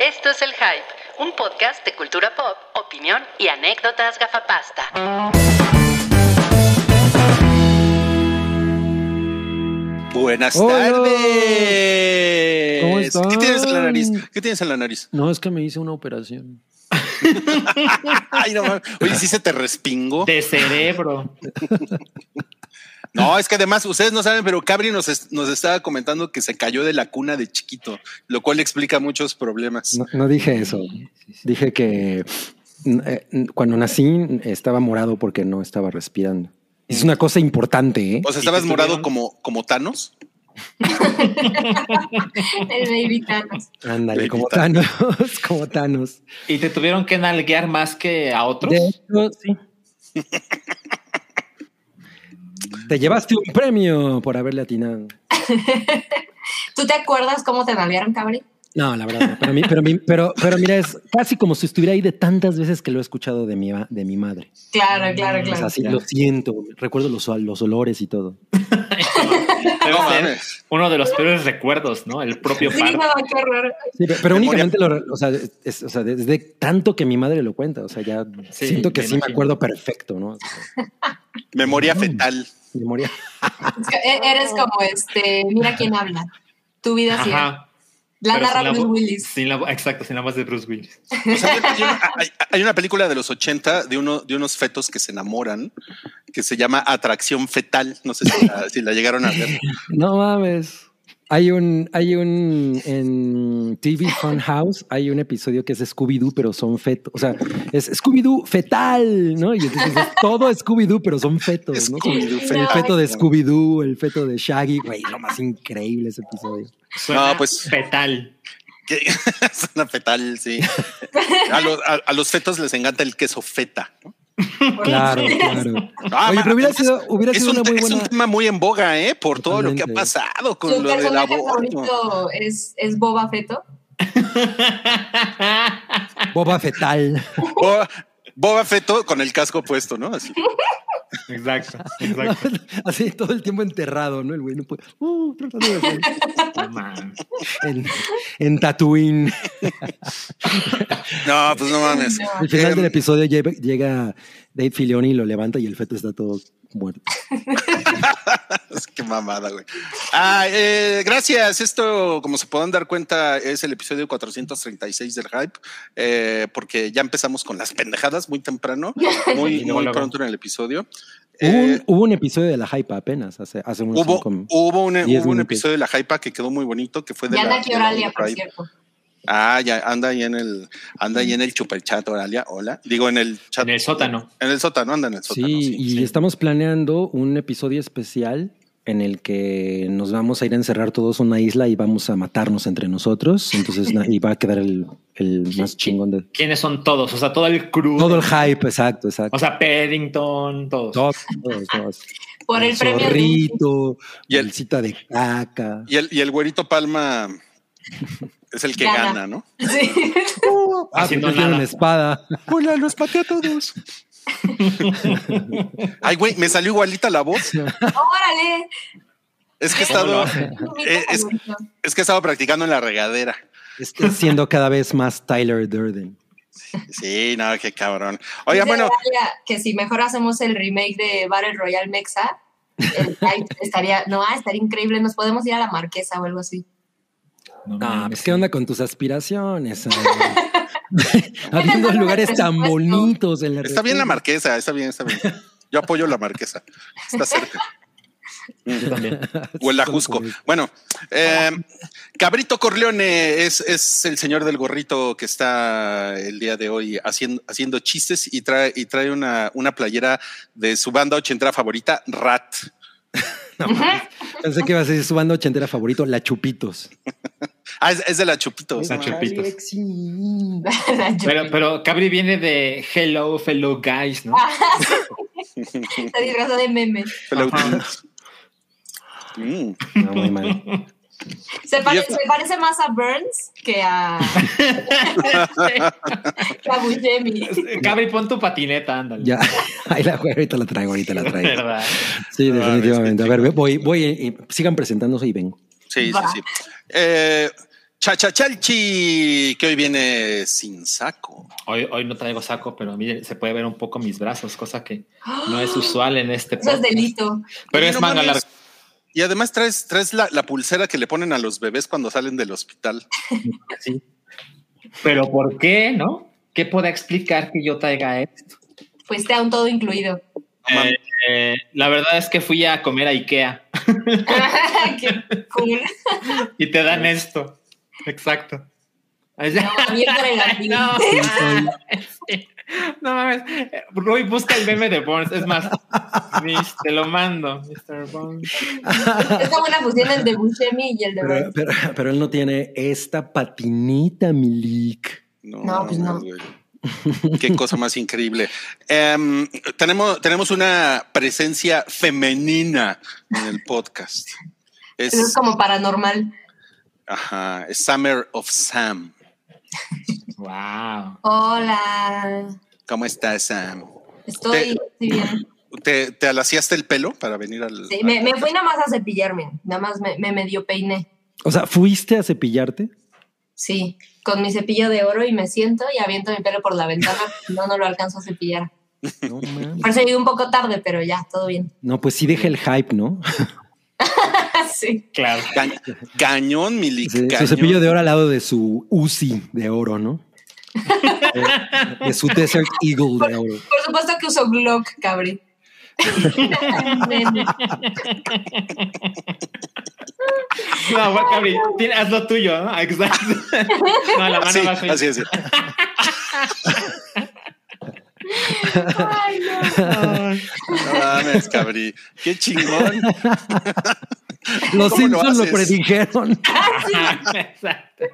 Esto es El Hype, un podcast de cultura pop, opinión y anécdotas gafapasta. Buenas Hola. tardes. ¿Cómo están? ¿Qué tienes en la nariz? ¿Qué tienes en la nariz? No, es que me hice una operación. Ay, no. Oye, sí se te respingó. De cerebro. No, es que además ustedes no saben, pero Cabri nos, es- nos estaba comentando que se cayó de la cuna de chiquito, lo cual explica muchos problemas. No, no dije eso. Dije que eh, cuando nací estaba morado porque no estaba respirando. Es una cosa importante, ¿eh? O sea, estabas morado como, como Thanos. El baby Thanos. Ándale, como Thanos. Thanos, como Thanos. ¿Y te tuvieron que nalguear más que a otros? De hecho, sí. Te llevaste un premio por haberle atinado. ¿Tú te acuerdas cómo te nalguearon, Cabri? No, la verdad, no. pero, mi- pero, mi- pero, pero mira, es casi como si estuviera ahí de tantas veces que lo he escuchado de mi, ma- de mi madre. Claro, claro, O claro. sea, sí, lo siento, recuerdo los, los olores y todo. Uno de los peores recuerdos, ¿no? El propio Sí, no, qué horror. Sí, pero, únicamente lo, o sea, es, o sea, desde tanto que mi madre lo cuenta, o sea, ya Sí, siento que sí me acuerdo perfecto, ¿no? Memoria fetal. Memoria. Es que e- Eres como este, mira quién habla. Tu vida sí. La narra la Bruce Willis. sin la vo- exacto, sin la voz de Bruce Willis. O sea, hay, una, hay- hay una película de los 80 de, uno, de unos fetos que se enamoran que se llama Atracción Fetal. No sé si la, si la llegaron a ver. No mames. Hay un, hay un, en TV Fun House, hay un episodio que es Scooby-Doo, pero son fetos. O sea, es Scooby-Doo fetal, ¿no? Y entonces es todo Scooby-Doo, pero son fetos, ¿no? Como El feto de Scooby-Doo, el feto de Shaggy, güey, lo más increíble ese episodio. Suena No, pues- Fetal. Una fetal, sí. A, los- a- a los fetos les encanta el queso feta. ¿no? Claro, claro. Ah, Oye, ma- pero hubiera sido, hubiera sido un, una muy es un buena. tema muy en boga, ¿eh? Por todo lo que ha pasado con ¿Tu lo del aborto. es, es Boba Feto? Boba fetal. Boba, Boba Feto con el casco puesto, ¿no? Así. Exacto, exacto. Así todo el tiempo enterrado, ¿no? El güey no puede. Uh, tratando de en, en Tatooine. No, pues no mames. Al final Em, del episodio llega, llega Dave Filoni y lo levanta y el feto está todo muerto. Qué mamada, güey. Ah, eh, gracias. Esto, como se podrán dar cuenta, es el episodio 436 del Hype, eh, porque ya empezamos con las pendejadas muy temprano, muy, muy pronto en el episodio. Hubo, Eh, un, hubo un episodio de la hype apenas, hace, hace unos Hubo, cinco- hubo, un, hubo un episodio de la Hypa que quedó muy bonito, que fue de Ya la, de la Oralia, por cierto. Ah, ya anda ahí en el, anda ahí en el superchat, Oralia. Hola. Digo, en el chat. En el sótano. En el sótano, anda en el sótano. Sí, Sí, y sí. estamos planeando un episodio especial en el que nos vamos a ir a encerrar todos en una isla y vamos a matarnos entre nosotros. Entonces, y va a quedar el, el más chingón de ¿Quiénes son todos? O sea, todo el crew. todo el hype, exacto, exacto. O sea, Paddington, todos. Todos, todos, todos. Por el, premio. de- zorrito, Y el- bolsita de caca. Y el, y el güerito Palma es el que Gana. gana, ¿no? Sí. Ah, Haciendo pues tiene nada. una espada. Hola, los pateé a todos. Ay, güey, me salió igualita la voz. Órale. Es que he ¿Cómo lo estado, Eh, es- que he estado practicando en la regadera. Está siendo cada vez más Tyler Durden. Sí, no, qué cabrón. Oiga, bueno, que si mejor hacemos el remake de Battle Royale Mexa, el hype estaría, no, ah, estaría increíble. Nos podemos ir a la marquesa o algo así. No Ah, pues qué onda con tus aspiraciones. Habiendo lugares tan bonitos en la está bien la marquesa, está bien, está bien. Yo apoyo la marquesa. Está cerca. Yo también. O el Ajusco. Bueno, eh, Cabrito Corleone es, es el señor del gorrito que está el día de hoy haciendo, haciendo chistes y trae, y trae una, una playera de su banda ochentera favorita, Rat. Pensé que iba a ser su banda ochentera favorito, La Chupitos. Ah, es, es de la Chupitos. La Chupitos. Pero, pero Cabri viene de Hello, fellow guys, ¿no? Está disfrazado de meme. Hello, Ajá. kids. Mm. No, muy mal. Se, pare- Y- se parece más a Burns que a, que a Buscemi. Cabri, pon tu patineta, ándale. Ya, ahí la ahorita la traigo, ahorita la traigo. ¿Verdad? Sí, No, definitivamente. A ver, voy, voy, eh, sigan presentándose y vengo. Sí, sí, Va. sí. Eh, Chachachalchi, que hoy viene sin saco. Hoy, hoy no traigo saco, pero mire, se puede ver un poco mis brazos, cosa que no es usual en este Eso es delito. Pero es no manga larga. Y además traes, traes la, la pulsera que le ponen a los bebés cuando salen del hospital. Sí. Pero ¿por qué, no? ¿Qué puede explicar que yo traiga esto? Fuiste a un todo incluido. mames. Eh, la verdad es que fui a comer a Ikea Qué cool. y te dan esto. Exacto. No. No, sí. No mames. Roy, busca el meme de Burns. Es más, mis- te lo mando, Mr. Burns. Es como una fusión el de Buscemi y el de Pero, Burns. pero, pero él no tiene esta patinita, Milik. No, No, pues no. güey. Qué cosa más increíble. Em, tenemos, tenemos una presencia femenina en el podcast. Eso es Es, como paranormal. ajá, es Summer of Sam. Wow. Hola. ¿Cómo estás, Sam? Estoy, estoy bien. ¿Te, te alaciaste el pelo para venir al.? Sí, me, me fui nada más a cepillarme. Nada más me, me medio peiné. O sea, ¿fuiste a cepillarte? Sí, con mi cepillo de oro y me siento y aviento mi pelo por la ventana. No, no lo alcanzo a cepillar. No, mames. Por eso llegué un poco tarde, pero ya, todo bien. No, pues sí deja el hype, ¿no? sí. Claro. Ca- cañón, Milik. Sí, su cañón. cepillo de oro al lado de su Uzi de oro, ¿no? de, de su Desert Eagle de oro. Por supuesto que uso Glock, cabri. No, Cabri, tiene- haz lo tuyo, ¿no? Exacto. No, la mano Sí, va a así es. Ay, no. No mames, cabrí. Qué chingón. Los ¿Cómo lo Simpsons lo, predijeron. Exacto.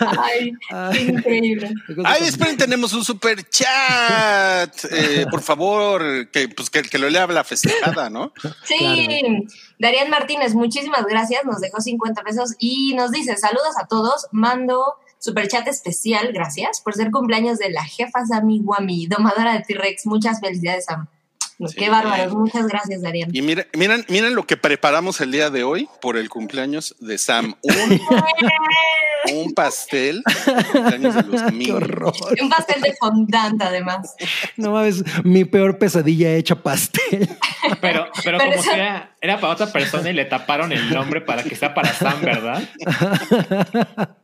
Ay, qué increíble. Ay, esperen, tenemos un super chat. Eh, por favor, que, pues, que, que lo lea la festejada, ¿no? Sí, Claro. Darían Martínez, muchísimas gracias. Nos dejó 50 pesos y nos dice: Saludos a todos. Mando superchat especial, gracias por ser cumpleaños de la jefa Sammy Wami, domadora de T-Rex. Muchas felicidades, Sam. Sí. Qué bárbaros. Muchas gracias, Darían. Y miren, miren, miren lo que preparamos el día de hoy por el cumpleaños de Sam. Un, un pastel. Cumpleaños de los Qué horror. Un pastel de fondant, además. No mames, mi peor pesadilla hecha pastel. Pero, pero, Pero como eso- que era, era para otra persona y le taparon el nombre para que sea para Sam, ¿verdad?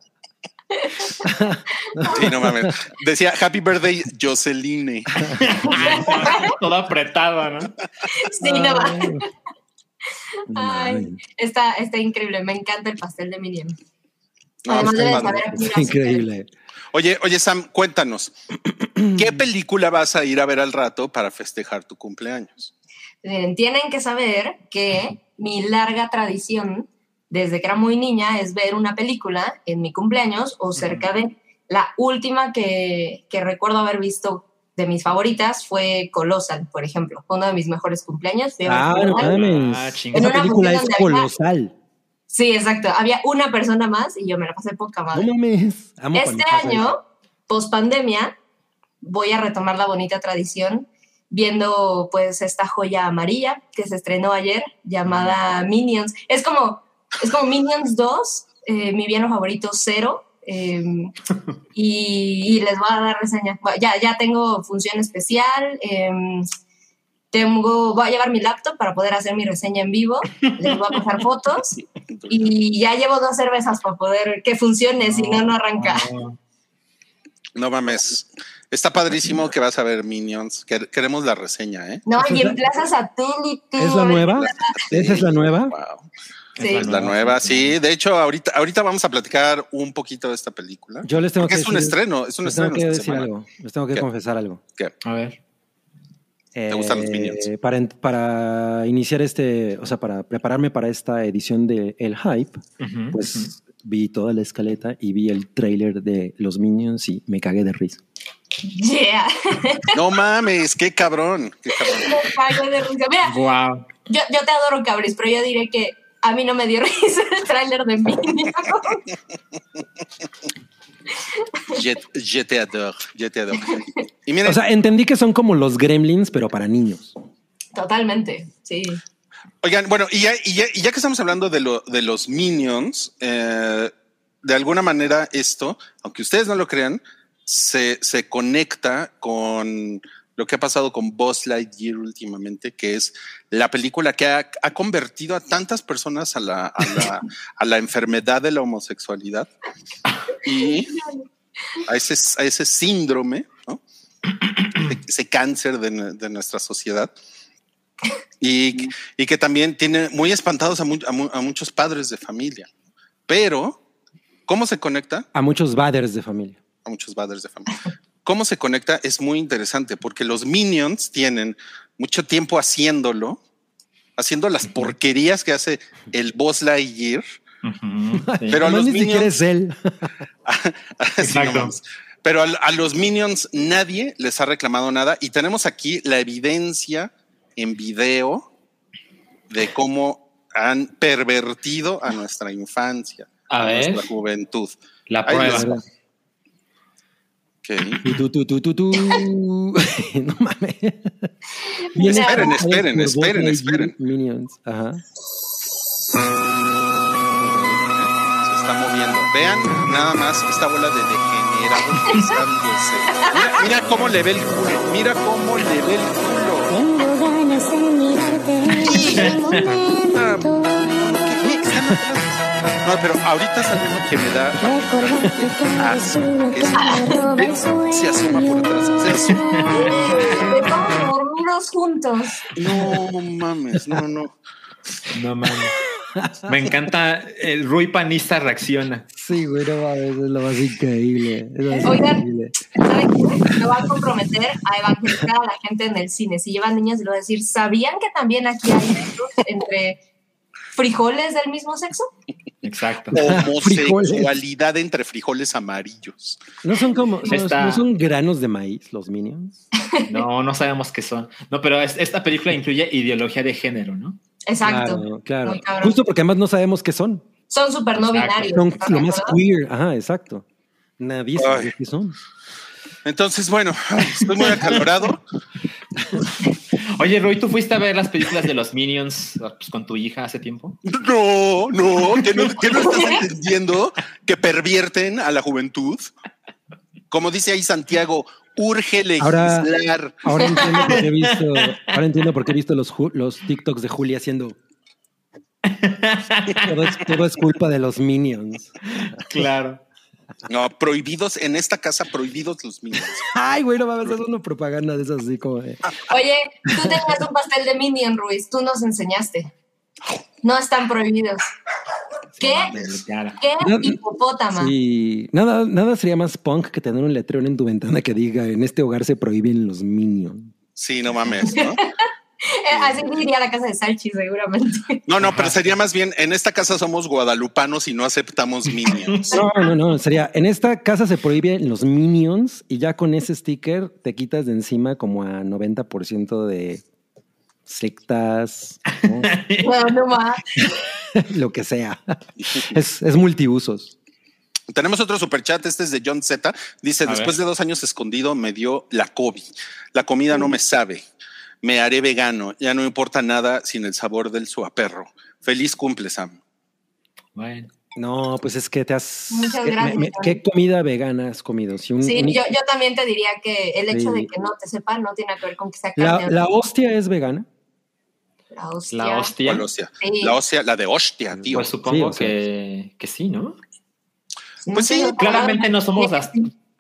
Sí, no mames. Decía Happy Birthday, Joceline. Todo apretado, ¿no? Sí, no va. Ay, está, está increíble. Me encanta el pastel de Minion. No, Además, está debes padre. saber Es amigas increíble. Oye, oye, Sam, cuéntanos. ¿Qué película vas a ir a ver al rato para festejar tu cumpleaños? Tienen que saber que mi larga tradición desde que era muy niña es ver una película en mi cumpleaños o cerca de la última que, que recuerdo haber visto de mis favoritas fue Colossal, por ejemplo. Fue uno de mis mejores cumpleaños. Fui Ah, no Colossal. mames. Ah. Esa En una película es donde había- colosal. Sí, exacto. Había una persona más y yo me la pasé poca madre. No mames. Amo cuando Este año, post pandemia, voy a retomar la bonita tradición viendo pues esta joya amarilla que se estrenó ayer llamada Minions. Es como, es como Minions 2, eh, mi villano favorito cero. eh, y, y les voy a dar reseña. Ya, ya tengo función especial. eh, tengo, voy a llevar mi laptop para poder hacer mi reseña en vivo. Les voy a pasar fotos. Y ya llevo dos cervezas para poder que funcione, si no, no arranca. No mames. Está padrísimo que vas a ver Minions. Quer- Queremos la reseña, ¿eh? No, y en Plaza Satélite. ¿Es la nueva? ¿Esa es la nueva? Wow. Sí. Es la nueva, sí. De hecho, ahorita, ahorita vamos a platicar un poquito de esta película. Yo les tengo Porque que es un decir- estreno, es un les tengo estreno que decir algo. Les tengo que ¿Qué? confesar algo. ¿Qué? A ver. ¿Te gustan los Minions? Para, para iniciar este, o sea, para prepararme para esta edición de El Hype, pues vi toda la escaleta y vi el tráiler de los Minions y me cagué de risa. Yeah. No mames, qué cabrón. Qué cabrón. Me cago de risa. Mira. Wow. yo, yo te adoro, Cabris, pero yo diré que a mí no me dio risa el tráiler de Minions. Je, je te adore, je te adore. Y miren, O sea, entendí que son como los gremlins, pero para niños. Totalmente, sí. oigan, bueno, y ya, y ya, y ya que estamos hablando de, lo, de los Minions, eh, de alguna manera esto, aunque ustedes no lo crean, se, se conecta con lo que ha pasado con Buzz Lightyear últimamente, que es la película que ha, ha convertido a tantas personas a la, a, la, a la enfermedad de la homosexualidad y a ese, a ese síndrome, ¿no? ese cáncer de, de nuestra sociedad. Y, y, que también tiene muy espantados a, mu a, mu a muchos padres de familia. Pero, ¿cómo se conecta? A muchos baders de familia. A muchos baders de familia. ¿Cómo se conecta? Es muy interesante porque los minions tienen mucho tiempo haciéndolo, haciendo las porquerías que hace el Boss Lightyear. Uh -huh, sí. Pero a los ni minions, siquiera es él. Exacto. sí, pero a, a, los minions nadie les ha reclamado nada y tenemos aquí la evidencia en video de cómo han pervertido a nuestra infancia, a, a ver. nuestra juventud. La prueba. Okay. Tú, tú, tú, tú, tú. no mames. esperen, esperen, esperen, esperen. Minions. Ajá. Se está moviendo. Vean nada más esta bola de degenerados besándose. Mira, mira cómo le ve el culo. Mira cómo le ve el culo. Tengo ganas de mirarte. No, pero ahorita es algo que me da asco. Es, se asoma por atrás. Se asoma. Dormidos juntos. No mames, no, no. No mames. Me encanta el Rui Panista reacciona. Sí, güey, no mames, es lo más increíble. Es lo más Oigan, increíble. ¿saben qué? Me va a comprometer a evangelizar a la gente en el cine. Si llevan niñas, les voy a decir, ¿sabían que también aquí hay entre frijoles del mismo sexo? Exacto. Homosexualidad entre frijoles amarillos. ¿No son como, no, Está- no son granos de maíz los minions? No, no sabemos qué son. No, pero es- esta película incluye ideología de género, ¿no? Exacto. Claro, claro. Muy cabrón. Justo porque además no sabemos qué son. Son súper no binarios. Son ¿estás lo más queer. Ajá, exacto. Nadie sabe qué son. Entonces, bueno, estoy muy acalorado. Oye, Rui, ¿tú fuiste a ver las películas de los Minions pues, con tu hija hace tiempo? No, no, que no, que no estás entendiendo que pervierten a la juventud. Como dice ahí Santiago, urge Ahora- legislar. Ahora entiendo por qué he visto, ahora entiendo por qué he visto los, los TikToks de Julia haciendo. Todo es, todo es culpa de los minions. Claro. No, prohibidos en esta casa, prohibidos los minions. Ay, güey, no mames, es una propaganda de esas así como de. Oye, tú tenías un pastel de Minion, Ruiz. Tú nos enseñaste. No están prohibidos. ¿Qué? ¿Qué No, hipopótama? Sí, nada, nada sería más punk que tener un letrero en tu ventana que diga en este hogar se prohíben los minions. Sí, no mames, ¿no? Eh, Así diría la casa de Salchi, seguramente. No, no, pero sería más bien, en esta casa somos guadalupanos y no aceptamos minions. No, no, no, sería en esta casa se prohíben los minions y ya con ese sticker te quitas de encima como a 90% de sectas, ¿no? No, no más. lo que sea. Es, es multiusos. Tenemos otro superchat, este es de John Z. Dice, A después ver. de dos años escondido me dio la COVID. La comida no me sabe. Me haré vegano. Ya no importa nada sin el sabor del suaperro. Feliz cumple, Sam. Bueno. No, pues es que te has. Muchas ¿qué, gracias, me-. ¿Qué comida vegana has comido? Si un- Sí, un- yo, yo también te diría que el hecho Sí. de que no te sepa no tiene que ver con que sea carne. la, la hostia es vegana. La hostia. La hostia. ¿Cuál hostia? Sí. La hostia, la de hostia, tío. Pues supongo Sí, que, que sí, ¿no? No Pues sí, Claramente no somos las,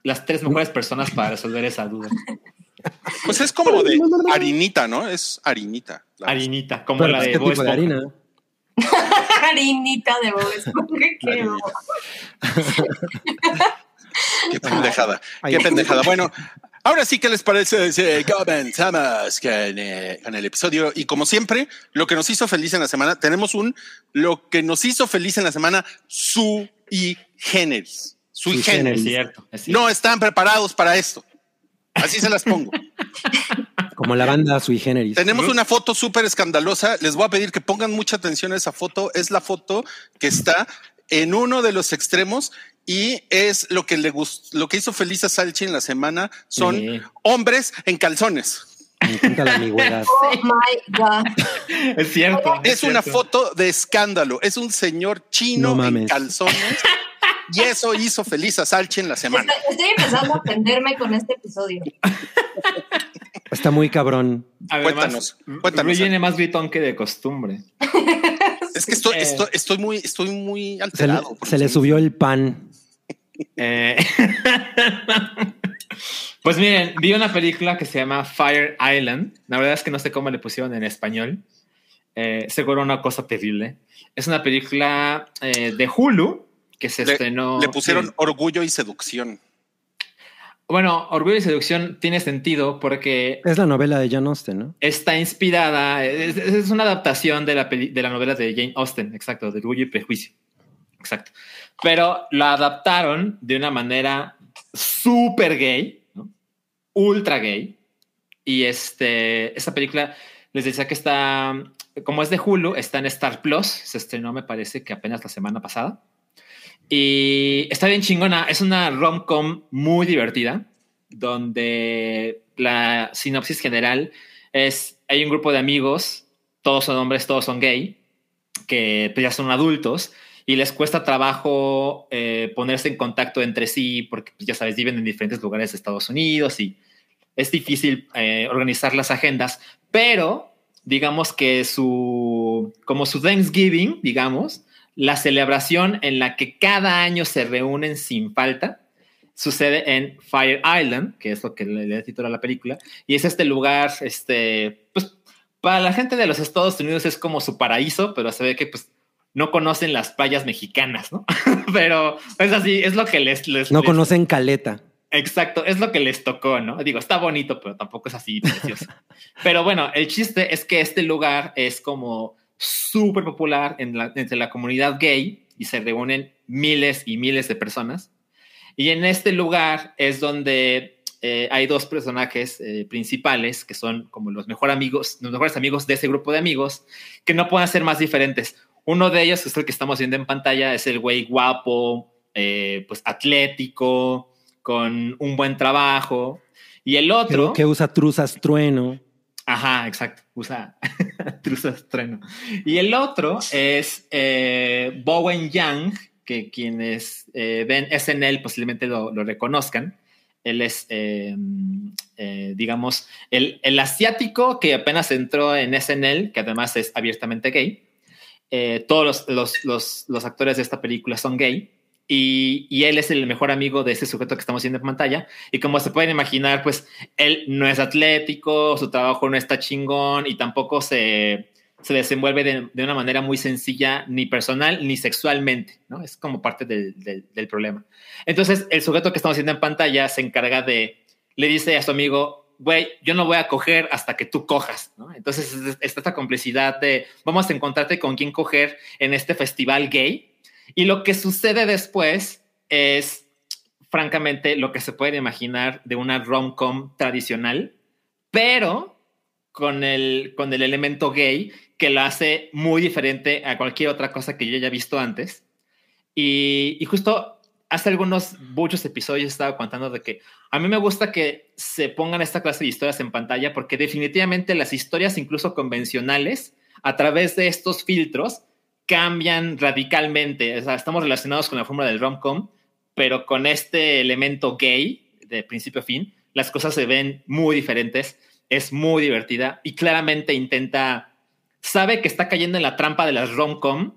las tres mejores personas para resolver esa duda. Pues es como de harinita, ¿no? Es harinita. La- Harinita, como Pero la pues, de ¿qué Bob tipo de harina? Harinita de Bob Esponja, qué. Qué pendejada. Ay. Qué pendejada. Bueno, ahora sí que les parece si comenzamos con, eh, con el episodio. Y como siempre, lo que nos hizo feliz en la semana, tenemos un lo que nos hizo feliz en la semana, su y generis. Sui Sui Es generis. cierto. es cierto. No están preparados para esto. Así se las pongo. Como la banda sui generis. Tenemos una foto súper escandalosa. Les voy a pedir que pongan mucha atención a esa foto. Es la foto que está en uno de los extremos y es lo que le gustó, lo que hizo feliz a Salchi en la semana. Son Sí. hombres en calzones. Me encanta la ambigüedad. Oh my God. Es cierto. Es una cierto. foto de escándalo. Es un señor chino No en calzones Y eso hizo feliz a Salchi en la semana. Estoy, estoy empezando a aprenderme con este episodio. Está muy cabrón. Además, Cuéntanos, Rui cuéntanos. viene más gritón que de costumbre. Es que estoy, Eh. estoy, estoy muy, estoy muy Se le, alterado. se le subió el pan. Eh, pues miren, vi una película que se llama Fire Island. La verdad es que no sé cómo le pusieron en español. Eh, seguro una cosa terrible. Es una película eh, de Hulu que se Le, estrenó. le pusieron sí. orgullo y seducción. Bueno, Orgullo y Seducción tiene sentido porque Es la novela de John Austen, ¿no? está inspirada, es, es una adaptación de la, peli- de la novela de Jane Austen, exacto, de Orgullo y Prejuicio. Exacto. Pero la adaptaron de una manera súper gay, ¿no? ultra gay. Y este, esta película les decía que está, como es de Hulu, está en Star Plus. Se estrenó, me parece que apenas la semana pasada. Y está bien chingona. Es una rom-com muy divertida, donde la sinopsis general es: hay un grupo de amigos, todos son hombres, todos son gay, que pues, ya son adultos y les cuesta trabajo eh, ponerse en contacto entre sí porque pues, ya sabes, viven en diferentes lugares de Estados Unidos y es difícil eh, organizar las agendas, pero digamos que su, como su Thanksgiving, digamos, la celebración en la que cada año se reúnen sin falta, sucede en Fire Island, que es lo que le, le titula la película, y es este lugar, este, pues, para la gente de los Estados Unidos es como su paraíso, pero se ve que, pues, no conocen las playas mexicanas, ¿no? pero es así, es lo que les... les No les- conocen Caleta. Exacto, es lo que les tocó, ¿no? Digo, está bonito, pero tampoco es así precioso. pero bueno, el chiste es que este lugar es como súper popular en la- entre la comunidad gay y se reúnen miles y miles de personas. Y en este lugar es donde eh, hay dos personajes eh, principales que son como los, mejor amigos, los mejores amigos de ese grupo de amigos que no pueden ser más diferentes. Uno de ellos, que es el que estamos viendo en pantalla, es el güey guapo, eh, pues atlético, con un buen trabajo. Y el otro... Que usa truzas trueno. Ajá, exacto. Usa truzas trueno. Y el otro es eh, Bowen Yang, que quienes eh, ven SNL posiblemente lo, lo reconozcan. Él es, eh, eh, digamos, el, el asiático que apenas entró en SNL, que además es abiertamente gay. Todos los, los, los, los actores de esta película son gay. Y, él es el mejor amigo de ese sujeto que estamos viendo en pantalla. Y como se pueden imaginar, pues él no es atlético, su trabajo no está chingón y tampoco se, se desenvuelve de, de, una manera muy sencilla, ni personal ni sexualmente, ¿no? Es como parte del, del, del, problema. Entonces, el sujeto que estamos viendo en pantalla se encarga de, le dice a su amigo, güey, yo no voy a coger hasta que tú cojas, ¿no? Entonces, está esta complicidad de, vamos a encontrarte con quién coger en este festival gay. Y lo que sucede después es, francamente, lo que se puede imaginar de una rom-com tradicional, pero con el, con el elemento gay que lo hace muy diferente a cualquier otra cosa que yo haya visto antes. Y, y justo hace algunos, muchos episodios estaba contando de que a mí me gusta que se pongan esta clase de historias en pantalla porque definitivamente las historias, incluso convencionales, a través de estos filtros, cambian radicalmente. O sea, estamos relacionados con la fórmula del rom-com, pero con este elemento gay de principio a fin, las cosas se ven muy diferentes. Es muy divertida y claramente intenta, sabe que está cayendo en la trampa de las rom-com,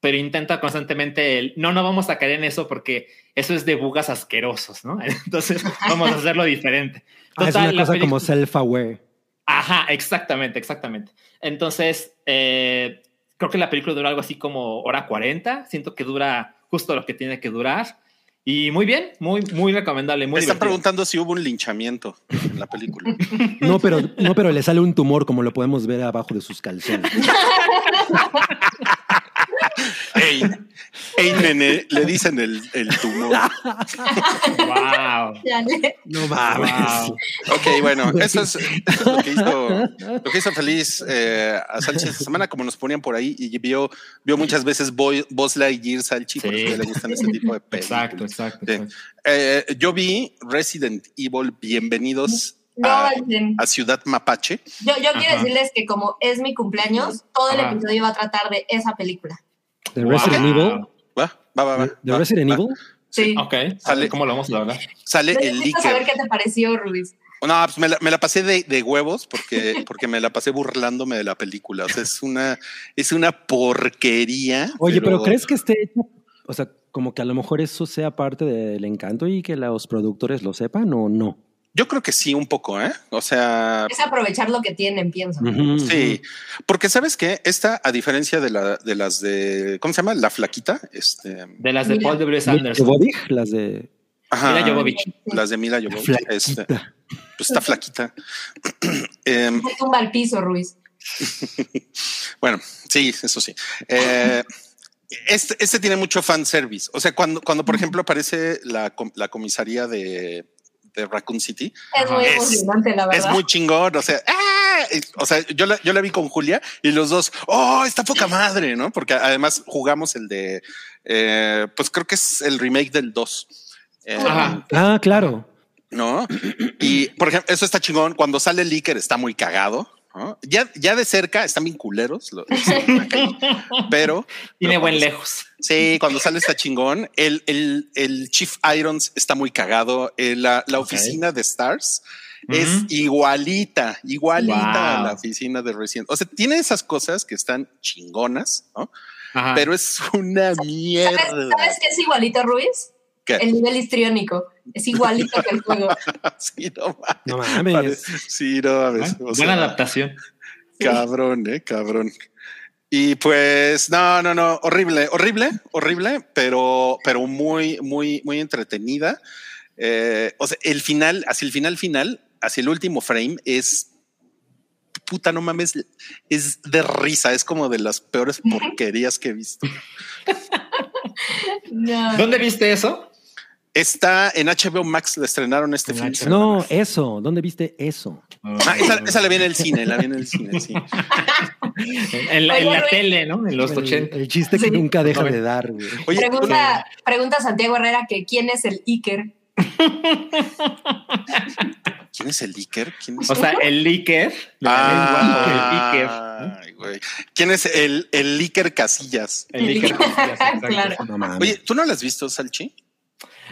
pero intenta constantemente el, no, no vamos a caer en eso porque eso es de bugas asquerosos, ¿no? Entonces vamos a hacerlo diferente. Total, ah, es una cosa como self-aware. Ajá, exactamente, exactamente. Entonces, eh, creo que la película dura algo así como hora 40. Siento que dura justo lo que tiene que durar. Y muy bien, muy, muy recomendable. Muy Me están divertido. preguntando si hubo un linchamiento en la película. No, pero, no, pero le sale un tumor, como lo podemos ver abajo de sus calzones. Ey, ey, nene, le dicen el, el tumor. wow. No mames. Wow. Ok, bueno, eso es, eso es lo, que hizo, lo que hizo feliz eh, a Sánchez esta semana, como nos ponían por ahí, y vio, vio muchas veces Buzz Lightyear, Salchi, por Sí. eso le gustan ese tipo de películas. Exacto, exacto. Sí. exacto. Eh, yo vi Resident Evil, bienvenidos No, a, Ciudad Mapache. Yo, yo quiero decirles que como es mi cumpleaños, todo el Ajá. episodio va a tratar de esa película. De Resident Wow. Evil. ¿va? va, va, va. ¿De va, Resident va. Evil? Sí. Ok, Sale- ¿cómo lo vamos a hablar? Sale el Necesito saber líquido. qué te pareció, Ruiz. No, pues me la, me la pasé de, de huevos porque, porque me la pasé burlándome de la película. O sea, es una, es una porquería. Oye, pero, ¿crees que esté hecho? O sea, como que a lo mejor eso sea parte del encanto y que los productores lo sepan o no. Yo creo que sí, un poco, ¿eh? O sea, Es aprovechar lo que tienen, pienso. Sí. Porque sabes que esta, a diferencia de, la, de las de, ¿cómo se llama? La flaquita. Este, De las de. Paul W. Anderson. Jovovich, las de ajá, Mila Jovovich. Las de Mila Jovovich. Este, Flaquita. pues está flaquita. Se tumba al piso, Ruiz. Bueno, sí, eso sí. Eh, este, este tiene mucho fan service. O sea, cuando, cuando por ejemplo aparece la, la comisaría de, de Raccoon City, Es muy Es- emocionante, la es verdad. muy chingón. O sea, ¡ah! o sea, yo la, yo la vi con Julia y los dos, oh, está poca madre, ¿no? Porque además jugamos el de, eh, pues creo que es el remake del 2. Eh, Ajá. Ah, claro. ¿no? Y por ejemplo, eso está chingón. Cuando sale el Iker está muy cagado. ¿No? Ya, ya de cerca están bien culeros, lo- pero Tiene pero buen cuando- lejos. Sí, cuando sale está chingón. El, el, el Chief Irons está muy cagado. Eh, la, la oficina de Stars es igualita, igualita a la oficina de Resident. O sea, tiene esas cosas que están chingonas, ¿no? Ajá. Pero es una ¿Sabes, mierda. sabes qué es igualito, Ruiz? ¿Qué? El nivel histriónico. Es igualito que el juego. Sí, no mames. No mames. Sí, no mames. Bueno, O buena adaptación. Cabrón, eh, cabrón. Y pues, no, no, no, horrible, horrible, horrible, pero, pero muy, muy, muy entretenida. Eh, o sea, el final, hacia el final, final, hacia el último frame es puta, no mames, es de risa, es como de las peores porquerías que he visto. No. ¿Dónde viste eso? Está en HBO Max, la estrenaron este En semana. No, eso. ¿Dónde viste eso? Ah, esa, esa la vi en el cine, la vi en el cine, sí. En la, en la tele, ¿no? En los El, 80. el chiste que Sí. nunca deja de dar, güey. Oye, ¿tú- Pregunta, pregunta a Santiago Herrera que quién es el Iker. ¿quién es el Iker? ¿Quién es O sea, el Liker. Ah, el ay, güey. ¿Quién es el, el Iker Casillas? El Liker. Claro. No mames. Oye, ¿tú no lo has visto, Salchi?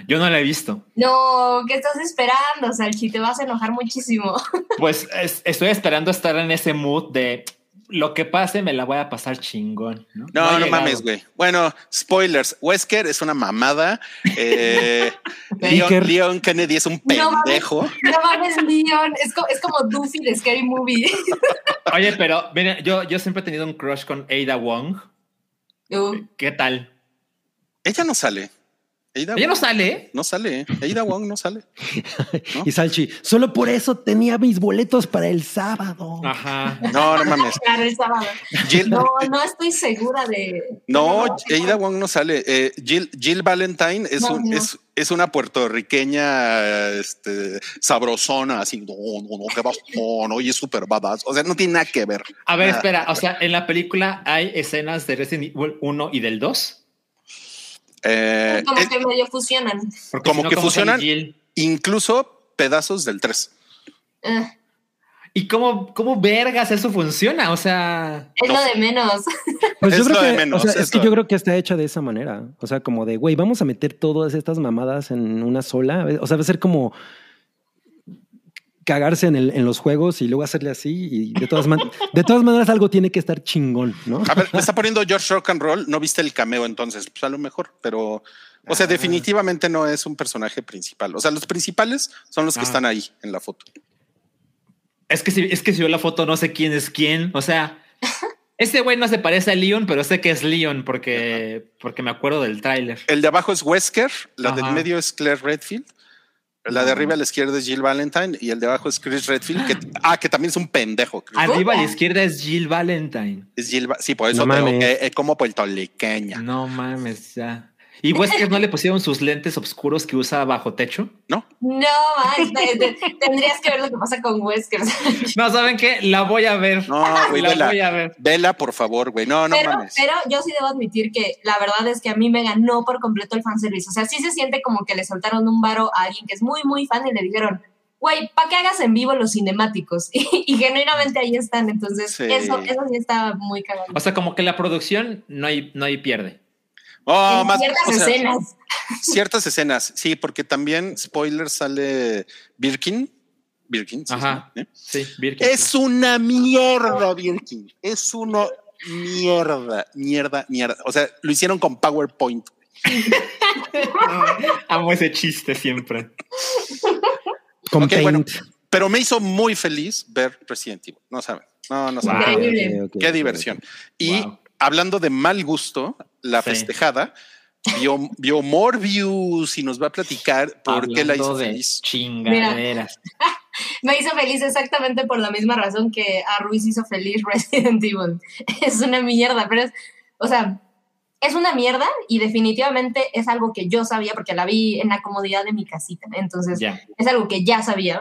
Yo no la he visto. No, ¿qué estás esperando, Salchi? Te vas a enojar muchísimo. Pues es- estoy esperando estar en ese mood de lo que pase, me la voy a pasar chingón. No, No, no, mames, güey. Bueno, spoilers. Wesker es una mamada. Eh, Leon, Kennedy es un No mames. pendejo. No mames, Leon. Es, co- es como Doofy de Scary Movie. Oye, pero miren, yo, yo siempre he tenido un crush con Ada Wong. Uh, ¿Qué tal? Ella no sale. Ada Ella no sale, ¿eh? No sale. Ada Wong no sale. Y Salchi, solo por eso tenía mis boletos para el sábado. Ajá. No, no mames. claro, el sábado. Jill, No, no estoy segura de. No, Ada Wong no sale. Eh, Jill, Jill Valentine es, No, un, no. Es, es una puertorriqueña este, sabrosona, así, no, no, no, qué no, y es súper badass. O sea, no tiene nada que ver. A ver, Nada. espera. O sea, en la película hay escenas de Resident Evil 1 y del 2. Eh, Como es- que medio fusionan. Como si no, que ¿cómo sale fusionan. Incluso pedazos del 3. Eh, ¿Y cómo, cómo vergas eso funciona? O sea, es No. lo de menos. Pues Es yo creo lo de que, menos, o sea, es es que yo creo que está hecha de esa manera. O sea, como de, güey, vamos a meter todas estas mamadas en una sola. O sea, va a ser como cagarse en, el, en los juegos y luego hacerle así. Y de todas, man- de todas maneras, algo tiene que estar chingón, ¿no? A ver, me está poniendo George Rock and Roll. No viste el cameo entonces, pues a lo mejor, pero, o sea, definitivamente no es un personaje principal. O sea, los principales son los que Ah. están ahí en la foto. es que si, es que si veo la foto no sé quién es quién. O sea, ese güey no se parece a Leon, pero sé que es Leon porque, porque me acuerdo del tráiler. El de abajo es Wesker, la del medio es Claire Redfield. La de arriba a la izquierda es Jill Valentine y el de abajo es Chris Redfield, que, ah, que también es un pendejo. Chris. Arriba a la izquierda es Jill Valentine. Es Jill, sí, por eso No tengo mames. que, eh, como puertorriqueña, No mames, ya. ¿Y Wesker no le pusieron sus lentes oscuros que usa bajo techo? ¿no? No, ay, te- te- tendrías que ver lo que pasa con Wesker. No, ¿saben qué? La voy a ver. No, güey, la vela. voy a ver. Vela, por favor, güey. No, no pero, mames. pero yo sí debo admitir que la verdad es que a mí me ganó por completo el fanservice. O sea, sí se siente como que le soltaron un varo a alguien que es muy, muy fan y le dijeron, güey, ¿para qué hagas en vivo los cinemáticos? Y, y genuinamente ahí están. Entonces, Sí. eso, eso sí está muy cagado. O sea, como que la producción no hay, no hay pierde. Oh, en más ciertas o sea, escenas. Ciertas escenas, sí, porque también, spoiler, sale Birkin. Birkin, sí, Ajá. sí, ¿eh? Sí, Birkin. Es una mierda, Birkin. Es una mierda, mierda, mierda. O sea, lo hicieron con PowerPoint. Amo ese chiste siempre. Con Ok, bueno. Pero me hizo muy feliz ver Resident Evil. No saben. No, no saben. Wow. Qué diversión. Y Wow. hablando de mal gusto, la Sí. festejada vio, vio Morbius y nos va a platicar por qué la hizo de feliz. Chingaderas. Me hizo feliz exactamente por la misma razón que a Ruiz hizo feliz Resident Evil. Es una mierda, pero es, o sea, es una mierda y definitivamente es algo que yo sabía porque la vi en la comodidad de mi casita. Entonces, es algo que ya sabía.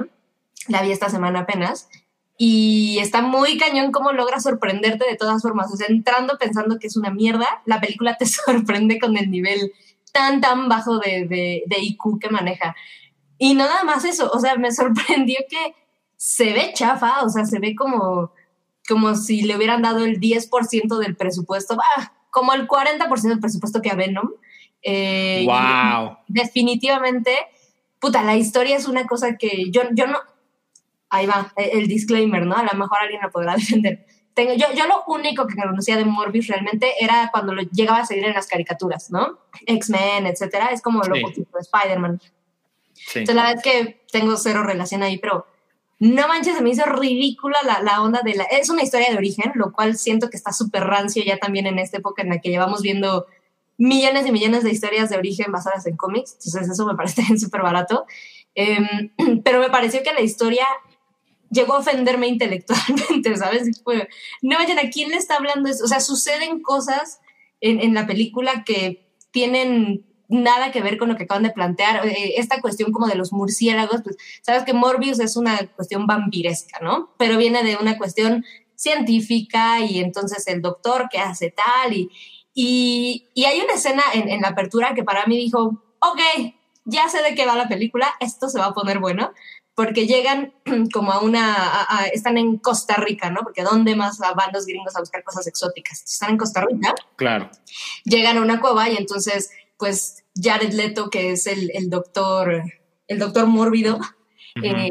La vi esta semana apenas. Y está muy cañón cómo logra sorprenderte de todas formas. O sea, entrando pensando que es una mierda, la película te sorprende con el nivel tan, tan bajo de, de, de IQ que maneja. Y no nada más eso, o sea, me sorprendió que se ve chafa, o sea, se ve como, como si le hubieran dado el 10% del presupuesto, bah, como el 40% del presupuesto que a Venom. Eh, Wow. definitivamente, puta, la historia es una cosa que yo, yo no. Ahí va, el el disclaimer, ¿no? A lo mejor alguien la podrá defender. Tengo, yo, yo lo único que conocía de Morbius realmente era cuando lo llegaba a salir en las caricaturas, ¿no? X-Men, etcétera. Es como lo Sí. poquito de Spider-Man. Sí. Entonces, la verdad es que tengo cero relación ahí, pero no manches, se me hizo ridícula la, la onda de la... Es una historia de origen, lo cual siento que está súper rancio ya también en esta época en la que llevamos viendo millones y millones de historias de origen basadas en cómics. Entonces, eso me parece súper barato. Em, pero me pareció que la historia llegó a ofenderme intelectualmente, ¿sabes? No vayan, ¿a quién le está hablando eso? O sea, suceden cosas en, en la película que tienen nada que ver con lo que acaban de plantear. Eh, esta cuestión como de los murciélagos, pues sabes que Morbius es una cuestión vampiresca, ¿no? Pero viene de una cuestión científica y entonces el doctor que hace tal y, y, y hay una escena en, en la apertura que para mí dijo, ok, ya sé de qué va la película, esto se va a poner bueno, porque llegan como a una, a- a- están en Costa Rica, ¿no? Porque ¿dónde más van los gringos a buscar cosas exóticas? Están en Costa Rica Claro. llegan a una cueva y entonces, pues, Jared Leto, que es el, el doctor, el doctor mórbido, eh,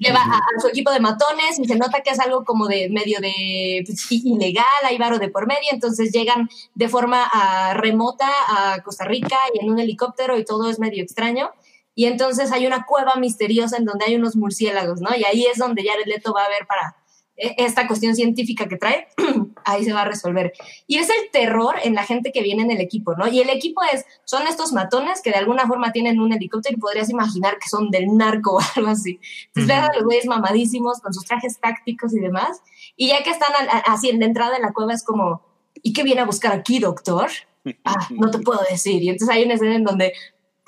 lleva a, a su equipo de matones y se nota que es algo como de medio de pues, ilegal, hay varo de por medio, entonces llegan de forma ah, remota a Costa Rica y en un helicóptero y todo es medio extraño. Y entonces hay una cueva misteriosa en donde hay unos murciélagos, ¿no? Y ahí es donde Jared Leto va a ver para eh, esta cuestión científica que trae, ahí se va a resolver. Y es el terror en la gente que viene en el equipo, ¿no? Y el equipo es, son estos matones que de alguna forma tienen un helicóptero y podrías imaginar que son del narco o algo así. Entonces ves a los güeyes mamadísimos con sus trajes tácticos y demás. Y ya que están a- a- así en la entrada de la cueva es como, ¿y qué viene a buscar aquí, doctor? Ah, no te puedo decir. Y entonces hay una escena en donde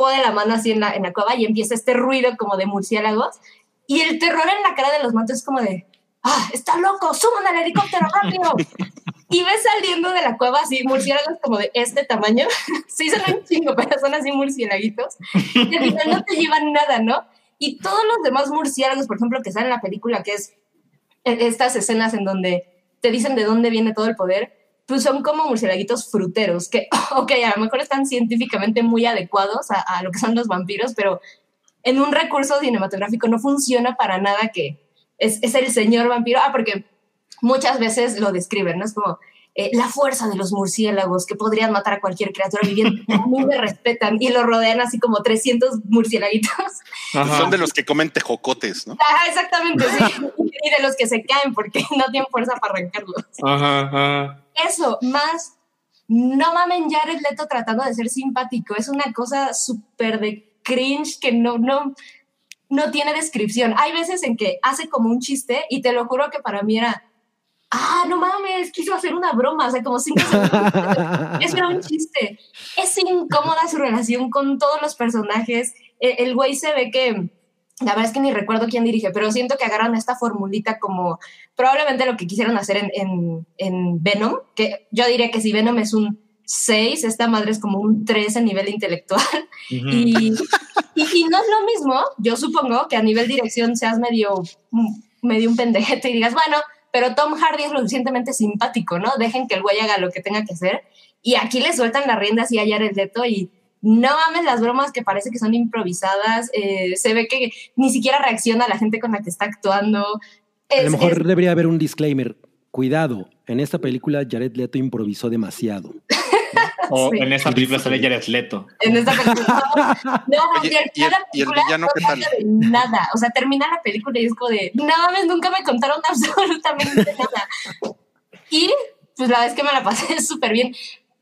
pone la mano así en la, en la cueva y empieza este ruido como de murciélagos. Y el terror en la cara de los matos es como de, ¡ah, está loco! ¡Suban al helicóptero rápido! y ves saliendo de la cueva así murciélagos como de este tamaño. sí, son un chingo, pero son así murciélaguitos. Y al final no te llevan nada, ¿no? Y todos los demás murciélagos, por ejemplo, que están en la película, que es e- estas escenas en donde te dicen de dónde viene todo el poder, pues son como murciélaguitos fruteros, que, ok, a lo mejor están científicamente muy adecuados a, a lo que son los vampiros, pero en un recurso cinematográfico no funciona para nada que es, es el señor vampiro. Ah, porque muchas veces lo describen, ¿no? Es como eh, la fuerza de los murciélagos que podrían matar a cualquier criatura viviente. A mí me respetan y lo rodean así como 300 murciélaguitos. Ajá. Son de los que comen tejocotes, ¿no? Ajá, exactamente, sí. Y de los que se caen porque no tienen fuerza para arrancarlos. Ajá, ajá. Eso, más, no mamen Jared Leto tratando de ser simpático. Es una cosa súper de cringe que no, no, no tiene descripción. Hay veces en que hace como un chiste y te lo juro que para mí era, ah, no mames, quiso hacer una broma, o sea, como cinco segundos. Eso era un chiste. Es incómoda su relación con todos los personajes. E- El güey se ve que, la verdad es que ni recuerdo quién dirige, pero siento que agarran esta formulita como probablemente lo que quisieron hacer en, en, en Venom, que yo diría que si Venom es un 6, esta madre es como un 3 a nivel intelectual. Y, y, y no es lo mismo, yo supongo, que a nivel dirección seas medio, medio un pendejete y digas, bueno, pero Tom Hardy es lo suficientemente simpático, ¿no? Dejen que el güey haga lo que tenga que hacer. Y aquí le sueltan las riendas y a Jared Leto y no mames las bromas que parece que son improvisadas. eh, se ve que ni siquiera reacciona a la gente con la que está actuando. A Es- lo mejor es- debería haber un disclaimer. Cuidado, en esta película Jared Leto improvisó demasiado. O Sí. en esa película sale Jared Leto. en esta película. No, Oye, y al ¿y el- final la y el película villano no tal? de nada. O sea, termina la película y es como de, no mames, nunca me contaron absolutamente nada. Y pues la vez que me la pasé súper bien.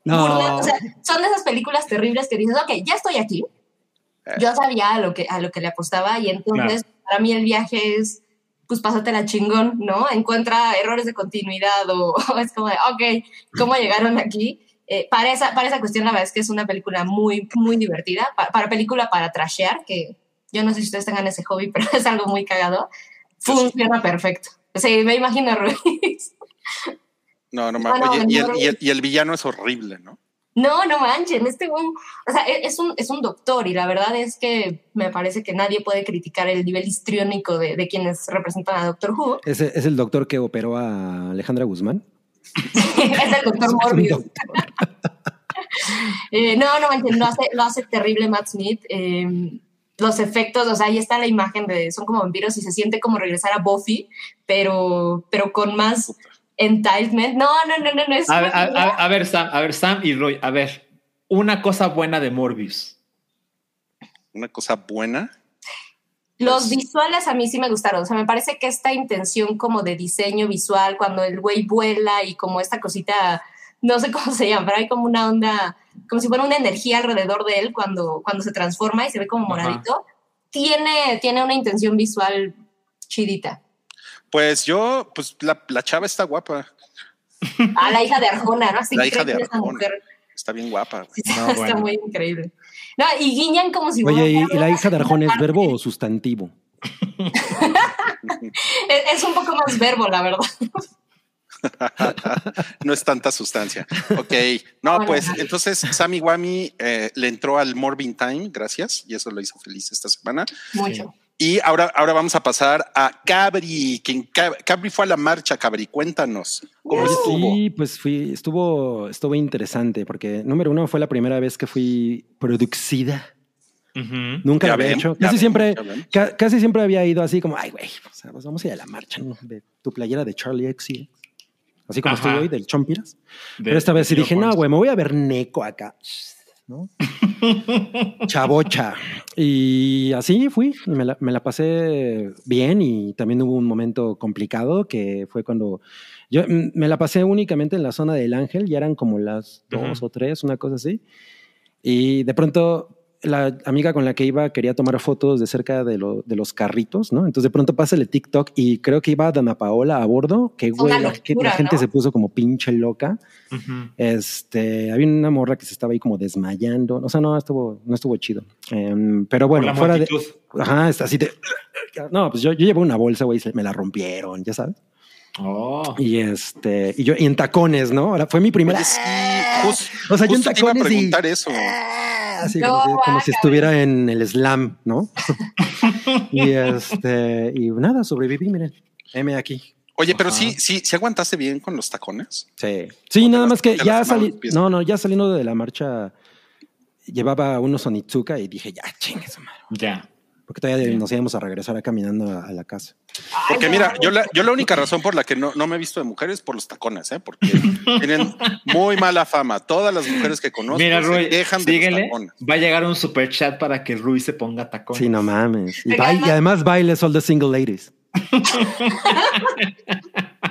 No. Burla- o sea, son de esas películas terribles que dices, ok, ya estoy aquí. Eh. Yo sabía a lo que, a lo que le apostaba y entonces para mí el viaje es, pues pásatela chingón, ¿no? Encuentra errores de continuidad o, o es como de, ok, ¿cómo llegaron aquí? Eh, para, esa, para esa cuestión, la verdad es que es una película muy, muy divertida. Pa- para película para trashear, que yo no sé si ustedes tengan ese hobby, pero es algo muy cagado. Funciona perfecto. Sí, me imagino Ruiz. No, no mames. y el, no. y, el, y el villano es horrible, ¿no? No, no manchen, este güey, o sea, e- es un, es un doctor y la verdad es que me parece que nadie puede criticar el nivel histriónico de, de quienes representan a Doctor Who. Es el doctor que operó a Alejandra Guzmán. es el doctor Morbius. Eh, no, no manchen, lo hace, lo hace terrible Matt Smith. eh, los efectos, o sea, ahí está la imagen de, son como vampiros y se siente como regresar a Buffy, pero, pero con más entitlement. No, no, no, no, no es A ver, a, una- a- a ver, Sam, a ver, Sam y Roy, a ver, una cosa buena de Morbius. Una cosa buena. Los visuales a mí sí me gustaron. O sea, me parece que esta intención como de diseño visual, cuando el güey vuela y como esta cosita, no sé cómo se llama, pero hay como una onda, como si fuera una energía alrededor de él cuando, cuando se transforma y se ve como Ajá. moradito. Tiene, tiene una intención visual chidita. Pues yo, pues la, la chava está guapa. Ah, la hija de Arjona, ¿no? Así La hija de Arjona. mujer. Está bien guapa. Sí, está, No, está bueno. muy increíble. No, y guiñan como si Oye, ¿y, la hija de Arjona es verbo o sustantivo? Es, es un poco más verbo, la verdad. no es tanta sustancia. Ok. No, Bueno. pues entonces Sammy Wami eh, le entró al Morbin Time, gracias, y eso lo hizo feliz esta semana. Mucho. Y ahora, ahora vamos a pasar a Cabri. Quien Cabri fue a la marcha, Cabri, cuéntanos. ¿Cómo Oye, estuvo? Sí, pues fui, estuvo, estuvo interesante porque número uno fue la primera vez que fui producida. Nunca Ya lo había ven, hecho. Casi ven, siempre, ca- casi siempre había ido así como, ay, güey, o sea, pues vamos a ir a la marcha, ¿no? De tu playera de Charlie XC. Así como Ajá. estoy hoy, del Chompiras. De- Pero esta vez sí dije, no, güey, me voy a ver Neco acá. ¿No? Chabocha. Y así fui, y me la, me la pasé bien y también hubo un momento complicado que fue cuando yo mm, me la pasé únicamente en la zona del Ángel, ya eran como las dos o tres, una cosa así. Y de pronto la amiga con la que iba quería tomar fotos de cerca de, lo- de los carritos, ¿no? Entonces de pronto pasa el TikTok y creo que iba Dana Paola a bordo, que güey, la, que- la gente ¿no? se puso como pinche loca. Este, había una morra que se estaba ahí como desmayando. O sea, no estuvo, no estuvo chido. Em, pero bueno, la fuera de. Ajá, está así de. No, pues yo, yo llevé una bolsa, güey, se me la rompieron, ya sabes. Oh. Y este, y yo, y en tacones, ¿no? Ahora fue mi primera. Sí, jus- O sea, yo en justo te iba a tacones y- preguntar eso. Así No, como, si, como si guácala. estuviera en el slam, ¿no? y este, y nada, sobreviví, miren. M aquí. Oye, pero Ajá. sí, sí, sí aguantaste bien con los tacones. Sí. Sí, nada las- más que ya salí. No, no, ya saliendo de la marcha, llevaba unos Onitsuka y dije, ya, chingue su madre. Ya. Porque todavía nos íbamos a regresar a caminando a, a la casa. Porque mira, yo la, yo la única razón por la que no, no me he visto de mujeres es por los tacones, ¿eh? porque tienen muy mala fama. Todas las mujeres que conozco Mira, se Roy, quejan de los síguele. tacones. Va a llegar un super chat para que Rui se ponga tacón. Sí, no mames. Y, y además bailes all the single ladies.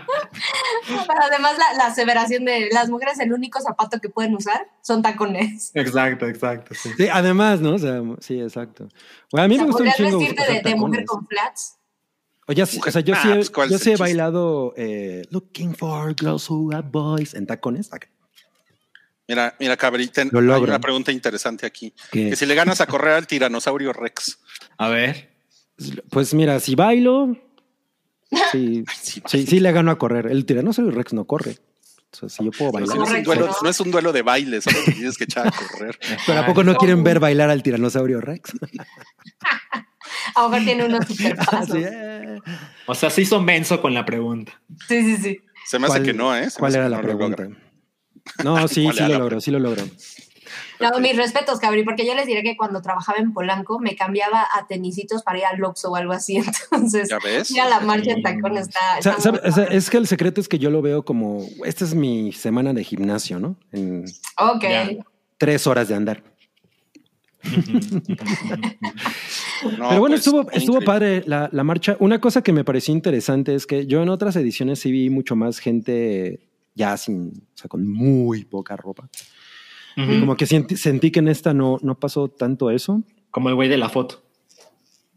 Pero además la, la aseveración de las mujeres el único zapato que pueden usar son tacones. Exacto, exacto. Sí. Sí, además, ¿no? O sea, sí, exacto. Bueno, a mí O sea, me gusta un chingo vestirte de, de mujer con flats. O, ya sí- o sea, yo Ah, sí, he- pues, ¿cuál yo es sí el he chiste? bailado eh, Looking for girls who have boys en tacones. Acá. Mira, mira, Cabri, ten- Lo hay logro. una pregunta interesante aquí. ¿Qué? Que si le ganas a correr al tiranosaurio Rex. A ver. Pues mira, si bailo, sí, sí, sí, sí le gano a correr. El tiranosaurio Rex no corre. O sea, si yo puedo bailar. no, es un duelo, ¿no? es un duelo de baile, solo te tienes que echar a correr. Pero ¿a poco no quieren ver bailar al tiranosaurio Rex? A lo mejor tiene unos super pasos. Así, eh. O sea, se hizo menso con la pregunta. Sí, sí, sí. Se me hace ¿Cuál- que no, ¿eh? Se ¿Cuál era la no pregunta? No, sí, ¿Cuál sí lo logró, sí lo logró. No, mis respetos, Cabri, porque yo les diré que cuando trabajaba en Polanco me cambiaba a tenisitos para ir al Oxxo o algo así. Entonces, ¿Ya ves? ir a la marcha en tacón está. O sea, está sabe- muy o sea, padre. es que el secreto es que yo lo veo como, esta es mi semana de gimnasio, ¿no? En Ok. Ya. tres horas de andar. No, Pero bueno, pues, estuvo, estuvo padre la, la marcha. Una cosa que me pareció interesante es que yo en otras ediciones sí vi mucho más gente ya sin, o sea, con muy poca ropa. Como que sentí, sentí que en esta no, no pasó tanto eso. Como el güey de la foto.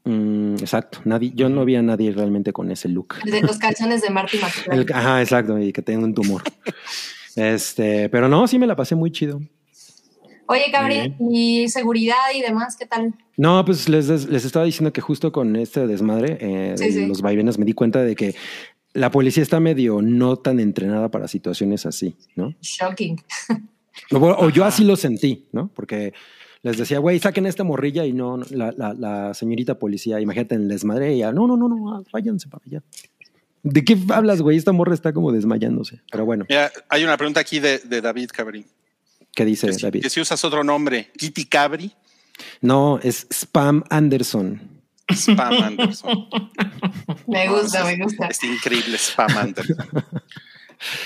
Mm, exacto, nadie, yo no vi a nadie realmente con ese look. El de los calzones de Marty McFly. El- ajá, exacto, y que tenga un tumor. este, pero no, sí me la pasé muy chido. Oye, Cabri, y seguridad y demás, ¿qué tal? No, pues les, les estaba diciendo que justo con este desmadre, eh, Sí, de sí. los vaivenes, me di cuenta de que la policía está medio no tan entrenada para situaciones así, ¿no? Shocking. O, o yo así lo sentí, ¿no? Porque les decía, güey, saquen esta morrilla y no, no, la, la, la señorita policía, imagínate en el desmadre, ella, no, no, no, no, váyanse para allá. ¿De qué hablas, güey? Esta morra está como desmayándose. Pero bueno, Mira, hay una pregunta aquí de, de David Cabri. ¿qué dice Que si, David? que si usas otro nombre, Kitty Cabri, No, es Spam Anderson. Spam Anderson. Me gusta, es- me gusta. Este increíble Spam Anderson.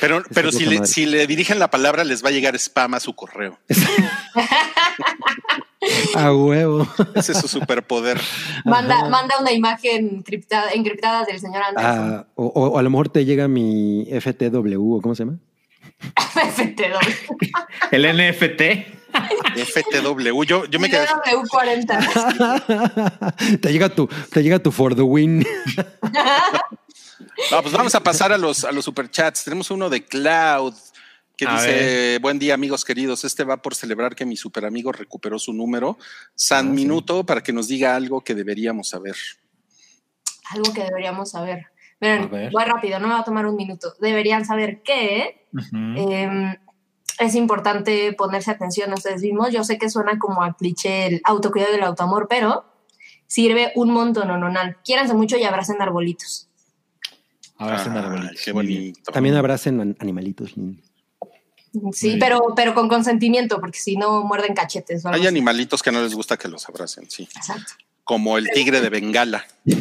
Pero, pero si, le, madre. si le dirigen la palabra, les va a llegar spam a su correo. A huevo. Ese es su superpoder. Manda, manda una imagen criptada, encriptada del señor Anderson. Ah, o, o- a lo mejor te llega mi FTW, ¿o cómo se llama? FTW. El NFT. FTW. Yo, yo me quedé. W40. te llega tu, te llega tu for the win. No, pues vamos a pasar a los, a los superchats. Tenemos uno de Cloud que A dice: Buen día, amigos queridos. Este va por celebrar que mi super amigo recuperó su número. San Ah, sí. Minuto para que nos diga algo que deberíamos saber. Algo que deberíamos saber. Miren, ver. voy rápido, no me va a tomar un minuto. Deberían saber que eh, es importante ponerse atención a ustedes mismos. Yo sé que suena como a cliché el autocuidado y el autoamor, pero sirve un montón, no, no, no. Quiéranse mucho y abracen arbolitos. Muy bien. bonito. También abracen an- animalitos lindos. Sí, pero, pero con consentimiento, porque si no muerden cachetes. algo Hay animalitos que no les gusta que los abracen, sí. Exacto. Como el tigre de Bengala.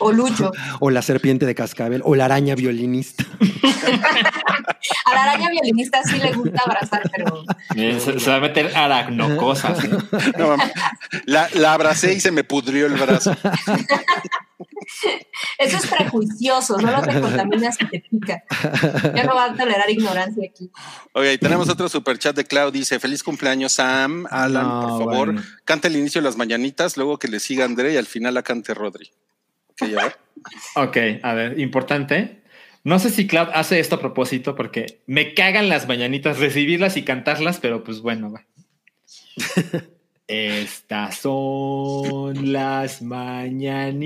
O lucho. O la serpiente de cascabel, o la araña violinista. A la araña violinista sí le gusta abrazar, pero Bien, Se, se va a meter aracnocosas. ¿eh? No, mames. la, la abracé y se me pudrió el brazo. eso es prejuicioso, solo te contaminas y te pica. Ya no va a tolerar ignorancia aquí. Ok, tenemos otro superchat de Cloud. Dice: Feliz cumpleaños, Sam. Alan, No, por favor, bueno. canta el inicio de las mañanitas, luego que le siga André y al final la cante Rodri. Ok, a ver. Ok, a ver, importante. No sé si Cloud hace esto a propósito porque me cagan las mañanitas, recibirlas y cantarlas, pero pues bueno, va. Estas son las mañanitas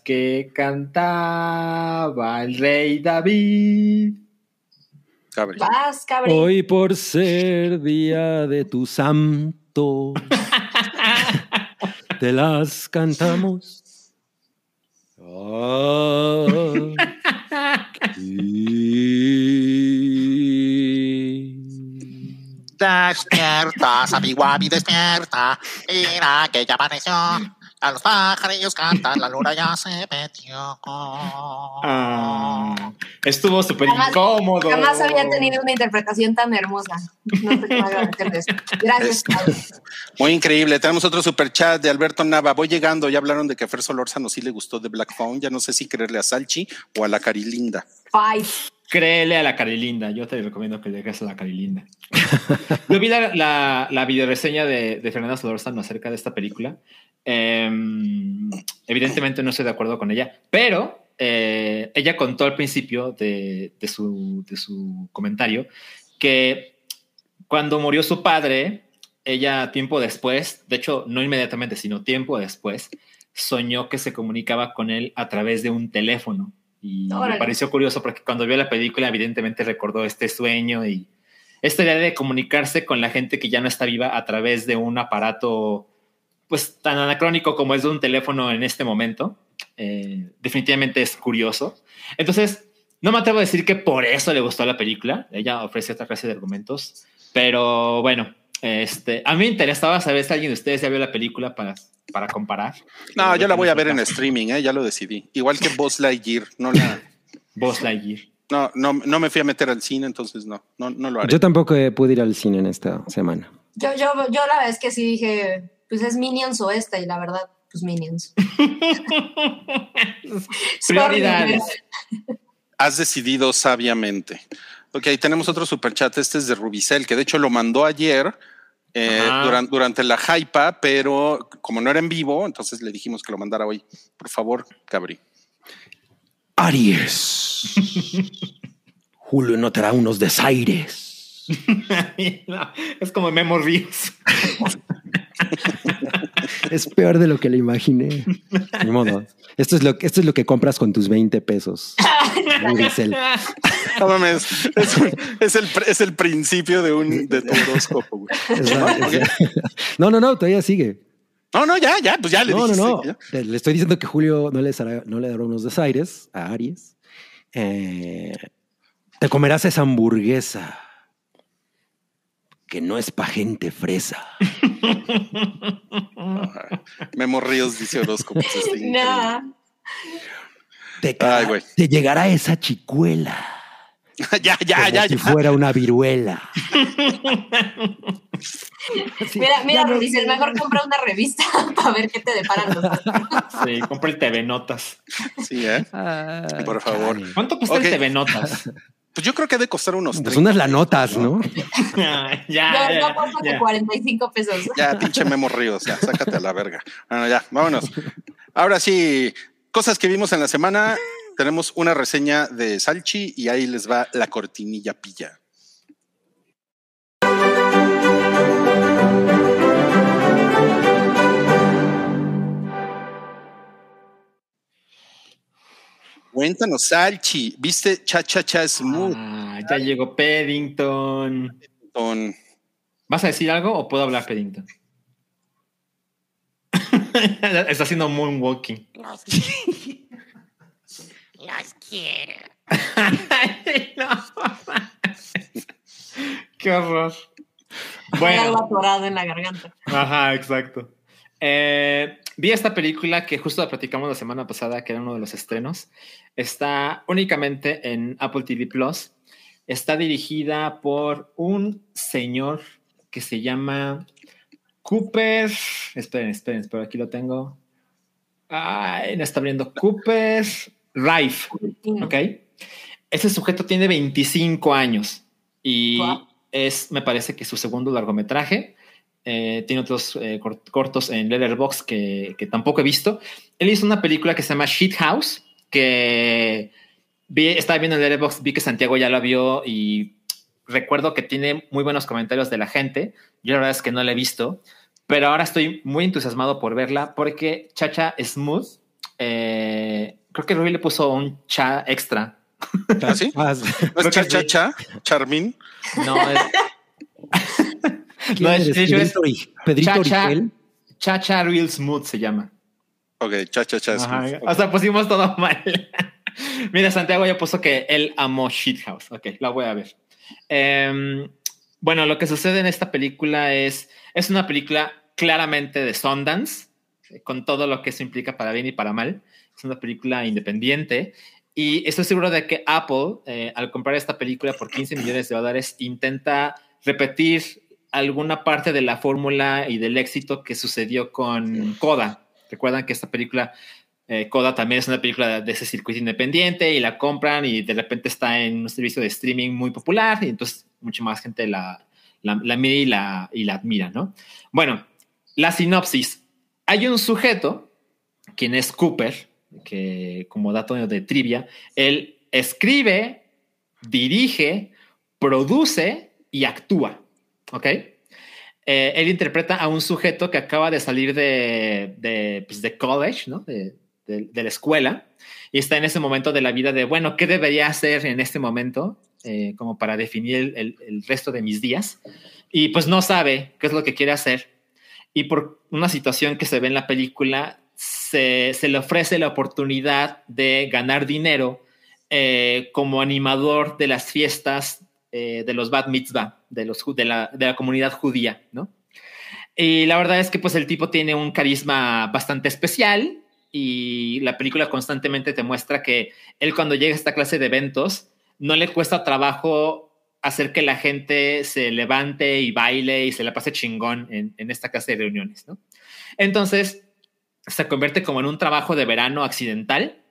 que cantaba el rey David. Cabri. Vas, cabrón. Hoy por ser día de tu santo, te las cantamos. Aquí. Despierta, Sabi Wabi, despierta. Mira que ya apareció. A los pajarillos cantan, la luna ya se metió. Ah, estuvo súper incómodo. Jamás había tenido una interpretación tan hermosa. No sé cómo. Gracias, Claudio. Muy increíble. Tenemos otro superchat de Alberto Nava. Voy llegando. Ya hablaron de que a Fer Solórzano sí le gustó de Black Phone. Ya no sé si creerle a Salchi o a la Carilinda. Five. Créele a la Carilinda. Yo te recomiendo que le creas a la Carilinda. Yo vi la, la, la videoreseña de, de Fernanda Solórzano acerca de esta película. Em, evidentemente no estoy de acuerdo con ella, pero eh, ella contó al principio de, de su, de su comentario que cuando murió su padre, ella tiempo después, de hecho no inmediatamente, sino tiempo después, soñó que se comunicaba con él a través de un teléfono. Y me pareció curioso porque cuando vio la película evidentemente recordó este sueño y esta idea de comunicarse con la gente que ya no está viva a través de un aparato pues tan anacrónico como es de un teléfono en este momento. eh, definitivamente es curioso. Entonces, No me atrevo a decir que por eso le gustó la película. Ella ofrece otra clase de argumentos. Pero bueno, este, a mí me interesaba saber si alguien de ustedes ya vio la película para, para comparar. No, yo la voy a ver en streaming, ¿eh? ya lo decidí. Igual que Buzz Lightyear, no la, Buzz Lightyear. no, no, no me fui a meter al cine, entonces no, no, no lo haré. Yo tampoco eh, pude ir al cine en esta semana. Yo, yo, yo la verdad es que sí dije, pues es Minions o esta, y la verdad, pues Minions. Prioridades. Has decidido sabiamente. Ok, tenemos otro superchat. Este es de Rubicel, que de hecho lo mandó ayer eh, durante, durante la hypa, pero como no era en vivo, entonces le dijimos que lo mandara hoy. Por favor, Cabri. Aries. Julio notará unos desaires. Es como Memo Ríos. Es peor de lo que le imaginé. Ni modo. Esto es lo, esto es lo que compras con tus 20 pesos. Rubicel. No mames, es, el, es el principio de un de tu horóscopo. güey. No, no, no, todavía sigue. No, no, ya, ya, pues ya le No, no, dijiste. no. ya. Le le estoy diciendo que Julio no, les hará- no le dará unos desaires a Aries. Eh, te comerás esa hamburguesa que no es pa' gente fresa. Memo Ríos dice increíble. Nah. Te, Ay, güey. te llegará esa chicuela. ya, ya, como ya, si ya. fuera una viruela. Sí, Mira, mira, no- Rubicel, mejor compra una revista para ver qué te deparan los Sí, compra el TV Notas. Sí, ¿eh? Ay, Por favor. chale. ¿Cuánto cuesta el TV Notas? Pues yo creo que ha de costar unos Pues 30. unas la notas, ¿no? ya, Yo, ya, puesto que ya. 45 pesos. Ya, pinche Memo Ríos, ya, sácate a la verga. Bueno, ya, vámonos. Ahora sí, cosas que vimos en la semana. Tenemos una reseña de Salchi y ahí les va la cortinilla pilla. Cuéntanos, Salchi, ¿viste Cha Cha Cha Smooth? Ah, ya llegó Paddington. Con- ¿Vas a decir algo o puedo hablar Paddington? Está haciendo moonwalking. Los, los quiero. No. Qué horror. Hay algo Bueno, atorado en la garganta. ajá, exacto. Eh, vi esta película que justo la platicamos la semana pasada, que era uno de los estrenos. Está únicamente en Apple TV Plus. Está dirigida por un señor que se llama Cooper. Esperen, esperen, esperen, aquí lo tengo. Ay, no está abriendo. Cooper Rife. Ok. Ese sujeto tiene 25 años y Wow. es, me parece que su segundo largometraje. Eh, tiene otros eh, cort- cortos en Letterboxd que, que tampoco he visto. Él hizo una película que se llama Shit House, que vi, estaba viendo en Letterboxd, vi que Santiago ya la vio y recuerdo que tiene muy buenos comentarios de la gente. Yo la verdad es que no la he visto, pero ahora estoy muy entusiasmado por verla porque Chacha Smooth, eh, creo que Ruby le puso un cha extra. ¿Ah, sí? ¿No es Cha Cha? Charmin. No, es ¿quién No, es- eres? es Pedrito, Chacha. Origel. Chacha Real Smooth se llama. Ok, Cha Cha Cha. Ajá, Smooth. O sea, pusimos todo mal. Mira, Santiago ya puso que él amó Shit House. Ok, la voy a ver. Em, bueno, lo que sucede en esta película es, es una película claramente de Sundance, con todo lo que eso implica para bien y para mal. Es una película independiente. Y estoy seguro de que Apple, eh, al comprar esta película por 15 millones de dólares, intenta repetir alguna parte de la fórmula y del éxito que sucedió con Coda. Recuerdan que esta película, eh, Coda también es una película de, ese circuito independiente y la compran y de repente está en un servicio de streaming muy popular y entonces mucha más gente la, la, la mira y la, y la admira, ¿no? Bueno, la sinopsis. Hay un sujeto, quien es Cooper, que como dato de trivia, él escribe, dirige, produce y actúa, ¿ok? Eh, él interpreta a un sujeto que acaba de salir de, de, pues, de college, ¿no? De, de- de la escuela, y está en ese momento de la vida de, bueno, ¿qué debería hacer en este momento eh, como para definir el, el- el resto de mis días? Y pues no sabe qué es lo que quiere hacer. Y por una situación que se ve en la película, se, se le ofrece la oportunidad de ganar dinero eh, como animador de las fiestas eh, de los Bat Mitzvah, de, los, de, la, de la comunidad judía, ¿no? Y la verdad es que pues el tipo tiene un carisma bastante especial y la película constantemente te muestra que él cuando llega a esta clase de eventos no le cuesta trabajo hacer que la gente se levante y baile y se la pase chingón en, en esta clase de reuniones, ¿no? Entonces se convierte como en un trabajo de verano accidental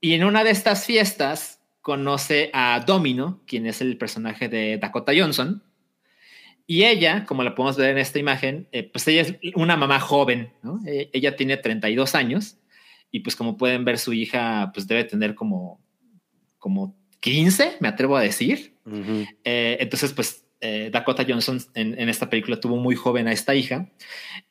y en una de estas fiestas conoce a Domino, quien es el personaje de Dakota Johnson, y ella, como la podemos ver en esta imagen, eh, pues ella es una mamá joven, ¿no? Eh, ella tiene 32 años y pues como pueden ver su hija pues debe tener como, como 15, me atrevo a decir. Ujú. Eh, entonces, pues eh, Dakota Johnson en, en esta película tuvo muy joven a esta hija.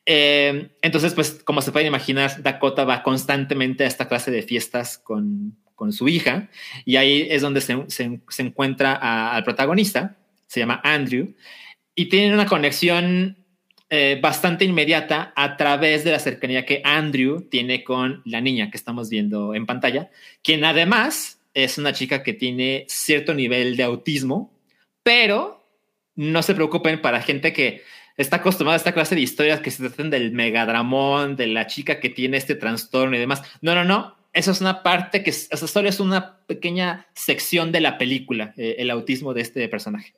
Eh, entonces, pues como se pueden imaginar, Dakota va constantemente a esta clase de fiestas con, con su hija y ahí es donde se, se- encuentra al protagonista, se llama Andrew, y tienen una conexión eh, bastante inmediata a través de la cercanía que Andrew tiene con la niña que estamos viendo en pantalla, quien además es una chica que tiene cierto nivel de autismo, pero no se preocupen para gente que está acostumbrada a esta clase de historias que se tratan del megadramón, de la chica que tiene este trastorno y demás. No, no, no. Eso es una parte que es- esa solo es una pequeña sección de la película, eh, el autismo de este personaje.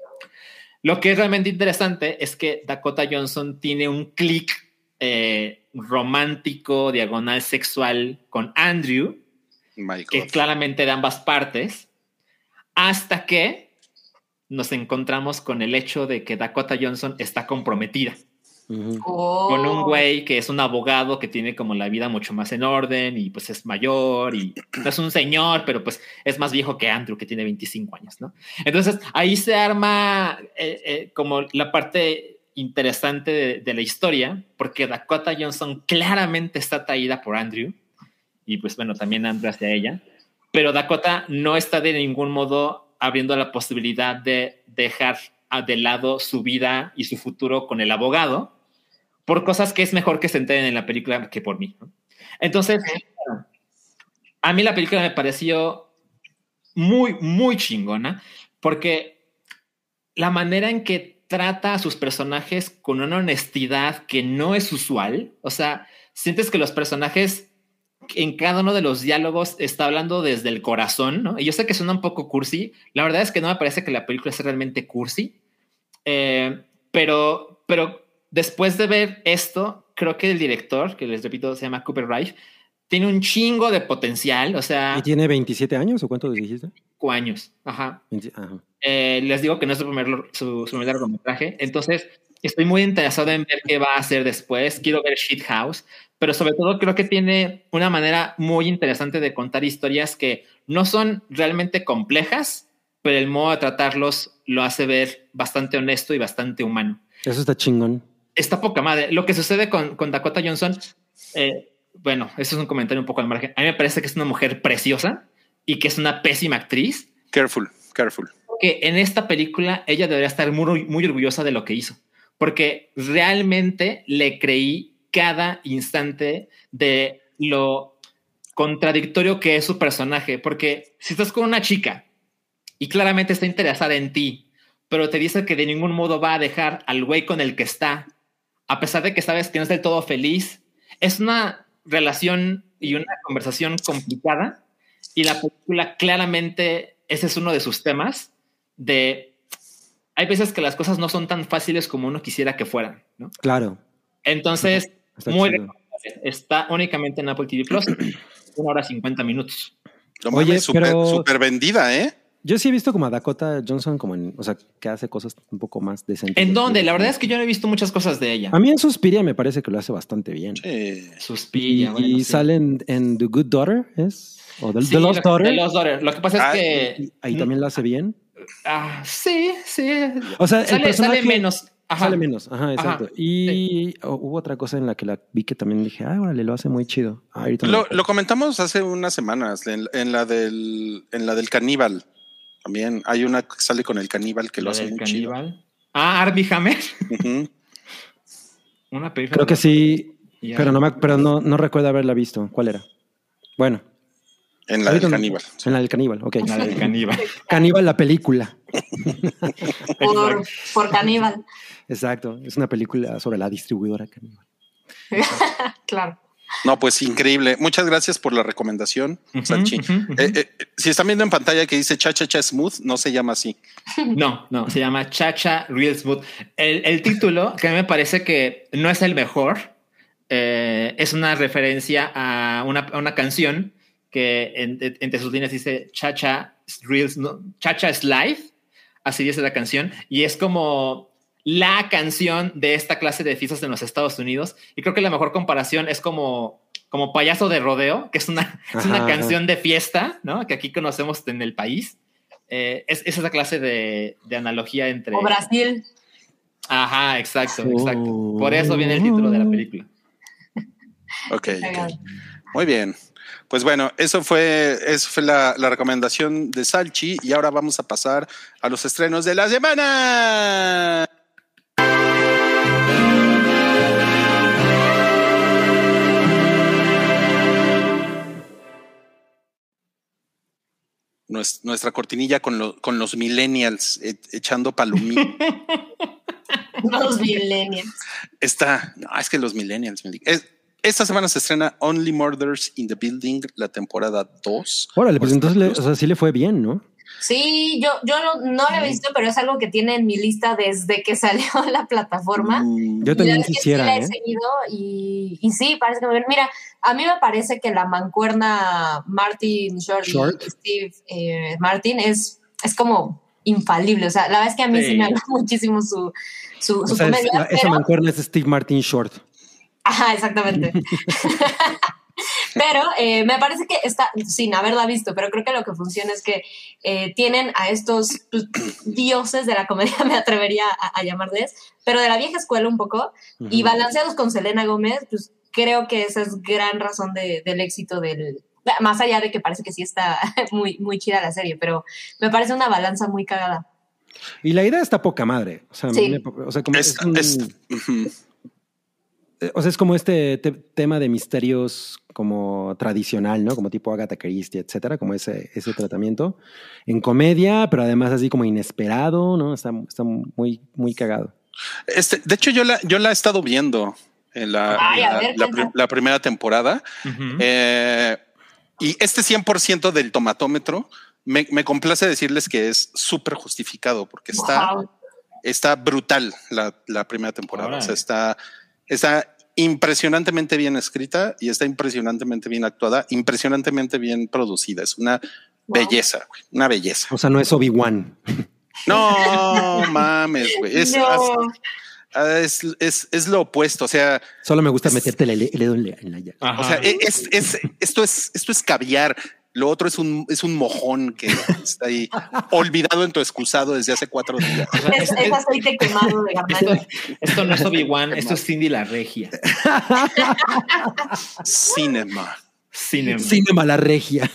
Lo que es realmente interesante es que Dakota Johnson tiene un clic eh, romántico, diagonal sexual con Andrew, que claramente de ambas partes, hasta que nos encontramos con el hecho de que Dakota Johnson está comprometida Oh. con un güey que es un abogado que tiene como la vida mucho más en orden y pues es mayor y no es un señor, pero pues es más viejo que Andrew que tiene 25 años, ¿no? Entonces ahí se arma eh, eh, como la parte interesante de, de la historia porque Dakota Johnson claramente está atraída por Andrew y pues bueno, también Andrew hacia ella, pero Dakota no está de ningún modo abriendo la posibilidad de dejar a- de lado su vida y su futuro con el abogado por cosas que es mejor que se enteren en la película que por mí. ¿no? Entonces, a mí la película me pareció muy, muy chingona porque la manera en que trata a sus personajes con una honestidad que no es usual, o sea, sientes que los personajes en cada uno de los diálogos está hablando desde el corazón, ¿no? Y yo sé que suena un poco cursi, la verdad es que no me parece que la película sea realmente cursi, eh, pero, pero después de ver esto, creo que el director, que les repito, se llama Cooper Reich, tiene un chingo de potencial, o sea, ¿Y tiene 27 años o cuánto dijiste? cinco años. Ajá. 20 ajá. Eh, les digo que no es su primer, su, su primer largometraje, entonces estoy muy interesado en ver qué va a hacer después. Quiero ver Shit House, pero sobre todo creo que tiene una manera muy interesante de contar historias que no son realmente complejas, pero el modo de tratarlos lo hace ver bastante honesto y bastante humano. Eso está chingón. Está poca madre. Lo que sucede con, con Dakota Johnson, eh, bueno, eso es un comentario un poco al margen. A mí me parece que es una mujer preciosa y que es una pésima actriz Careful, careful. que en esta película ella debería estar muy, muy orgullosa de lo que hizo, porque realmente le creí cada instante de lo contradictorio que es su personaje, porque si estás con una chica y claramente está interesada en ti, pero te dice que de ningún modo va a dejar al güey con el que está, a pesar de que sabes que no es del todo feliz, es una relación y una conversación complicada y la película claramente ese es uno de sus temas de hay veces que las cosas no son tan fáciles como uno quisiera que fueran, ¿no? Claro. Entonces, Está muy está únicamente en Apple TV Plus, una hora 50 minutos. Lo Oye, pero- súper vendida, ¿eh? Yo sí he visto como a Dakota Johnson, como en, o sea, que hace cosas un poco más decentes. ¿En dónde? La verdad es que yo no he visto muchas cosas de ella. A mí en Suspiria me parece que lo hace bastante bien. Sí. Y, Suspiria. bueno, y sí. salen en The Good Daughter, ¿es? O The, Sí, The Lost lo- Daughter. The Lost Daughter. Lo que pasa Ah, es que. y ahí también lo hace bien. Ah, sí, sí. O sea, el sale, personaje sale menos. Ajá. Sale menos, ajá, exacto. Ajá, Y oh, hubo otra cosa en la que la vi que también dije, ah, órale, lo hace muy chido. Ah, Lo, comentamos hace unas semanas en, en la del en la del caníbal. También hay una que sale con el caníbal que lo hace muy chido. caníbal. Ah, Armie Hammer. Una película. Creo que sí, pero no me, pero no, no recuerdo haberla visto. ¿Cuál era? Bueno, En la del caníbal. En la del caníbal, ok. La del caníbal. Caníbal, la película. Por, por caníbal. Exacto. Es una película sobre la distribuidora caníbal. Claro. No, pues increíble. Muchas gracias por la recomendación, ujú. Eh, eh, si están viendo en pantalla que dice Cha Cha Cha Smooth, no se llama así. No, no, se llama Chacha Real Smooth. El, el título, que a mí me parece que no es el mejor, eh, es una referencia a una, a una canción que en- en- entre sus líneas dice Chacha Real no, Chacha is Life, así dice la canción, y es como la canción de esta clase de fiestas en los Estados Unidos. Y creo que la mejor comparación es como, como payaso de rodeo, que es una, es una Ajá, canción de fiesta, ¿no? Que aquí conocemos en el país. Eh, es, es esa clase de, de analogía entre. O Brasil. Ajá, exacto, Oh. exacto. Por eso viene el título de la película. Ok, Cagado. ok. Muy bien. Pues bueno, eso fue, eso fue la, la recomendación de Salchi y ahora vamos a pasar a los estrenos de la semana. Nuestra cortinilla con, lo- con los millennials eh, echando palomí. Los millennials. Está, no, es que los millennials. es- esta semana se estrena Only Murders in the Building, la temporada 2. Órale, pues le- Star o sea, sí le fue bien, ¿no? Sí, yo, yo no, no lo he visto, pero es algo que tiene en mi lista desde que salió la plataforma. Mm, Yo también quisiera, sí la he ¿eh? seguido y, y sí, parece que me Mira, a mí me parece que la mancuerna Martin Short, y. Steve eh, Martin es, es como infalible. O sea, la verdad es que a mí sí, Sí. me agrada muchísimo su, su, O su sea, es- comedia. esa mancuerna es Steve Martin Short. Ajá, exactamente. pero eh, me parece que está, sin haberla visto, pero creo que lo que funciona es que eh, tienen a estos pues, dioses de la comedia, me atrevería a, a llamarles, pero de la vieja escuela un poco, y balanceados con Selena Gómez, pues creo que esa es gran razón de- del éxito del... Más allá de que parece que sí está muy, muy chida la serie, pero me parece una balanza muy cagada. Y la idea está poca madre. O sea, Sí. me- o sea, como es- es un- es- ujú. O sea, es como este te- tema de misterios como tradicional, ¿no? Como tipo Agatha Christie, etcétera, como ese, ese tratamiento en comedia, pero además así como inesperado, ¿no? Está, está muy, muy cagado. Este, de hecho, yo la, yo la he estado viendo en la, Ay, la- ver, la cuenta. pri- la primera temporada. Eh, y este 100% del tomatómetro me, me complace decirles que es súper justificado porque está, Wow. está brutal la, la primera temporada. Órale. O sea, está, está impresionantemente bien escrita y está impresionantemente bien actuada, impresionantemente bien producida. Es una belleza, güey, una belleza. O sea, no es Obi-Wan. No mames, güey. Es, No. ah, es, es, es lo opuesto. O sea, Solo me gusta meterte el el dedo en la- en la llaga. Ajá. o sea, e, es, es, esto es, esto es caviar. Lo otro es un, es un mojón que está ahí olvidado en tu excusado desde hace cuatro días. Es, aceite quemado de esto, no es Obi-Wan, esto es Cindy la Regia. Cinema. Cinema. Cinema la regia.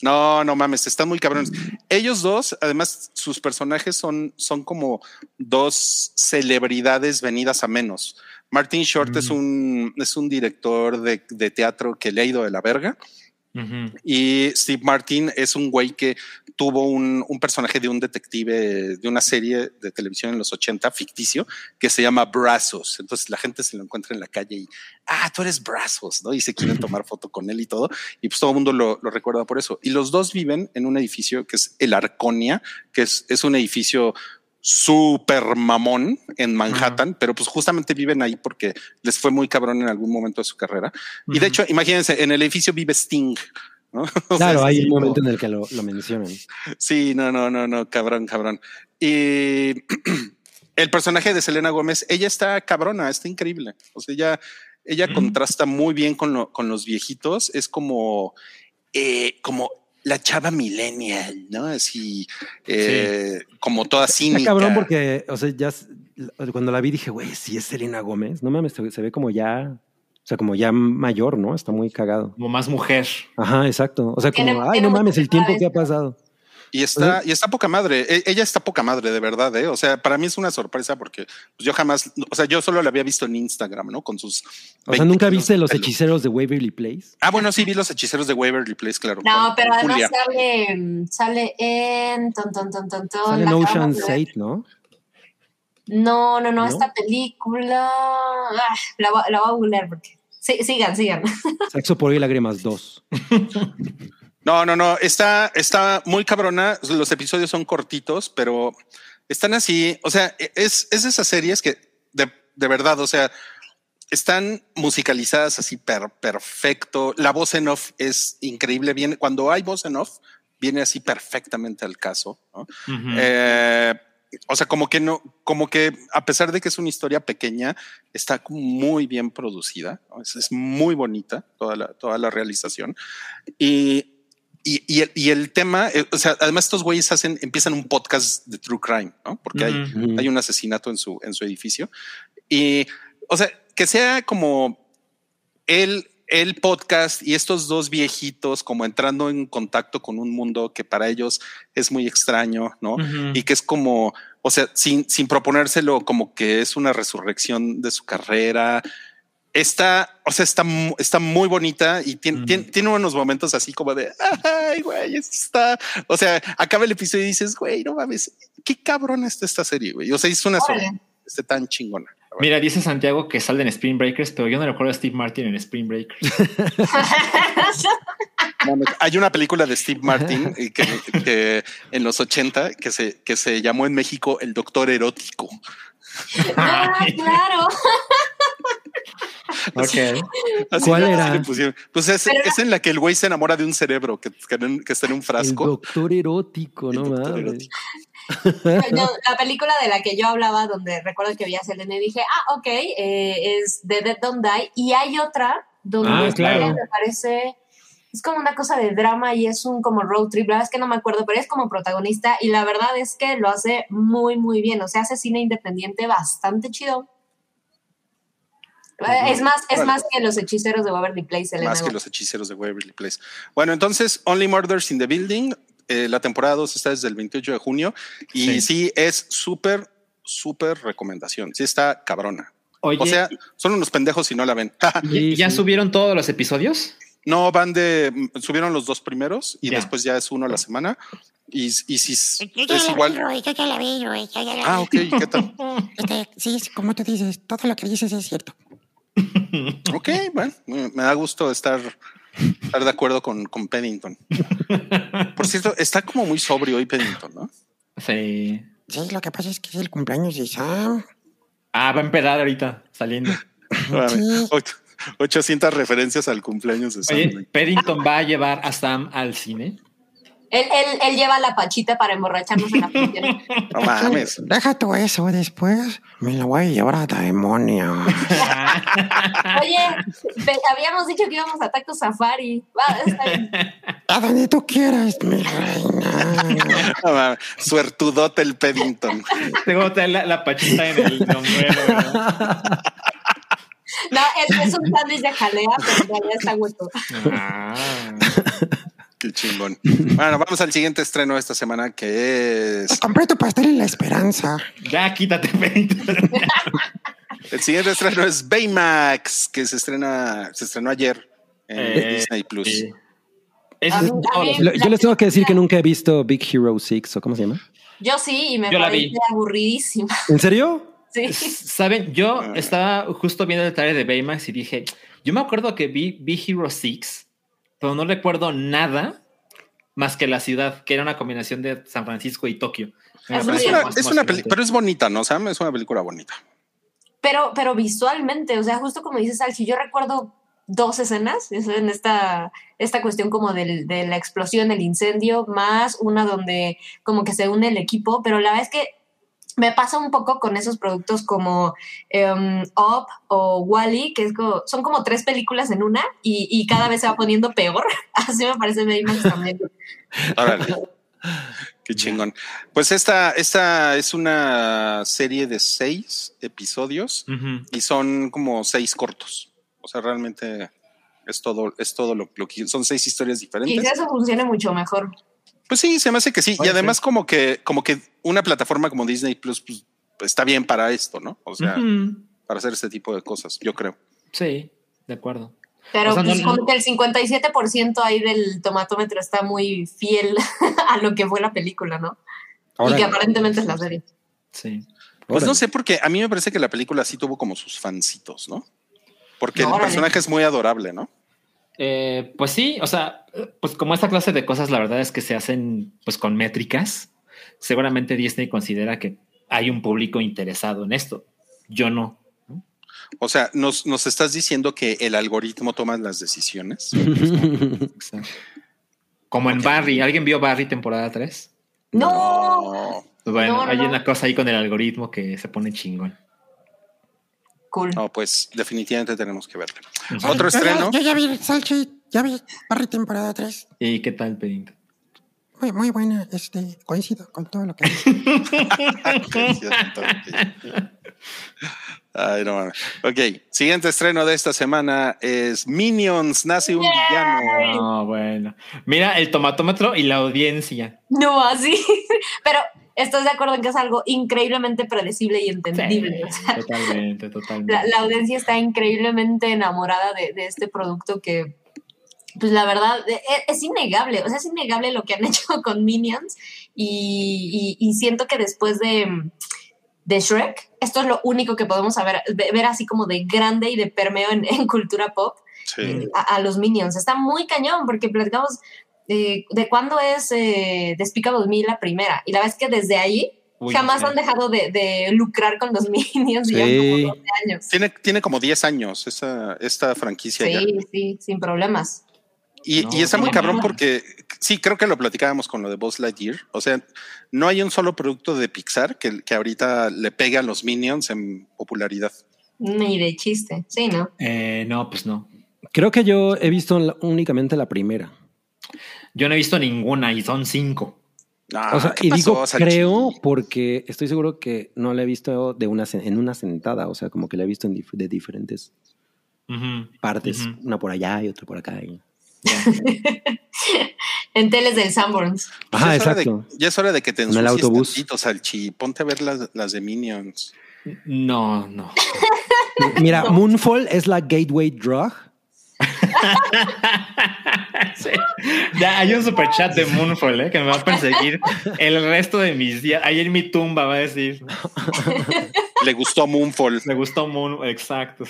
No, no mames, están muy cabrones. Ellos dos, además, sus personajes son, son como dos celebridades venidas a menos. Martin Short es un, es un director de, de teatro que le ha ido de la verga. Y Steve Martin es un güey que tuvo un, un personaje de un detective de una serie de televisión en los 80 ficticio que se llama Brazos. Entonces la gente se lo encuentra en la calle y, ah, tú eres Brazos, ¿no? Y se quieren tomar foto con él y todo. Y pues todo el mundo lo, lo recuerda por eso. Y los dos viven en un edificio que es el Arconia, que es, es un edificio súper mamón en Manhattan, pero pues justamente viven ahí porque les fue muy cabrón en algún momento de su carrera. Y de hecho, imagínense, en el edificio vive Sting. ¿no? O sea, Claro, hay un como- momento en el que lo, lo mencionan. Sí, no, no, no, no, cabrón, cabrón. Y el personaje de Selena Gómez, ella está cabrona, está increíble. O sea, ella, ella contrasta muy bien con, lo- con los viejitos. Es como, eh, como la chava millennial, ¿no? Así, eh, como toda cínica. Está cabrón porque, o sea, ya cuando la vi dije, güey, si es Selena Gómez. No mames, se, ve como ya, o sea, como ya mayor, ¿no? Está muy cagado. Como más mujer. Ajá, exacto. O sea, como, ay, no mames, el tiempo que ha esto. pasado. Y está, y está poca madre. E- ella está poca madre, de verdad, ¿eh? O sea, para mí es una sorpresa porque pues, yo jamás, o sea, yo solo la había visto en Instagram, ¿no? Con sus. O sea, 20 ¿nunca viste los hechiceros de Waverly Place? Ah, bueno, sí, vi los hechiceros de Waverly Place, claro. No, con- pero con además sale, mm, sale en ton, ton, ton, ton, ton, Sale en Ocean's de ver. 8, ¿no? No, no, no, ¿No? esta película. ah, la, voy- la voy a googlear porque. Sí, sigan, sigan. Sexo por y lágrimas 2. No, no, no. Está, está muy cabrona. Los episodios son cortitos, pero están así. O sea, es, es de esas series que de, de verdad, o sea, están musicalizadas así per, perfecto. La voz en off es increíble. Viene cuando hay voz en off, viene así perfectamente al caso. Eh, o sea, como que no, como que a pesar de que es una historia pequeña, está muy bien producida. ¿no? Es, es muy bonita toda la, toda la realización. Y, y, y el, y el tema, eh, o sea, además estos güeyes hacen, empiezan un podcast de true crime, ¿no? Porque hay, Ujú. hay un asesinato en su, en su edificio. Y, o sea, que sea como el, el podcast y estos dos viejitos como entrando en contacto con un mundo que para ellos es muy extraño, ¿no? Ujú. Y que es como, o sea, sin, sin proponérselo como que es una resurrección de su carrera. Está, o sea, está, está muy bonita y tiene, tiene, tiene unos momentos así como de, ay, güey, está, o sea, acaba el episodio y dices, güey, no mames, qué cabrón está esta serie, güey. O sea, es una sola, este tan chingona. Mira, dice Santiago que sale en Spring Breakers, pero yo no recuerdo a Steve Martin en Spring Breakers. Hay una película de Steve Martin eh, que, que en los 80 que se, que se llamó en México El Doctor Erótico. ah, claro. Así ¿Cuál así era? le. Pues es, Pero es en la que el güey se enamora de un cerebro que, que, en- que está en un El frasco. doctor erótico, El no doctor erótico. La película de la que yo hablaba, donde recuerdo que vi a Selene, dije, ah, ok, eh, es The Dead Don't Die. Y hay otra donde Ah, claro. me parece, es como una cosa de drama y es un como road trip. La verdad es que no me acuerdo, pero es como protagonista. Y la verdad es que lo hace muy, muy bien. O sea, hace cine independiente bastante chido. Eh, Es más, es más que los hechiceros de Waverly Place, Selena. Más que los hechiceros de Waverly Place. Bueno, entonces, Only Murders in the Building. eh, la temporada 2 está desde el 28 de junio y Sí. sí, es súper, súper recomendación. Sí está cabrona. Oye, O sea, son unos pendejos si no la ven. ¿y- ¿ya subieron todos los episodios? no van de, subieron los dos primeros y Ya. después ya es uno a la semana. Y, y si es, es vi, igual. Roy, yo ya la vi, yo ya la Ah, vi. ok, ¿qué tal? Este, sí, es como tú dices, todo lo que dices es cierto. Ok, bueno, me da gusto estar, estar de acuerdo con, con Pennington. Por cierto, está como muy sobrio hoy Pennington, ¿no? Sí. Sí, lo que pasa es que es el cumpleaños de Sam. Ah, va a empezar ahorita, saliendo. Sí. Ocho- 800 referencias al cumpleaños de Sam. Oye, Paddington va a llevar a Sam al cine. Él, él, él lleva la pachita para emborracharnos en la función. No mames. Deja tú eso, después me la voy a llevar a demonio. Oye, habíamos dicho que íbamos a Taco Safari. Va, está bien. A donde tú quieras, mi reina. No. Suertudote el Pennington. Tengo que la, la pachita en el sombrero. ¿no? No, es, es un sándwich de jalea, pero en realidad está hueco. Ah. Qué chingón. Bueno, vamos al siguiente estreno de esta semana que es. Compré tu pastel en la esperanza. Ya quítate. El siguiente estreno es Baymax, que se estrena, se estrenó ayer en Eh, Disney Plus. sí. Ese A es mí- a todo mí- lo- Lo- Yo les tengo que decir que nunca he visto Big Hero 6 o cómo se llama. Yo sí, y me parece vi. aburridísima. ¿En serio? Sí. Saben, yo estaba justo viendo el trailer de Baymax y dije, yo me acuerdo que vi, vi Hero 6, pero no recuerdo nada más que la ciudad, que era una combinación de San Francisco y Tokio. Es una, más es una peli- emocionante. pero es bonita, ¿no? Sam es una película bonita. Pero, pero visualmente, o sea, justo como dices, Salchi, yo recuerdo dos escenas es en esta, esta cuestión como del, de la explosión, del incendio, más una donde como que se une el equipo, pero la verdad es que me pasa un poco con esos productos como em, Up o Wally, que es como- son como tres películas en una y, y cada vez se va poniendo peor. Así me parece Baymax también. Órale. Qué chingón. Pues esta, esta es una serie de seis episodios y son como seis cortos. O sea, realmente es todo, es todo lo, lo que son seis historias Y diferentes. eso funciona mucho mejor. Pues sí, se me hace que sí. Y además como que, como que una plataforma como Disney Plus pues, está bien para esto, ¿no? O sea, para hacer este tipo de cosas, yo creo. Sí, de acuerdo. Pero O sea, pues, no- como que el 57% ahí del tomatómetro está muy fiel a lo que fue la película, ¿no? Y que aparentemente es la serie. Sí. Pues Órale. no sé, porque a mí me parece que la película sí tuvo como sus fancitos, ¿no? Porque el Órale. personaje es muy adorable, ¿no? Eh, pues sí, o sea, pues como esta clase de cosas, la verdad es que se hacen pues con métricas. Seguramente Disney considera que hay un público interesado en esto. Yo no. O sea, nos, nos estás diciendo que el algoritmo toma las decisiones. Como en Barry. ¿Alguien vio Barry temporada 3? ¡No! Bueno, No, no, hay una cosa ahí con el algoritmo que se pone chingón. Cool. No, pues definitivamente tenemos que verlo. Otro Yo ya- estreno. Yo ya vi Salchi, ya vi Barry temporada 3. ¿Y qué tal, Pedinto? Muy, muy buena. Este, coincido con todo lo que. Ay, no mames. Ok, siguiente estreno de esta semana es Minions, nace un villano. No, bueno. Mira el tomatómetro y la audiencia. No, así. Pero estoy de acuerdo en que es algo increíblemente predecible y Sí, entendible. O sea, totalmente, totalmente. la, la audiencia está increíblemente enamorada de, de este producto que, pues la verdad, e- e- es, innegable. O sea, es innegable lo que han hecho con Minions. Y, y- y siento que después de, de Shrek, esto es lo único que podemos saber, ve- ver así como de grande y de permeo en, en cultura pop. Sí. a, a los Minions. Está muy cañón porque platicamos eh, de cuándo es eh, Despicable Me la primera. Y la verdad es que desde ahí Uy, jamás sí. han dejado de, de lucrar con los Minions y Sí. como 12 años. Tiene, tiene como 10 años esa, esta franquicia ya. Sí, sí, sin problemas. Y, No, y está muy cabrón porque sí, creo que lo platicábamos con lo de Buzz Lightyear. O sea, no hay un solo producto de Pixar que, que ahorita le pegue a los Minions en popularidad. Ni de chiste. Sí, ¿no? Eh, no, pues no. Creo que yo he visto la- únicamente la primera. Yo no he visto ninguna y son cinco. Ah, o sea, ¿qué y digo creo porque estoy seguro que no la he visto de una en una sentada, o sea, como que la he visto en dif- de diferentes partes, una por allá y otra por acá. y- En teles del Sanborns. Pues Ajá, ya es hora de- exacto. ya es hora de que te En el ensucies autobús. tantito, Salchi. Ponte a ver las, las de Minions. No, no. Mira, Moonfall es la gateway drug. ya, hay un super chat de Moonfall ¿eh? que me va a perseguir el resto de mis días. Ahí en mi tumba va a decir. Le gustó Moonfall. Le gustó Moonfall, exacto.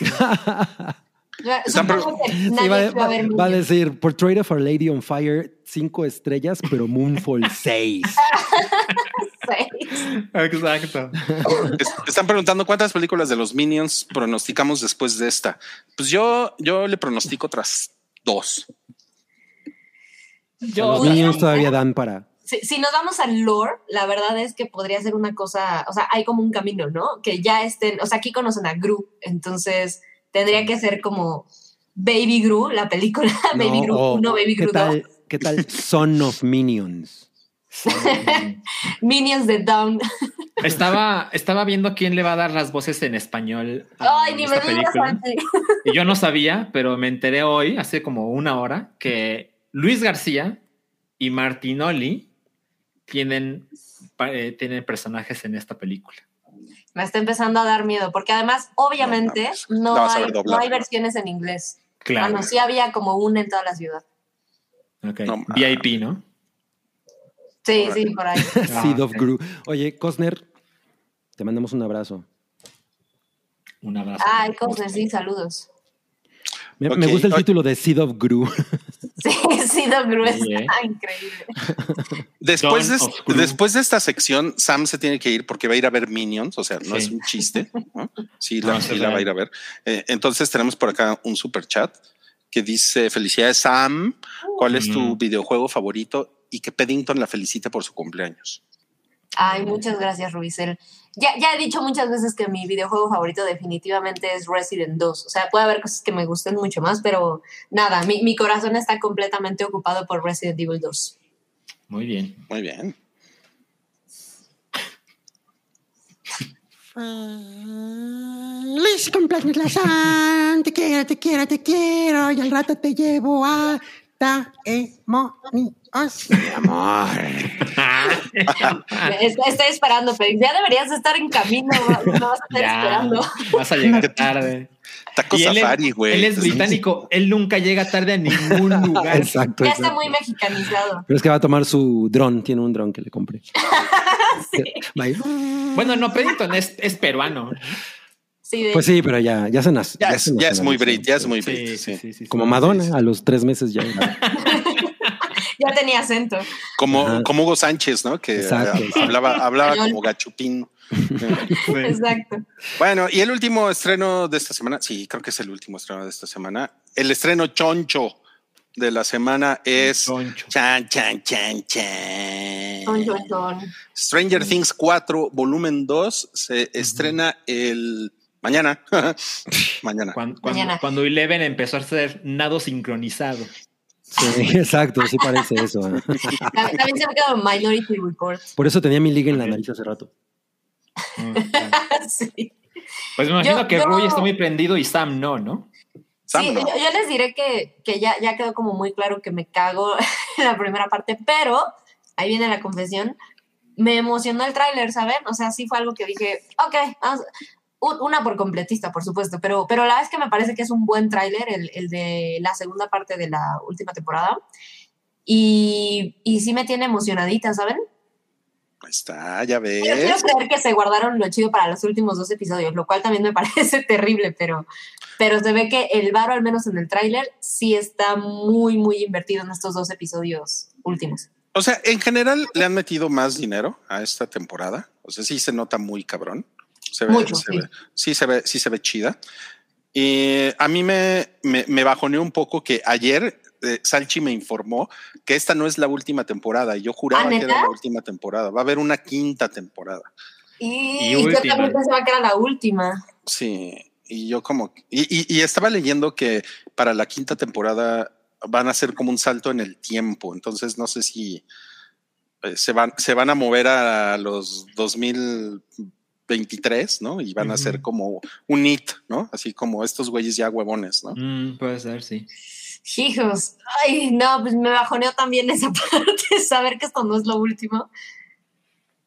Va, a, decir Portrait of Our Lady on Fire, cinco estrellas, pero Moonfall 6. Exacto. Es- Están preguntando cuántas películas de los Minions pronosticamos después de esta. Pues yo, yo le pronostico otras dos. Los Yo, ay, todavía dan para. Si, si nos vamos al lore, la verdad es que podría ser una cosa, o sea, hay como un camino, ¿no? Que ya estén, o sea, aquí conocen a Gru, entonces tendría que ser como Baby Gru, la película Baby No, Gru o 1, Baby ¿qué Gru 2, tal, ¿Qué tal Son of Minions? Minions de Down. estaba, estaba viendo quién le va a dar las voces en español a Ay, ni me película. Y yo no sabía, pero me enteré hoy, hace como una hora, que Luis García y Martinoli tienen, eh, tienen personajes en esta película. Me está empezando a dar miedo, porque además, obviamente, no, hay, no hay versiones en inglés. Claro. Bueno, sí había como una en toda la ciudad. Ok. No, VIP, ¿no? Sí, sí, por ahí. Seed of ok. Gru. Oye, Cosner, te mandamos un abrazo. Un abrazo. Ay, cosas, sí, saludos. Me, gusta el título de Seed of Gru. Sí, sí, Doc Gru está ¿eh? increíble. Después de, Dawn of Gru. después de esta sección, Sam se tiene que ir porque va a ir a ver Minions, o sea, no Sí. es un chiste. ¿no? Sí, la, es sí la va a ir a ver. Eh, entonces tenemos por acá un super chat que dice, felicidades Sam, ¿cuál es tu videojuego favorito? Y que Peddington la felicite por su cumpleaños. Ay, muchas gracias, Rubicel. Ya, ya he dicho muchas veces que mi videojuego favorito definitivamente es Resident 2. O sea, puede haber cosas que me gusten mucho más, pero nada, mi, mi corazón está completamente ocupado por Resident Evil 2. Muy bien. Muy bien. Feliz cumpleaños, la San. Te quiero, te quiero, te quiero. Y al rato te llevo a demonios. Amor. Es- Estoy esperando, pero ya deberías estar en camino, no no vas a estar Ya, esperando. vas a llegar tarde. Taco Y él es- Safari, güey. Él es británico, él nunca llega tarde a ningún lugar. Exacto. Ya está exacto. muy mexicanizado. Pero es que va a tomar su dron. Tiene un dron que le compré. Ir. Bueno, no, Paddington es, es peruano. Sí, de- Pues sí, pero ya, ya se nace. Ya, es, se ya es muy. Brit, ya es muy Sí, Brit. sí, sí. sí, sí, Como sí. Madonna, a los tres meses ya. ya tenía acento. Como, Ajá. como Hugo Sánchez, ¿no? Que Exacto, exacto. hablaba, hablaba como gachupín. Exacto. Bueno, y el último estreno de esta semana, sí, creo que es el último estreno de esta semana. El estreno choncho de la semana es Choncho. chan, chan, chan, chan. Chon, chon, chon. Stranger Things 4, volumen 2, se estrena el mañana. mañana. Cuando, Mañana. cuando, cuando Eleven empezó a hacer nado sincronizado. Sí, exacto, sí parece eso. ¿eh? También se me quedó Minority Report. Por eso tenía mi liga en la nariz hace rato. Mm, sí. Pues me imagino Yo- que yo- Rui está muy prendido y Sam no, ¿no? Sam, Sí, no. yo, yo les diré que, que ya, ya quedó como muy claro que me cago en la primera parte, pero ahí viene la confesión. Me emocionó el tráiler, ¿saben? O sea, sí fue algo que dije, ok, vamos. Un- Una por completista, por supuesto, pero, pero la es que me parece que es un buen tráiler, el, el de la segunda parte de la última temporada. Y, y sí me tiene emocionadita, ¿saben? Ahí está, ya Yo quiero ves. creer que se guardaron lo chido para los últimos dos episodios, lo cual también me parece terrible, pero, pero se ve que el varo, al menos en el tráiler, sí está muy, muy invertido en estos dos episodios últimos. O sea, en general le han metido más dinero a esta temporada. O sea, sí se nota muy cabrón. Se ve, Mucho, se sí. ve- sí se ve, sí se ve chida. Y a mí me, me, me bajoneó un poco que ayer eh, Salchi me informó que esta no es la última temporada. Y yo juraba ¿Ah, que era la última temporada. Va a haber una quinta temporada. Y, Y yo última. también pensaba que era la última. Sí. Y yo como, y, y- y estaba leyendo que para la quinta temporada van a hacer como un salto en el tiempo. Entonces no sé si eh, se van, se van a mover a los 2023, ¿no? Y van a ser como un hit, ¿no? Así como estos güeyes ya huevones, ¿no? Mm, puede ser, sí. Hijos, ay, no, pues me bajoneó también esa parte, saber que esto no es lo último.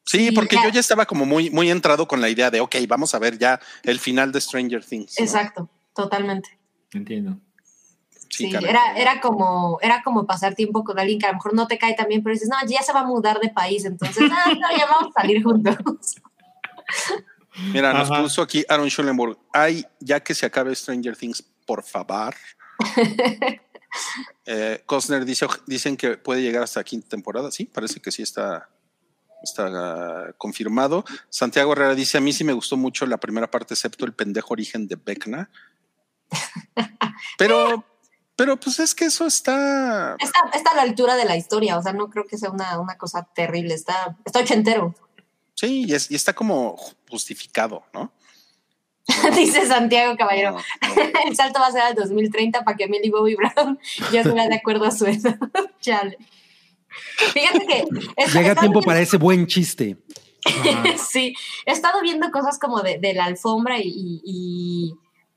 Sí, Sí, porque ya. yo ya estaba como muy, muy entrado con la idea de, ok, vamos a ver ya el final de Stranger Things. ¿no? Exacto, totalmente. Entiendo. Sí, era, era como, era como pasar tiempo con alguien que a lo mejor no te cae también, pero dices, no, ya se va a mudar de país, entonces, ah, no, ya vamos a salir juntos. Mira, nos Ajá. puso aquí Aaron Schulenburg. Ay, ya que se acabe Stranger Things, por favor. eh, Costner dice, dicen que puede llegar hasta la quinta temporada. Sí, parece que sí está, está ah, confirmado. Santiago Herrera dice: A mí sí me gustó mucho la primera parte, excepto el pendejo origen de Vecna. Pero, pero pues es que eso está. Está, está a la altura de la historia, o sea, no creo que sea una, una cosa terrible, está, está ochentero. Sí, y, es- y está como justificado, ¿no? Dice Santiago Caballero. No, no. El salto va a ser al 2030 para que Millie Bobby Brown ya se de acuerdo a su edad. Chale. Fíjate que. Llega tiempo viendo- para ese buen chiste. sí, he estado viendo cosas como de, de la alfombra y, y,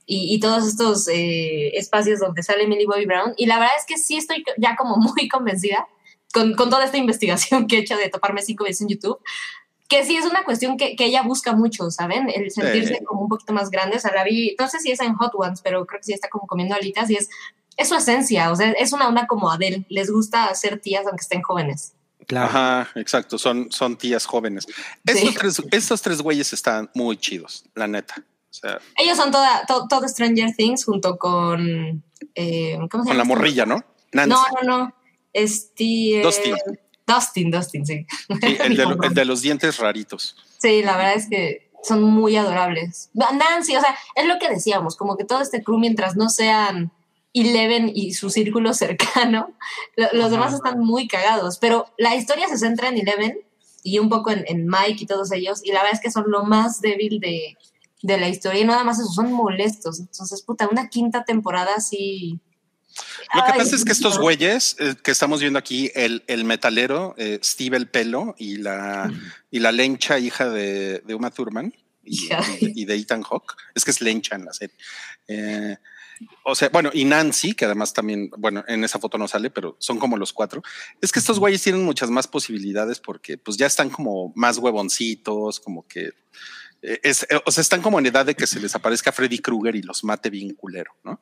y- y todos estos eh, espacios donde sale Millie Bobby Brown. Y la verdad es que sí estoy ya como muy convencida con, con toda esta investigación que he hecho de toparme cinco veces en YouTube. Que sí es una cuestión que, que ella busca mucho, ¿saben? El sentirse Sí. como un poquito más grande. O sea, la vi, no sé si es en Hot Ones, pero creo que sí está como comiendo alitas y es, es su esencia. O sea, es una onda como Adele. Les gusta ser tías aunque estén jóvenes. Claro. Ajá, exacto, son, son tías jóvenes. Estos, tres, estos tres güeyes están muy chidos, la neta. O sea, Ellos son toda, to- todo Stranger Things junto con. eh, ¿Cómo se con la llama? morrilla, ¿no? Nancy. No, no, no. Este. Dustin. Dustin, Dustin, sí. Sí, el, de, lo- el de los dientes raritos. Sí, la verdad es que son muy adorables. Nancy, o sea, es lo que decíamos, como que todo este crew, mientras no sean Eleven y su círculo cercano, lo- los Ajá. demás están muy cagados. Pero la historia se centra en Eleven y un poco en, en Mike y todos ellos, y la verdad es que son lo más débil de, de la historia, y nada más eso, son molestos. Entonces, puta, una quinta temporada sí. Lo que Ay, pasa es que estos güeyes eh, que estamos viendo aquí, el, el metalero, eh, Steve el pelo y la, y la lencha hija de, de Uma Thurman y, y de, y de Ethan Hawke, es que es lencha en la serie. Eh, O sea, bueno, y Nancy, que además también, bueno, en esa foto no sale, pero son como los cuatro. Es que estos güeyes tienen muchas más posibilidades porque pues ya están como más huevoncitos, como que es, eh, o sea, están como en edad de que se les aparezca Freddy Krueger y los mate bien culero, ¿no?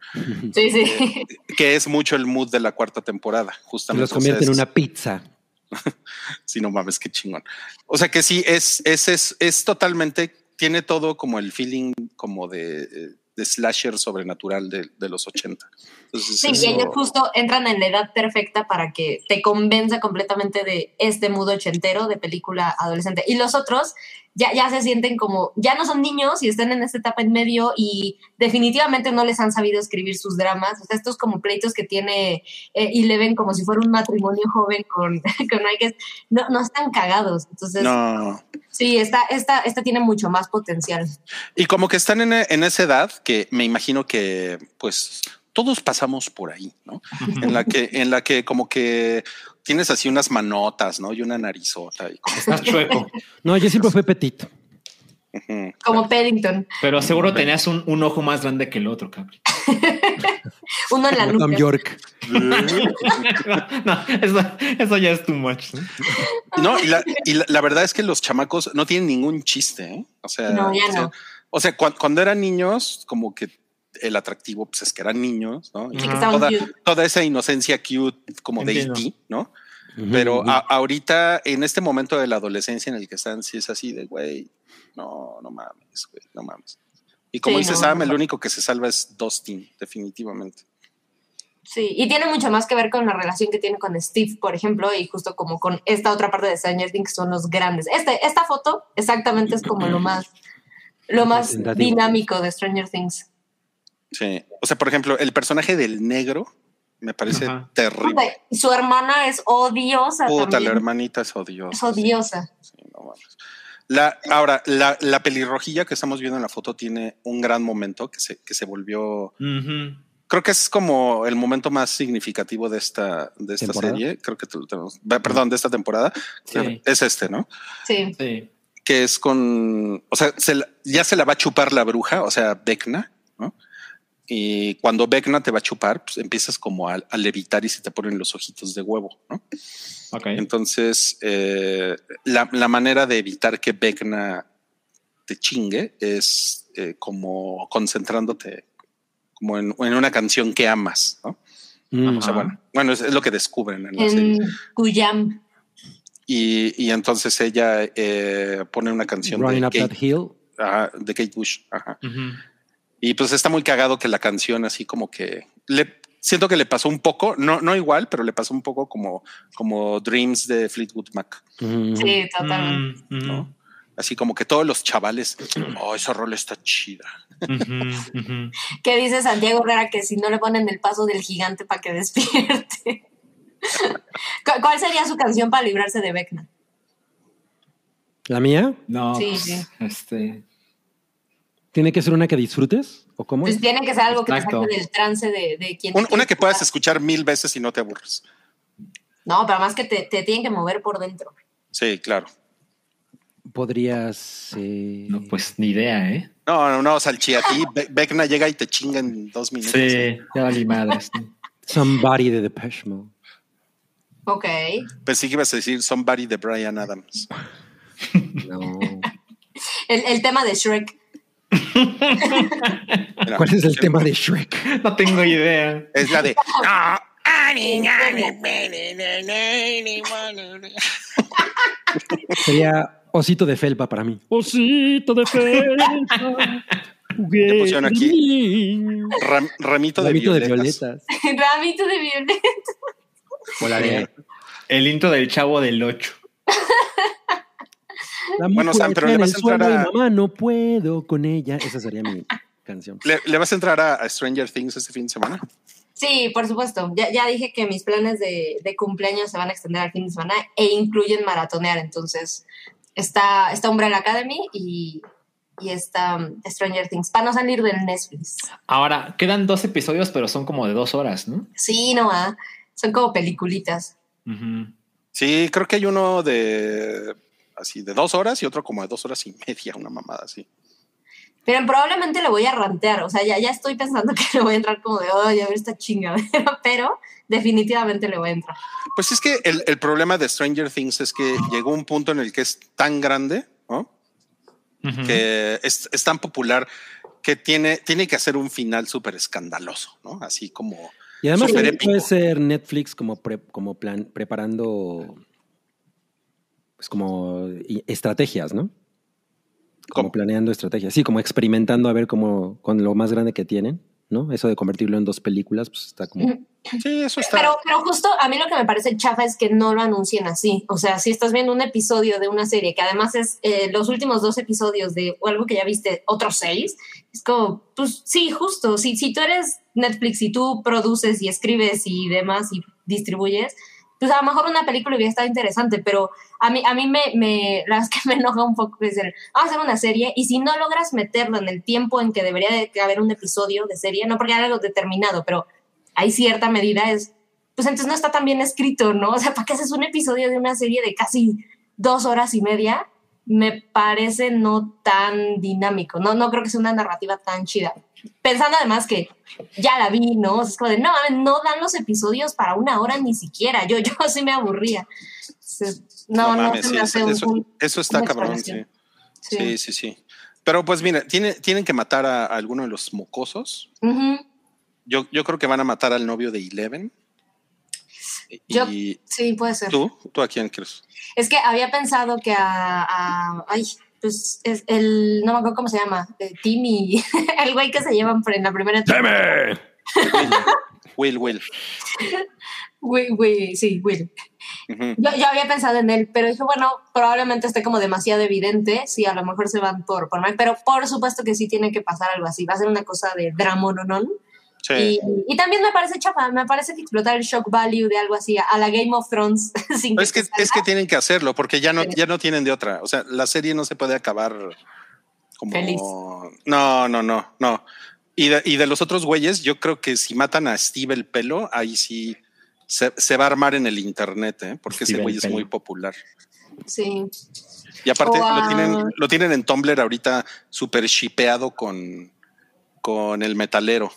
Sí, sí. Que es mucho el mood de la cuarta temporada, Y justamente. los O sea, convierte en una pizza. Sí, no mames, qué chingón. O sea que sí, es, es, es, es totalmente, tiene todo como el feeling como de, eh, de slasher sobrenatural de, de los 80. Entonces, Sí, eso- y ellos justo entran en la edad perfecta para que te convenza completamente de este mood ochentero de película adolescente. Y los otros ya, ya se sienten como, ya no son niños y están en esta etapa en medio y definitivamente no les han sabido escribir sus dramas. O sea, estos como pleitos que tiene eh, Eleven como si fuera un matrimonio joven con, con Mike, no, no están cagados. Entonces, no. Sí, esta, esta, esta tiene mucho más potencial. Y como que están en, en esa edad que me imagino que pues todos pasamos por ahí, ¿no? En la que, en la que como que tienes así unas manotas, ¿no? Y una narizota. Y como- Estás chueco. No, yo siempre fui petito. Como Paddington, Pero seguro tenías un, un ojo más grande que el otro, cabrón. uno en la Tom nuca. York. no, eso, eso ya es too much. ¿no? No, y, la, y la- la verdad es que los chamacos no tienen ningún chiste, ¿eh? O sea, No, ya o sea, no. o sea, cuan- cuando, eran niños, como que el atractivo pues es que eran niños, ¿no? Y toda, esa inocencia cute como Entiendo. de E.T., ¿no? Pero a- ahorita, en este momento de la adolescencia en el que están, sí es así de, güey, no, no mames, güey, no mames. Y como Sí, dice no, Sam, el único que se salva es Dustin, definitivamente. Sí, y tiene mucho más que ver con la relación que tiene con Steve, por ejemplo, y justo como con esta otra parte de Stranger Things que son los grandes. Este, esta foto exactamente es como lo más, lo más dinámico de Stranger Things. Sí. O sea, por ejemplo, el personaje del negro me parece Ajá. terrible. Su hermana es odiosa Puta, la también. hermanita es odiosa. Es odiosa. Sí, no mames. La, ahora, la, la pelirrojilla que estamos viendo en la foto tiene un gran momento que se, que se volvió. Creo que es como el momento más significativo de esta, de esta ¿Temporada? serie. Creo que tenemos. Perdón, de esta temporada. Sí. Es este, ¿no? Sí. Sí. Que es con. O sea, se la- ya se la va a chupar la bruja, o sea, Vecna. Y cuando Vecna te va a chupar, pues empiezas como a, a levitar y se te ponen los ojitos de huevo, ¿no? Ok. Entonces, eh, la, la manera de evitar que Vecna te chingue es eh, como concentrándote como en, en una canción que amas, ¿no? Mm. O sea, Ajá. bueno, bueno, es, es lo que descubren en. En Guyam. Y, y entonces ella eh, pone una canción de Running Up That Kate, Hill. ajá, de Kate Bush. Ajá. Y pues está muy cagado que la canción así como que le siento que le pasó un poco, no, no igual, pero le pasó un poco como, como Dreams de Fleetwood Mac. Ujú. Sí, totalmente. Mm. ¿no? Así como que todos los chavales, oh, esa rola está chida. ¿Qué dice Santiago Herrera que si no le ponen el paso del gigante para que despierte? ¿Cu- ¿Cuál sería su canción para librarse de Vecna? ¿La mía? No, Sí, pues, sí. este. ¿Tiene que ser una que disfrutes? ¿O cómo? Pues tiene que ser algo que te saque del trance de, de quien. Un- te una que puedas escuchar mil veces y no te aburres. No, pero más que te, te tienen que mover por dentro. Sí, claro. Podrías. eh, No, pues ni idea, ¿eh? No, no, no, Salchi, a ti Vecna llega y te chinga en dos minutos. Sí, ya valí madres. Somebody de Depeche Mode. Ok. Pensé que ibas a decir Somebody de Brian Adams. No. El, el tema de Shrek. Mira, ¿Cuál es el tema de Shrek? No tengo idea. Es la de Sería Osito de Felpa para mí. Osito de Felpa. Te pusieron aquí. Ram- ramito, de, Ramito de violetas. violetas. Ramito de violeta. Volaré. El intro del chavo del 8. La Bueno, Sam, pero le vas a entrar a- mamá, no puedo con ella. Esa sería mi canción. ¿Le, le vas a entrar a, a Stranger Things este fin de semana? Sí, por supuesto. Ya, ya dije que mis planes de, de cumpleaños se van a extender al fin de semana e incluyen maratonear. Entonces, está, está Umbrella Academy y, y está um, Stranger Things. Para no salir del Netflix. Ahora, quedan dos episodios, pero son como de dos horas, ¿no? Sí, no, ah, son como peliculitas. Sí, creo que hay uno de así de dos horas y otro como de dos horas y media, una mamada así. Pero probablemente le voy a rantear, o sea, ya, ya estoy pensando que le voy a entrar como de, ay, a ver esta chingadera, pero definitivamente le voy a entrar. Pues es que el, el problema de Stranger Things es que llegó un punto en el que es tan grande, ¿no? Que es, es tan popular que tiene, tiene que hacer un final súper escandaloso, ¿no? Así como Y además puede ser Netflix como, pre- como plan, preparando pues como estrategias, ¿no? Como ¿Cómo? planeando estrategias. Sí, como experimentando a ver cómo con lo más grande que tienen, ¿no? Eso de convertirlo en dos películas, pues está como. Sí, eso está. Pero, pero justo a mí lo que me parece chafa es que no lo anuncien así. O sea, si estás viendo un episodio de una serie que además es eh, los últimos dos episodios de o algo que ya viste, otros seis, es como, pues sí, justo. Si, si tú eres Netflix y tú produces y escribes y demás y distribuyes, pues a lo mejor una película hubiera estado interesante, pero a mí, a mí me, me, la que me enoja un poco es vamos a hacer una serie y si no logras meterlo en el tiempo en que debería de haber un episodio de serie, no porque haya algo determinado, pero hay cierta medida, es, pues entonces no está tan bien escrito, ¿no? O sea, ¿para qué haces un episodio de una serie de casi dos horas y media? Me parece no tan dinámico, no, no creo que sea una narrativa tan chida. Pensando además que ya la vi, ¿no? O sea, es como de, no, mames, no dan los episodios para una hora ni siquiera. Yo, yo sí me aburría. No, no, mames, se sí, me hace eso, un- eso- está cabrón, sí. sí. Sí, sí, Pero pues mira, tiene, tienen que matar a, a alguno de los mocosos. Yo, yo creo que van a matar al novio de Eleven. Y Yo- Sí, puede ser. tú, tú a quién crees? Es que había pensado que a, a- ay, pues es el, no me acuerdo cómo se llama, eh, Timmy, el güey que se llevan en la primera temporada. Will, Will. Will, Will, sí, Will. Yo, yo había pensado en él, pero dije, bueno, probablemente esté como demasiado evidente, sí, a lo mejor se van por, por mal, pero por supuesto que sí tiene que pasar algo así, va a ser una cosa de drama no Sí. y, y también me parece chapa, me parece que explotar el shock value de algo así, a la Game of Thrones. sin es que, te es que tienen que hacerlo porque ya no, ya no tienen de otra. O sea, la serie no se puede acabar como. Feliz. No, no, no, no. Y de, y de los otros güeyes, yo creo que si matan a Steve el pelo, ahí sí se, se va a armar en el internet, ¿eh? porque Steve ese güey es muy popular. Sí. Y aparte lo, tienen, lo tienen en Tumblr ahorita súper shipeado con, con el metalero.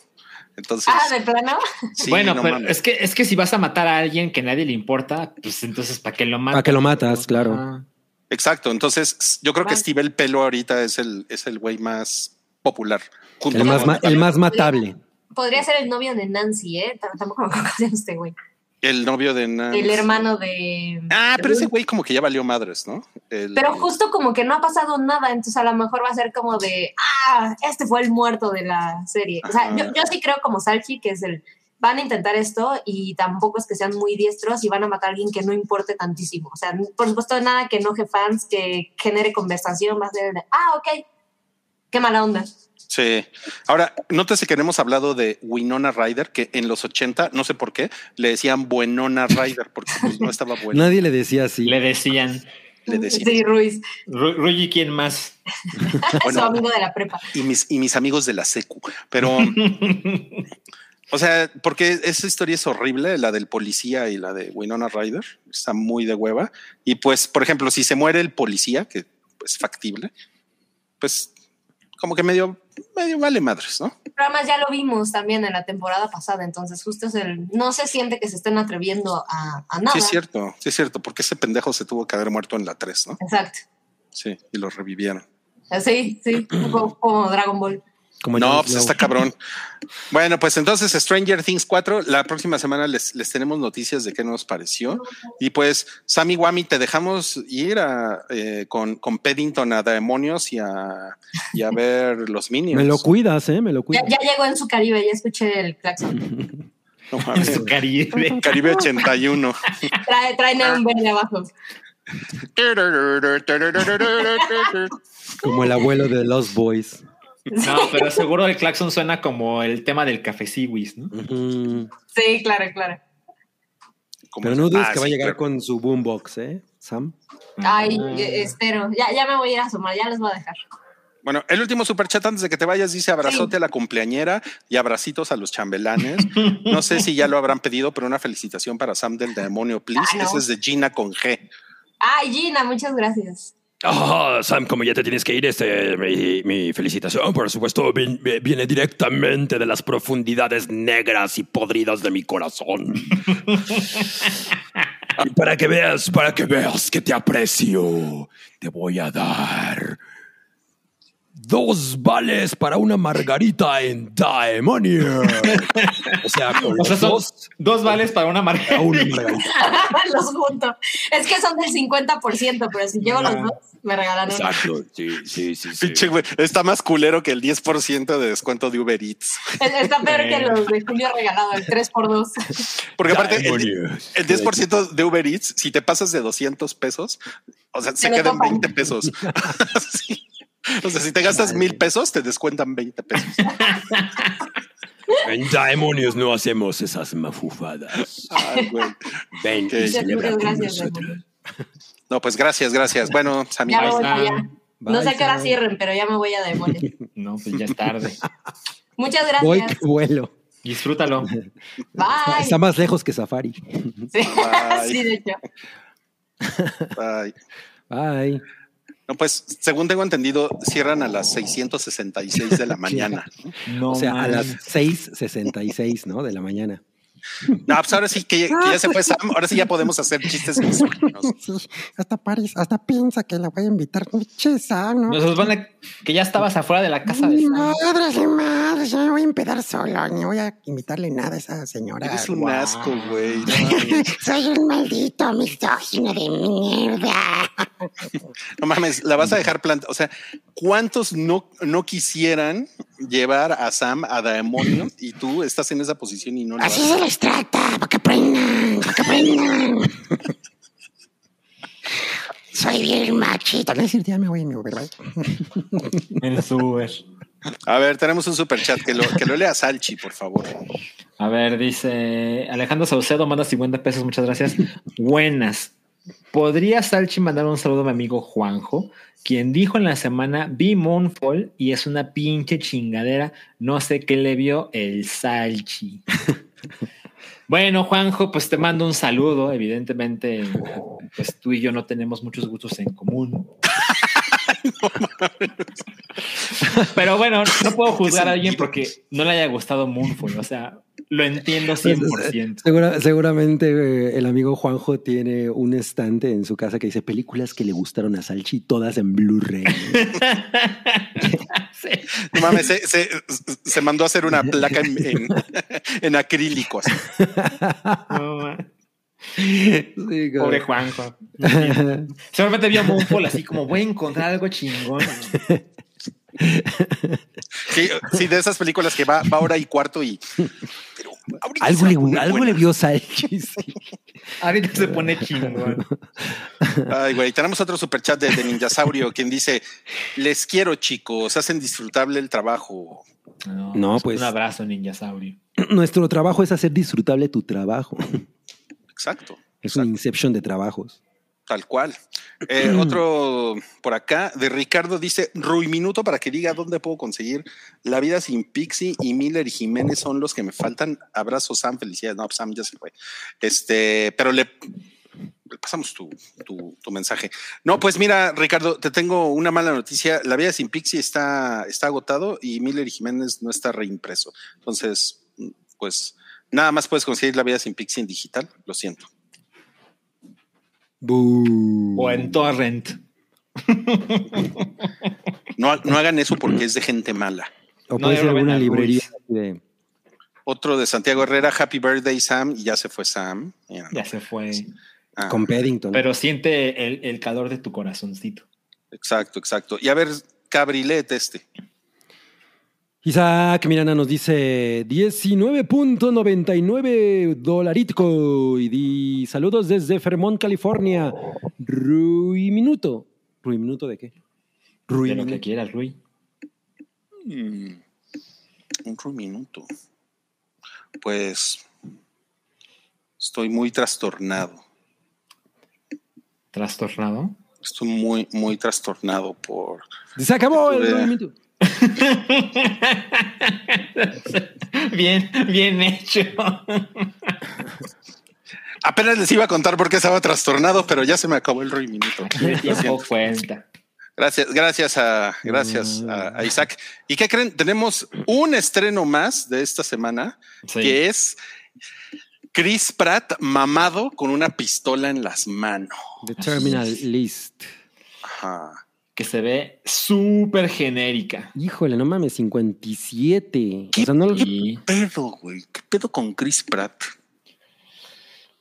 Entonces, Ah, de plano. sí, bueno, no pero mames. es que es que si vas a matar a alguien que a nadie le importa, pues entonces ¿para qué lo matas? ¿Para qué lo matas? Claro. Exacto. Entonces, yo creo que. Steve el pelo ahorita es el, es el güey más popular. junto El más, el más matable. Podría ser el novio de Nancy, ¿eh? Tam- Tampoco me acuerdo este güey. El novio de Nancy. El hermano de. Ah, pero ese güey como que ya valió madres, ¿no? El- Pero justo como que no ha pasado nada, entonces a lo mejor va a ser como de, ah, este fue el muerto de la serie. O sea, yo, yo sí creo como Salchi que es el, van a intentar esto y tampoco es que sean muy diestros y van a matar a alguien que no importe tantísimo. O sea, por supuesto nada que enoje fans, que genere conversación, va a ser de, ah, ok, qué mala onda. Sí. Ahora, nótese que no hemos hablado de Winona Ryder, que en los 80, no sé por qué, le decían Buenona Ryder, porque pues, no estaba bueno. Nadie le decía así. Le decían, Le decían. Sí, Ruiz, "Ru- Ruyi, ¿quién más? su Bueno, amigo de la prepa. y mis, y mis amigos de la secu. Pero, o sea, porque esa historia es horrible, la del policía y la de Winona Ryder, está muy de hueva. Y pues, por ejemplo, si se muere el policía, que es factible, pues como que medio, medio vale madres, ¿no? Pero además ya lo vimos también en la temporada pasada, entonces justo es el, no se siente que se estén atreviendo a, a nada. Sí, es cierto, sí, es cierto, porque ese pendejo se tuvo que haber muerto en la 3, ¿no? Exacto. Sí, y lo revivieron. Sí, sí, como, como Dragon Ball. Como No, pues está cabrón. Bueno, pues entonces Stranger Things 4, la próxima semana les, les tenemos noticias de qué nos pareció. Y pues, Sammy Wami, te dejamos ir a, eh, con, con Paddington a Demonios y a, y a ver los Minions. Me lo cuidas, ¿eh? Me lo Ya, cuidas. ya llegó en su Caribe, ya escuché el claxon. No En su Caribe. Caribe 81. Trae, trae Neon Verde abajo. Como el abuelo de Lost Boys. No, pero seguro el claxon suena como el tema del café Siwis, ¿no? Sí, claro, claro. Como- Pero no dudes Ah, que va a llegar claro. con su boombox, ¿eh? Sam. Ay, Ah. eh, espero. Ya, ya me voy a ir a asomar, ya les voy a dejar. Bueno, el último superchat antes de que te vayas dice abrazote a la cumpleañera y abracitos a los chambelanes. No sé si ya lo habrán pedido, pero una felicitación para Sam del Demonio, please. Ah, no. Ese es de Gina con G. Ay, Gina, muchas gracias. Ah, Sam, como ya te tienes que ir, este, mi, mi felicitación, por supuesto, vi- vi- viene directamente de las profundidades negras y podridas de mi corazón. y para que veas, para que veas que te aprecio, te voy a dar dos vales para una margarita en Daemonia. o sea, con O sea, son dos, dos vales para una marca. a una margarita. los junto. Es que son del 50%, pero si llevo los dos, me regalan uno. Exacto, sí, sí, sí. sí. Pinche güey, está más culero que el 10% de descuento de Uber Eats. Es- Está peor que los de Julio regalado, el 3x2. Porque aparte, el, el 10% de Uber Eats, si te pasas de 200 pesos, o sea, se lo quedan topan. 20 pesos. Sí. O sea, si te gastas mil pesos, te descuentan 20 pesos. En Daemonios no hacemos esas mafufadas. Ay, güey. Ven y celebra con Gracias, nosotros. No, pues gracias, gracias. Bueno, Sammy, Ya me voy está. para allá. No sé a qué hora cierren, pero ya me voy a demonios. No, pues ya es tarde. Muchas Voy gracias. que vuelo. Disfrútalo. Bye. Está más lejos que Safari. Sí, Bye. sí, de hecho. Ay. Bye. No, pues, según tengo entendido, cierran a las 666 de la mañana. No, O sea, a las mames. 6:66, ¿no? De la mañana. No, pues ahora sí que, que ya se fue Sam, ahora sí ya podemos hacer chistes misóginos. Sí, hasta Paris, hasta piensa que la voy a invitar. Che, Sam, ¿no? Nos supone que ya estabas afuera de la casa de Sam. madre, mi madre, ya me voy a empedar solo, ni voy a invitarle nada a esa señora. Eres un Guau. asco, güey. Soy un maldito misógino de mierda. No mames, la vas a dejar plantada. O sea, ¿cuántos no, no quisieran llevar a Sam a demonios y tú estás en esa posición y no lo Así se les trata, para que aprendan, para que aprendan. Soy bien machito. No es cierto, ya me voy en mi Uber, ¿vale? En su Uber. A ver, tenemos un super chat que lo, que lo lea Salchi, por favor. A ver, dice Alejandro Saucedo, manda 50 pesos, muchas gracias. Buenas. ¿Podría Salchi mandar un saludo a mi amigo Juanjo, quien dijo en la semana vi Moonfall y es una pinche chingadera? No sé qué le vio el Salchi. bueno, Juanjo, pues te mando un saludo. Evidentemente, pues tú y yo no tenemos muchos gustos en común. Pero bueno, no puedo juzgar a alguien porque no le haya gustado Moonfall. O sea, lo entiendo 100%. Segura- seguramente eh, el amigo Juanjo tiene un estante en su casa que dice películas que le gustaron a Salchi, todas en Blu-ray. Sí. No mames, se, se- se mandó a hacer una placa en, en- en acrílico. así. No, ma. Sí, como- Pobre Juanjo. Seguramente vio Moonfall así como voy a encontrar algo chingón. Sí, sí, de esas películas que va, va hora y cuarto y. Pero algo le, algo le vio Salchi. sí. Ahorita se pone chingón. Ay, güey, tenemos otro superchat de, de Ninjasaurio quien dice: Les quiero, chicos, hacen disfrutable el trabajo. No, No, pues. Un abrazo, Ninja Saurio. Nuestro trabajo es hacer disfrutable tu trabajo. Exacto. Es un inception de trabajos. Tal cual. Eh, otro por acá de Ricardo dice: Rui Minuto para que diga dónde puedo conseguir La vida sin Pixie y Miller y Jiménez son los que me faltan. Abrazo, Sam, felicidades. No, Sam ya se fue. Este, pero le, le pasamos tu, tu- tu mensaje. No, pues mira, Ricardo, te tengo una mala noticia. La vida sin Pixie está, está agotado y Miller y Jiménez no está reimpreso. Entonces, pues nada más puedes conseguir La vida sin Pixie en digital. Lo siento. O en Torrent. No, no hagan eso porque es de gente mala. O No, puede yo ser alguna librería de- Otro de Santiago Herrera, Happy Birthday Sam, y ya se fue Sam. Ya se fue. ah, con Paddington. Pero siente el, el calor de tu corazoncito. exacto, exacto. Y a ver, Cabrilet este. Isaac Mirana nos dice 19.99 dolarico y di saludos desde Fremont, California. Rui Minuto. ¿Rui Minuto de qué? Rui De lo que quieras, Rui. Mm, un Rui minuto. Pues estoy muy trastornado. Trastornado. Estoy muy, muy trastornado por. Se acabó el Rui Minuto. bien, bien hecho. Apenas les iba a contar por qué estaba trastornado, pero ya se me acabó el rey minuto. Gracias, gracias a gracias a, a Isaac. ¿Y qué creen? Tenemos un estreno más de esta semana, Sí. que es Chris Pratt mamado con una pistola en las manos. The Terminal List. Ajá. Que se ve súper genérica. Híjole, no mames, 57. ¿Qué O sea, no, Y Pedo, güey. ¿Qué pedo con Chris Pratt?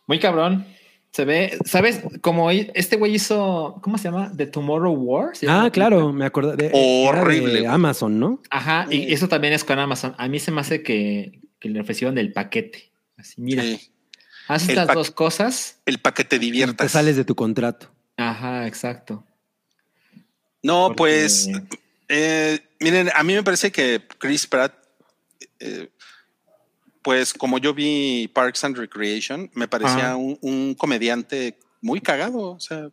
muy cabrón. Se ve, ¿sabes? Como este güey hizo, ¿cómo se llama? The Tomorrow War. ¿Se llama Ah, la claro, me acordé de, Horrible, de. Amazon, ¿no? Ajá, y eso también es con Amazon. A mí se me hace que, que le ofrecieron el paquete. Así, mira, Sí. haz El estas dos cosas. El paquete diviertas. Te sales de tu contrato. Ajá, exacto. No, Porque- pues, eh, miren, a mí me parece que Chris Pratt, eh, pues como yo vi Parks and Recreation, me parecía un, un comediante muy cagado, o sea,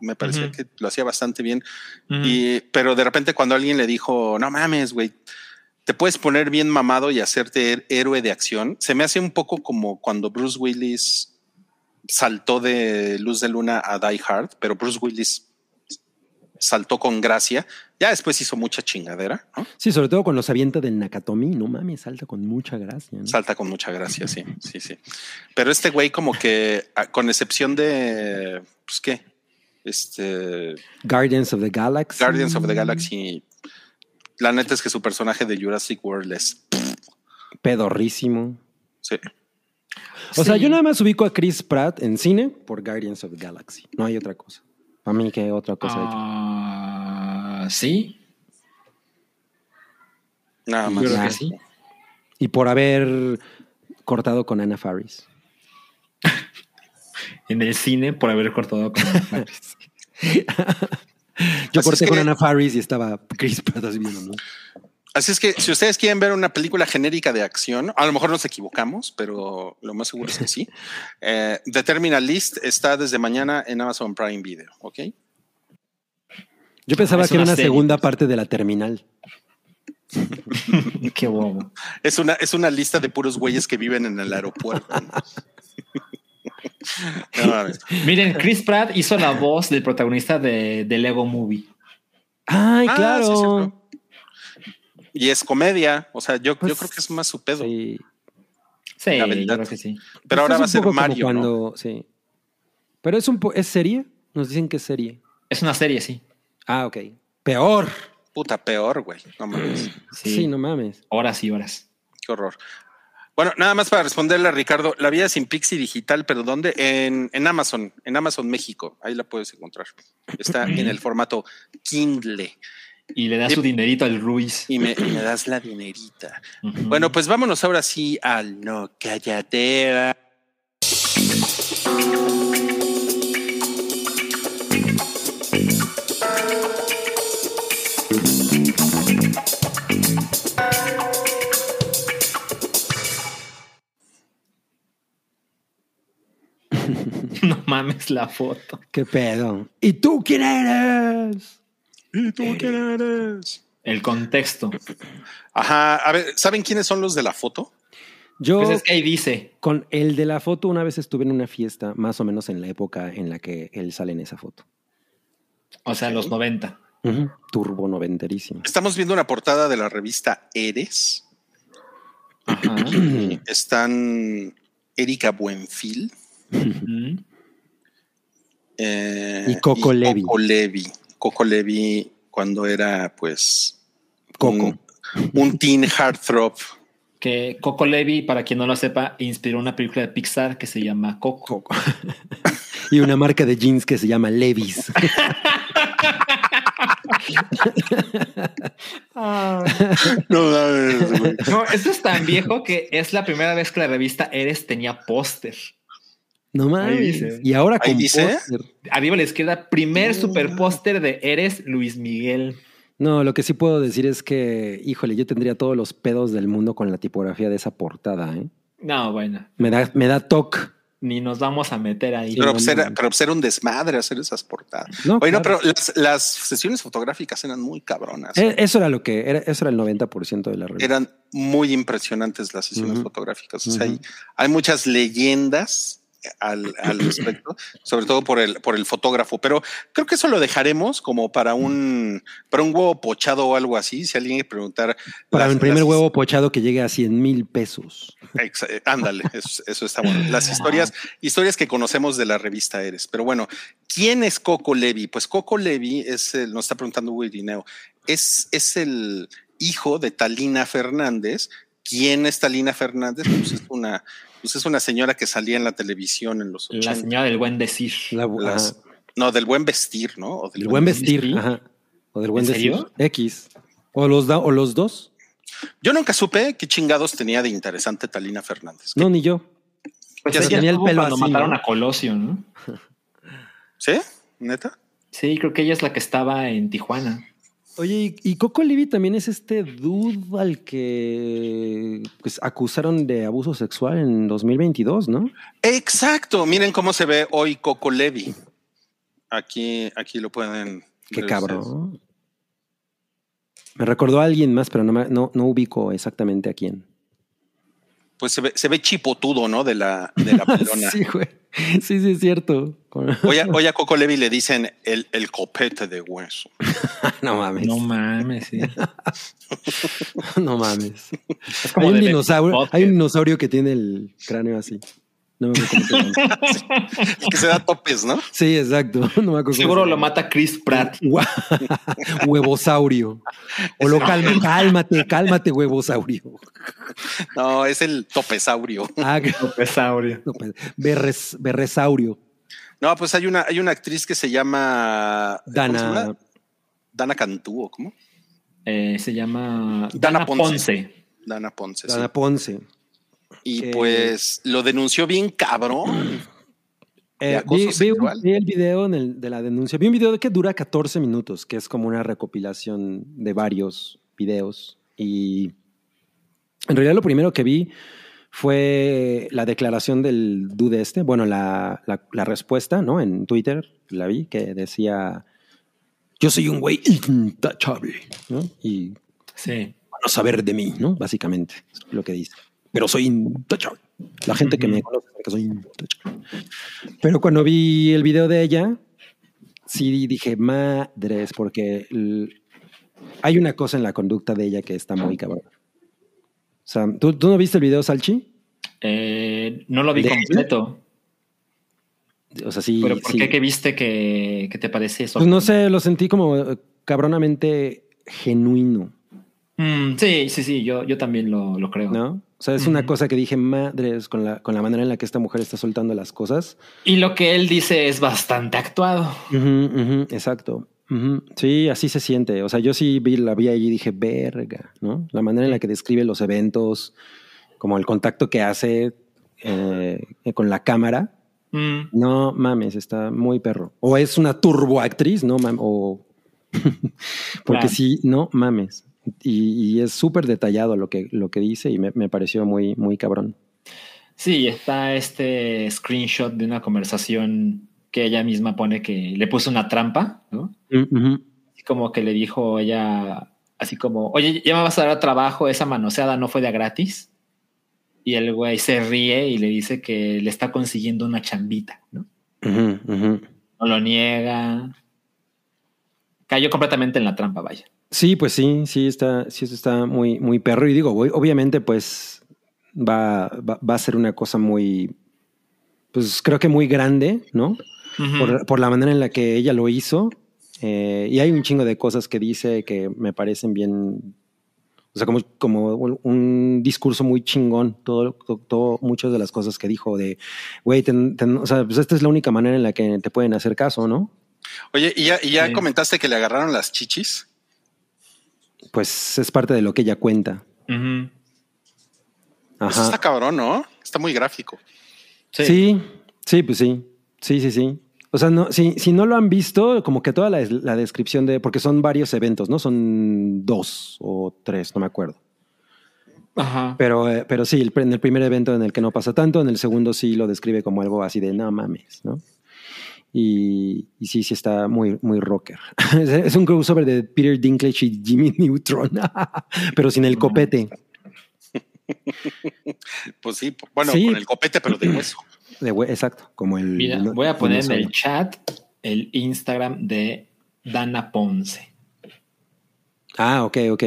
me parecía que lo hacía bastante bien. Y, pero de repente cuando alguien le dijo, no mames, güey, te puedes poner bien mamado y hacerte héroe de acción, se me hace un poco como cuando Bruce Willis saltó de Luz de Luna a Die Hard, pero Bruce Willis saltó con gracia. Ya después hizo mucha chingadera, ¿no? Sí, sobre todo cuando se avienta del Nakatomi, no mames, salta con mucha gracia. ¿no? Salta con mucha gracia, sí, sí, sí. Pero este güey como que, con excepción de, pues qué, este, Guardians of the Galaxy. Guardians of the Galaxy, la neta es que su personaje de Jurassic World es, Pedorrísimo. sí. O sea, yo nada más ubico a Chris Pratt en cine por Guardians of the Galaxy. No hay otra cosa. A mí, ¿qué otra cosa hecho? Ah, sí, Nada yo más. creo Ya. que sí. Y por haber cortado con Anna Faris. En el cine por haber cortado con Yo Así corté es con que- Anna Faris y estaba Chris Pratt viendo, ¿no? Así es que si ustedes quieren ver una película genérica de acción, a lo mejor nos equivocamos, pero lo más seguro es que sí. Eh, The Terminal List está desde mañana en Amazon Prime Video, ¿ok? Yo pensaba Es que era una serie. segunda parte de la terminal. Qué bobo. Es una, es una lista de puros güeyes que viven en el aeropuerto. No. Miren, Chris Pratt hizo la voz del protagonista de, de Lego Movie. Ay, Ah, claro. sí. Y es comedia, o sea, yo, yo Pues, creo que es más su pedo. Sí. Sí, yo creo que sí. Pero ahora Pues va a ser Mario, ¿no? sí. Pero es un po ¿es serie? Nos dicen que es serie. Es una serie, sí. Ah, ok. Peor. Puta, peor, güey. No mames. Sí, Sí, no mames. horas y horas. Qué horror. Bueno, nada más para responderle a Ricardo, la vida sin Pixie digital, pero ¿dónde? En, en Amazon, en Amazon México, ahí la puedes encontrar. Está en el formato Kindle Y le da su dinerito al Ruiz. y me, y me das la dinerita. Bueno, pues vámonos ahora sí al no calladera. no mames la foto. ¿Qué pedo? ¿Y tú quién eres? ¿Y tú quién eres? El contexto. Ajá, a ver, ¿saben quiénes son los de la foto? Yo Pues es que ahí dice. con el de la foto una vez estuve en una fiesta, más o menos en la época en la que él sale en esa foto. O sea, los 90. Ujú. Turbo noventerísimo. Estamos viendo una portada de la revista Eres. Ajá. Están Erika Buenfil eh, Y Coco Levi. Coco Levi. Coco Levi cuando era pues Coco. un, un teen heartthrob. Que Coco Levi, para quien no lo sepa, inspiró una película de Pixar que se llama Coco. Y una marca de jeans que se llama Levis. No mames, güey. No, esto es tan viejo que es la primera vez que la revista Eres tenía póster. No mames. Y ahora con dice. póster. Arriba a la izquierda, primer super póster de Eres Luis Miguel. No, lo que sí puedo decir es que, híjole, yo tendría todos los pedos del mundo con la tipografía de esa portada, ¿eh? No, bueno, Me da, me da toc. ni nos vamos a meter ahí. Pero, no, pues no, era, no. pero pues era un desmadre hacer esas portadas. No, Oye, no, pero las, las sesiones fotográficas eran muy cabronas. Eh, Eso era lo que era, eso era el 90% de la revista. Eran muy impresionantes las sesiones fotográficas. O sea, hay muchas leyendas al, al respecto, sobre todo por el, por el fotógrafo. Pero creo que eso lo dejaremos como para un, para un huevo pochado o algo así. Si alguien quiere preguntar. Para el primer las- huevo pochado que llegue a 100 mil pesos. Eh, Ándale, eso, eso está bueno. Las historias, historias que conocemos de la revista Eres. Pero bueno, ¿quién es Coco Levi? Pues Coco Levi es el, nos está preguntando Irineo, es, es el hijo de Talina Fernández. ¿Quién es Talina Fernández? Pues es una, pues es una señora que salía en la televisión en los La 80. señora del buen decir. La- Las- ajá. no, del buen vestir, ¿no? O del el buen vestir. vestir. Ajá. O del buen ¿En decir. serio? X. O los, da- o los dos. Yo nunca supe qué chingados tenía de interesante Talina Fernández. No, ni yo. Pues ella tenía el pelo cuando así, mataron ¿no? a Colosio, ¿no? ¿Sí? ¿Neta? Sí, creo que ella es la que estaba en Tijuana. Oye, y, Coco Levi también es este dude al que pues, acusaron de abuso sexual en 2022, ¿no? Exacto. Miren cómo se ve hoy Coco Levi. Aquí, aquí lo pueden. Qué ver cabrón. Me recordó a alguien más, pero no, me- no, no ubico exactamente a quién. Pues se ve, se ve chipotudo, ¿no? De la, de la pelona. Sí, güey. Sí, sí, es cierto. Hoy, a, hoy a Coco Levi le dicen el, el copete de hueso. no mames. No No, mames, sí. mames. Es como Hay un, hay dinosaurio que tiene el cráneo así. No me acuerdo. El que se da topes, ¿no? Sí, exacto. No me acuerdo Seguro se lo mata Chris Pratt. Huevosaurio. O lo calma, cálmate, cálmate, huevosaurio. No, es el topesaurio. Ah, que- Pesaurio. no, pues, berres- berresaurio. No, pues hay una, hay una actriz que se llama ¿cómo se Dana. llama? Dana Cantú, ¿o ¿cómo? Eh, se llama Dana Dana, Ponce. Ponce. Dana Ponce. sí. Dana Ponce. Y pues lo denunció bien cabrón. Eh, de acoso vi, vi un- sexual. vi el video en el- de la denuncia. Vi un video que dura 14 minutos, que es como una recopilación de varios videos. Y en realidad lo primero que vi fue la declaración del dude este, bueno, la, la- la respuesta, ¿no? En Twitter la vi, que decía, yo soy un güey intachable, ¿no? Y Sí. van a saber de mí, ¿no? Básicamente, es lo que dice. Pero soy. La gente que me conoce sabe que soy. Pero cuando vi el video de ella, sí dije, madres, porque el- hay una cosa en la conducta de ella que está muy cabrón. O sea, ¿tú, tú no viste el video, Salchi? Eh, no lo vi ¿De- completo. O sea, sí. pero ¿por sí. qué? ¿Qué viste que, que te parece eso? Pues no sé, lo sentí como eh, cabronamente genuino, Mm, sí, sí, sí, yo, yo también lo, lo creo. ¿no? O sea, es una cosa que dije, madres, con la, con la manera en la que esta mujer está soltando las cosas. Y lo que él dice es bastante actuado. Exacto. Sí, así se siente. O sea, yo sí vi, la vi allí y dije, verga, ¿no? La manera en la que describe los eventos, como el contacto que hace eh, con la cámara. Mm, No mames, está muy perro. O es una turboactriz, no mames. O porque Claro. sí, no mames. Y, y es súper detallado lo que, lo que dice y me, me pareció muy, muy cabrón. Sí, está este screenshot de una conversación que ella misma pone que le puso una trampa, ¿no? Como que le dijo ella, así como, oye, ya me vas a dar trabajo, esa manoseada no fue de gratis. Y el güey se ríe y le dice que le está consiguiendo una chambita, ¿no? No lo niega. Cayó completamente en la trampa, vaya. Sí, pues sí, sí está, sí eso está muy, muy perro. Y digo, obviamente, pues va, va, va a ser una cosa muy, pues creo que muy grande, ¿no? Por, por la manera en la que ella lo hizo. Eh, y hay un chingo de cosas que dice que me parecen bien, o sea, como, como un, discurso muy chingón, todo, todo, todo- muchas de las cosas que dijo de, güey, o sea, pues esta es la única manera en la que te pueden hacer caso, ¿no? Oye, ¿y ya, y ya Sí. comentaste que le agarraron las chichis? Pues es parte de lo que ella cuenta. Ujú. Eso está cabrón, ¿no? Está muy gráfico. Sí. Sí, sí, pues sí. Sí, sí, sí. O sea, no, si, si no lo han visto, como que toda la, la descripción de, porque son varios eventos, ¿no? Son dos o tres, no me acuerdo. Ajá. Pero, eh, pero sí, el- en el primer evento en el que no pasa tanto, en el segundo sí lo describe como algo así de no mames, ¿no? Y, y sí, sí está muy, muy rocker. Es, es un crossover de Peter Dinklage y Jimmy Neutron, pero sin el copete. Pues sí, bueno, Sí. con el copete, pero de hueso. De hue- exacto, como el. Mira, no- voy a poner en el chat el Instagram de Dana Ponce Ah, ok, ok.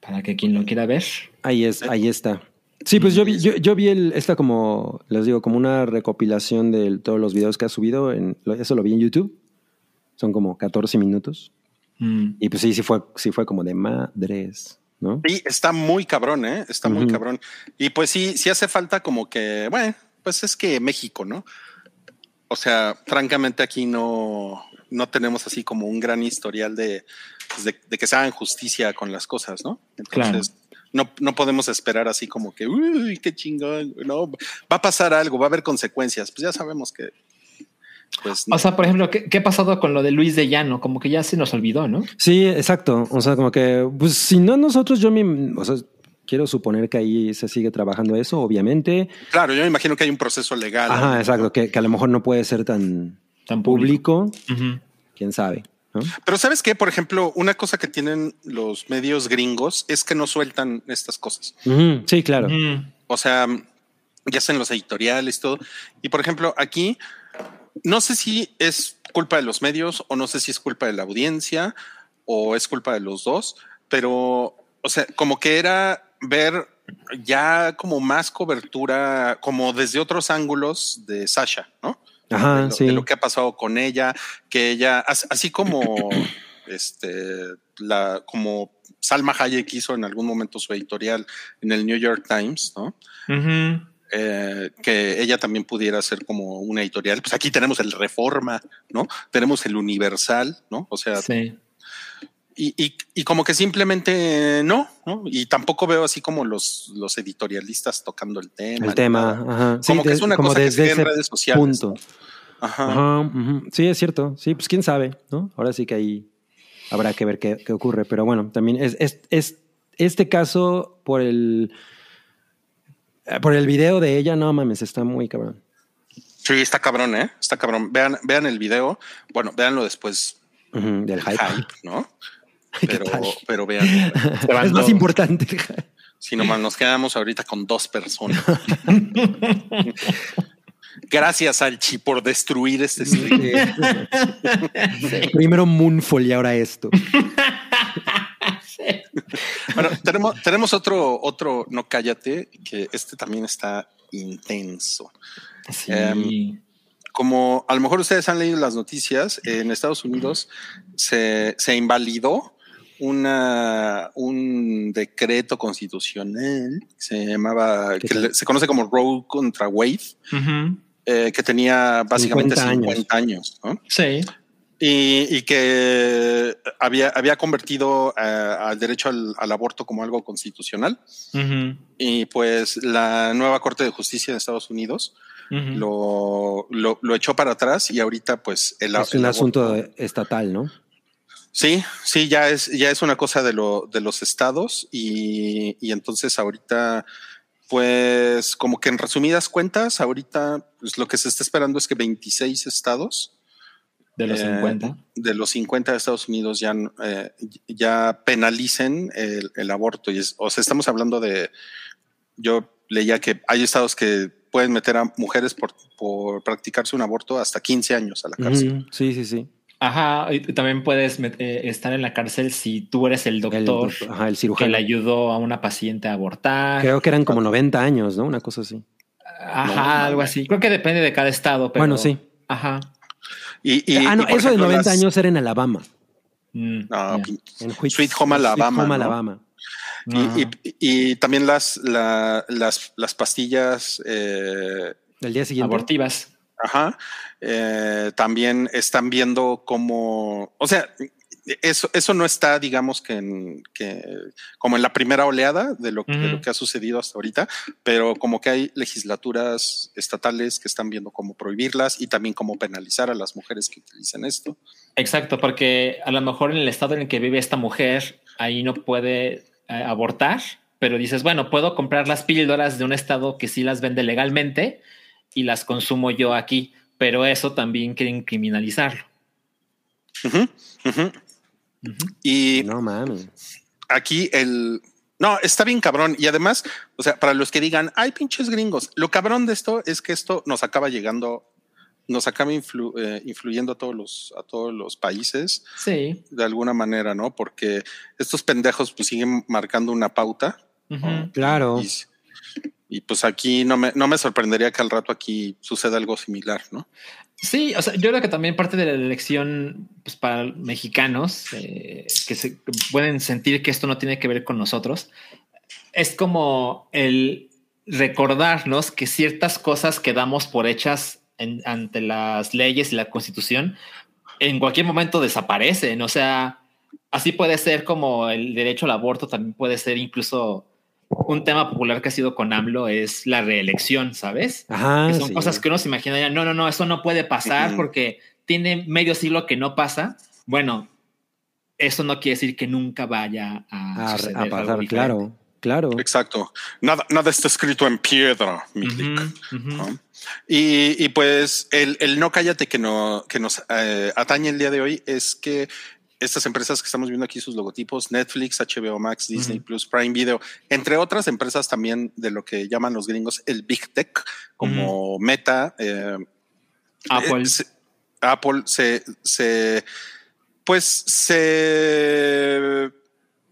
para que quien lo quiera ver. Ahí es, ahí está. Sí, pues yo vi, yo, yo vi el, esta como, les digo, como una recopilación de todos los videos que ha subido. En, lo- eso lo vi en YouTube. Son como 14 minutos. Mm. Y pues sí, sí fue, sí fue como de madres, ¿no? Sí, está muy cabrón, ¿eh? Está muy cabrón. Y pues sí, sí hace falta como que, bueno, pues es que México, ¿no? O sea, francamente aquí no, no tenemos así como un gran historial de, pues, de, de que se hagan justicia con las cosas, ¿no? Entonces, no, no podemos esperar así como que, uy, qué chingón, no, va a pasar algo, va a haber consecuencias. Pues ya sabemos que, pues, O sea, por ejemplo, ¿qué, qué ha pasado con lo de Luis de Llano? Como que ya se nos olvidó, ¿no? Sí, exacto. O sea, como que, pues si no nosotros, yo me, o sea, quiero suponer que ahí se sigue trabajando eso, obviamente. claro, yo me imagino que hay un proceso legal. Ajá, ¿no? exacto, que, que a lo mejor no puede ser tan Tan público. quién sabe. ¿No? Pero sabes qué, por ejemplo, una cosa que tienen los medios gringos es que no sueltan estas cosas. Sí, claro. O sea, ya hacen los editoriales, todo. Y por ejemplo, aquí no sé si es culpa de los medios o no sé si es culpa de la audiencia o es culpa de los dos, pero, o sea, como que era ver ya como más cobertura, como desde otros ángulos de Sasha, ¿no? Ajá, de, lo, sí. de lo que ha pasado con ella, que ella, as- así como este, la, como Salma Hayek hizo en algún momento su editorial en el New York Times, ¿no? Eh, que ella también pudiera ser como una editorial. Pues aquí tenemos el Reforma, ¿no? Tenemos el Universal, ¿no? O sea, Sí. Y, y- y como que simplemente no, ¿no? Y tampoco veo así como los, los editorialistas tocando el tema. El tema, ajá. Sí, Como que de- es una como cosa que desde se ve en redes sociales. punto. Ajá. Sí, es cierto. Sí, pues quién sabe, ¿no? Ahora sí que ahí habrá que ver qué, qué ocurre. Pero bueno, también es, es, es este caso por el por el video de ella, no mames, está muy cabrón. Sí, está cabrón, ¿eh? Está cabrón. Vean, vean el video. Bueno, véanlo después. Del hype. Hype, ¿no? ¿Qué Pero, pero vean. es más importante. Si nomás nos quedamos ahorita con dos personas. Gracias, Alchi, por destruir este stream. Primero Moonfall y ahora esto. Bueno, tenemos, tenemos otro, otro, no cállate, que este también está intenso. Sí. Em, Como a lo mejor ustedes han leído las noticias, en Estados Unidos se, se invalidó una, un decreto constitucional que se llamaba, ¿Qué que se conoce como Roe contra Wade, eh, que tenía básicamente 50 50 años. ¿no? Sí. Y, y que había, había convertido eh, al derecho al, al aborto como algo constitucional. Y pues la nueva Corte de Justicia de Estados Unidos lo, lo, lo echó para atrás y ahorita pues el, Es el un aborto- asunto estatal, ¿no? Sí, sí, ya es, ya es una cosa de, lo, de los estados y, y entonces ahorita pues como que en resumidas cuentas ahorita pues lo que se está esperando es que 26 estados De los eh, 50. de los 50 de Estados Unidos ya, eh, ya penalicen el, el aborto. Y es- o sea, estamos hablando de, yo leía que hay estados que pueden meter a mujeres por, por practicarse un aborto hasta 15 años a la cárcel. Sí, sí, sí. Ajá. Y también puedes eh, estar en la cárcel si tú eres el doctor, El, doctor- ajá, el que cirujano. le ayudó a una paciente a abortar. Creo que eran como 90 años, ¿no? Una cosa así. Ajá, No, algo así. Creo que depende de cada estado. Pero, Bueno, sí. Ajá. Y, y- ah, no, y, eso de ejemplo, 90 las- años era en Alabama. Mm, no, pin- En Whit- Sweet Home Alabama, Home ¿no? Alabama. y, y- y también las, la- las, las pastillas eh, El día siguiente. Abortivas. Ajá. Eh, también están viendo cómo, o sea, eso, eso no está, digamos que, en, que como en la primera oleada de lo, de lo que ha sucedido hasta ahorita, pero como que hay legislaturas estatales que están viendo cómo prohibirlas y también cómo penalizar a las mujeres que utilicen esto. Exacto, porque a lo mejor en el estado en el que vive esta mujer, ahí no puede eh, abortar, pero dices, bueno, puedo comprar las píldoras de un estado que sí las vende legalmente y las consumo yo aquí, pero eso también quieren criminalizarlo. Y No mames. aquí el, No, está bien cabrón. Y además, o sea, para los que digan, ay, pinches gringos, lo cabrón de esto es que esto nos acaba llegando, nos acaba influ- eh, influyendo a todos los, a todos los países Sí. de alguna manera, ¿no? Porque estos pendejos pues siguen marcando una pauta. Claro. Y, y, pues aquí no me, no me sorprendería que al rato aquí suceda algo similar, ¿no? Sí, o sea, yo creo que también parte de la elección pues, para mexicanos eh, que se pueden sentir que esto no tiene que ver con nosotros es como el recordarnos que ciertas cosas que damos por hechas ante las leyes y la constitución en cualquier momento desaparecen. O sea, así puede ser como el derecho al aborto, también puede ser incluso un tema popular que ha sido con AMLO es la reelección, ¿sabes? Ajá. que son sí. cosas que uno se imaginaría, no, no, no, eso no puede pasar porque tiene medio siglo que no pasa. Bueno, eso no quiere decir que nunca vaya a, pasar, claro, claro. Exacto. Nada, nada está escrito en piedra, mi y pues el, el no cállate que, no, que nos eh, atañe el día de hoy es que estas empresas que estamos viendo aquí, sus logotipos, Netflix, HBO Max, Disney. Plus, Prime Video, entre otras empresas también de lo que llaman los gringos el Big Tech, como Meta, eh, Apple. eh, se- Apple se, se, pues se,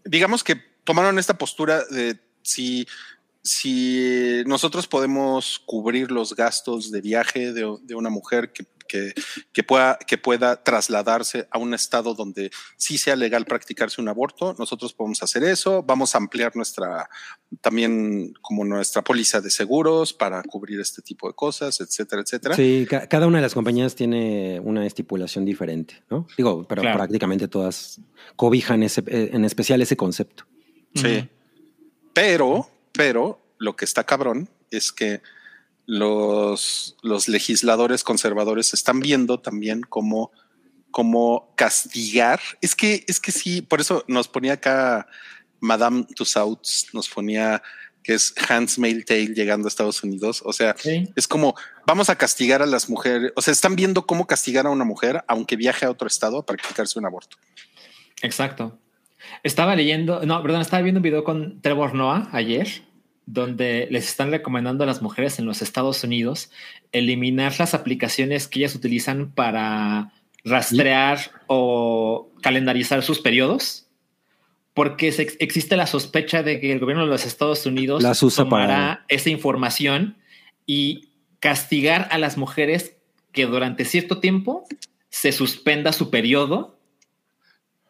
digamos que tomaron esta postura de si, si nosotros podemos cubrir los gastos de viaje de, de una mujer que, que, que pueda, que pueda trasladarse a un estado donde sí sea legal practicarse un aborto, nosotros podemos hacer eso, vamos a ampliar nuestra, también como nuestra póliza de seguros para cubrir este tipo de cosas, etcétera, etcétera. Sí, ca- cada una de las compañías tiene una estipulación diferente, ¿no? Digo, pero Claro. prácticamente todas cobijan ese, eh, en especial ese concepto. Sí. Pero, pero lo que está cabrón es que los, los legisladores conservadores están viendo también cómo, cómo castigar. Es que, es que sí, por eso nos ponía acá Madame Tussauds, nos ponía que es Hans Tale llegando a Estados Unidos. O sea, Sí. es como vamos a castigar a las mujeres. O sea, están viendo cómo castigar a una mujer aunque viaje a otro estado a practicarse un aborto. Exacto. Estaba leyendo, no, perdón, estaba viendo un video con Trevor Noah ayer, donde les están recomendando a las mujeres en los Estados Unidos eliminar las aplicaciones que ellas utilizan para rastrear o calendarizar sus periodos, porque se- existe la sospecha de que el gobierno de los Estados Unidos Las usa tomará para- esa información y castigar a las mujeres que durante cierto tiempo se suspenda su periodo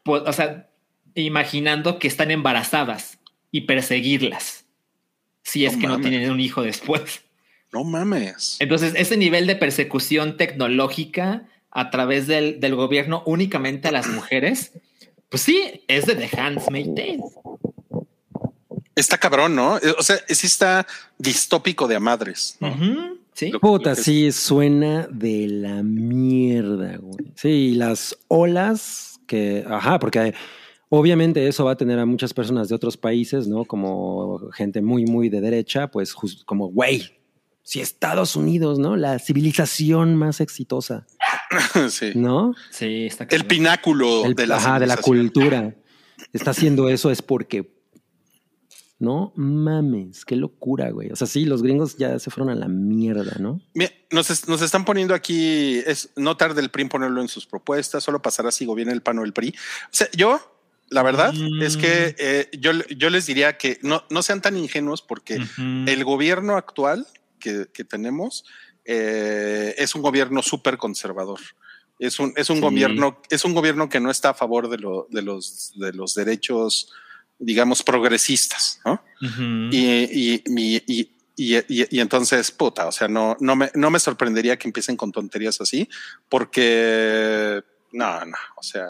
pues, o sea, imaginando que están embarazadas y perseguirlas si es No que no tienen un hijo después. No mames. Entonces, ese nivel de persecución tecnológica a través del, del gobierno únicamente a las mujeres, pues sí, es de The Handmaid's Tale. Está cabrón, ¿no? Eh, O sea, sí está distópico de a madres. ¿no? Sí. Lo- Puta, lo que- sí, suena de la mierda, güey. Sí, y las olas que, ajá, porque obviamente eso va a tener a muchas personas de otros países, ¿no? Como gente muy, muy de derecha, pues como, güey, si Estados Unidos, ¿no? La civilización más exitosa, sí. ¿no? Sí, está El pináculo El- de la ajá, de la cultura. Está haciendo eso es porque, no mames, qué locura, güey. O sea, sí, los gringos ya se fueron a la mierda, ¿no? Mira, nos, es- nos están poniendo aquí, es no tarde el PRI en ponerlo en sus propuestas, solo pasará si gobierna el PAN o el PRI. O sea, yo, la verdad Mm. es que eh, yo, yo les diría que no, no sean tan ingenuos porque el gobierno actual que, que tenemos eh, es un gobierno súper conservador. Es un, es un Sí. gobierno, es un gobierno que no está a favor de, lo- de los, de los derechos, digamos, progresistas, ¿no? Ujú. Y, y, y, y, y- y- y entonces, puta, o sea, no, no, me, no me sorprendería que empiecen con tonterías así, porque no, no, o sea,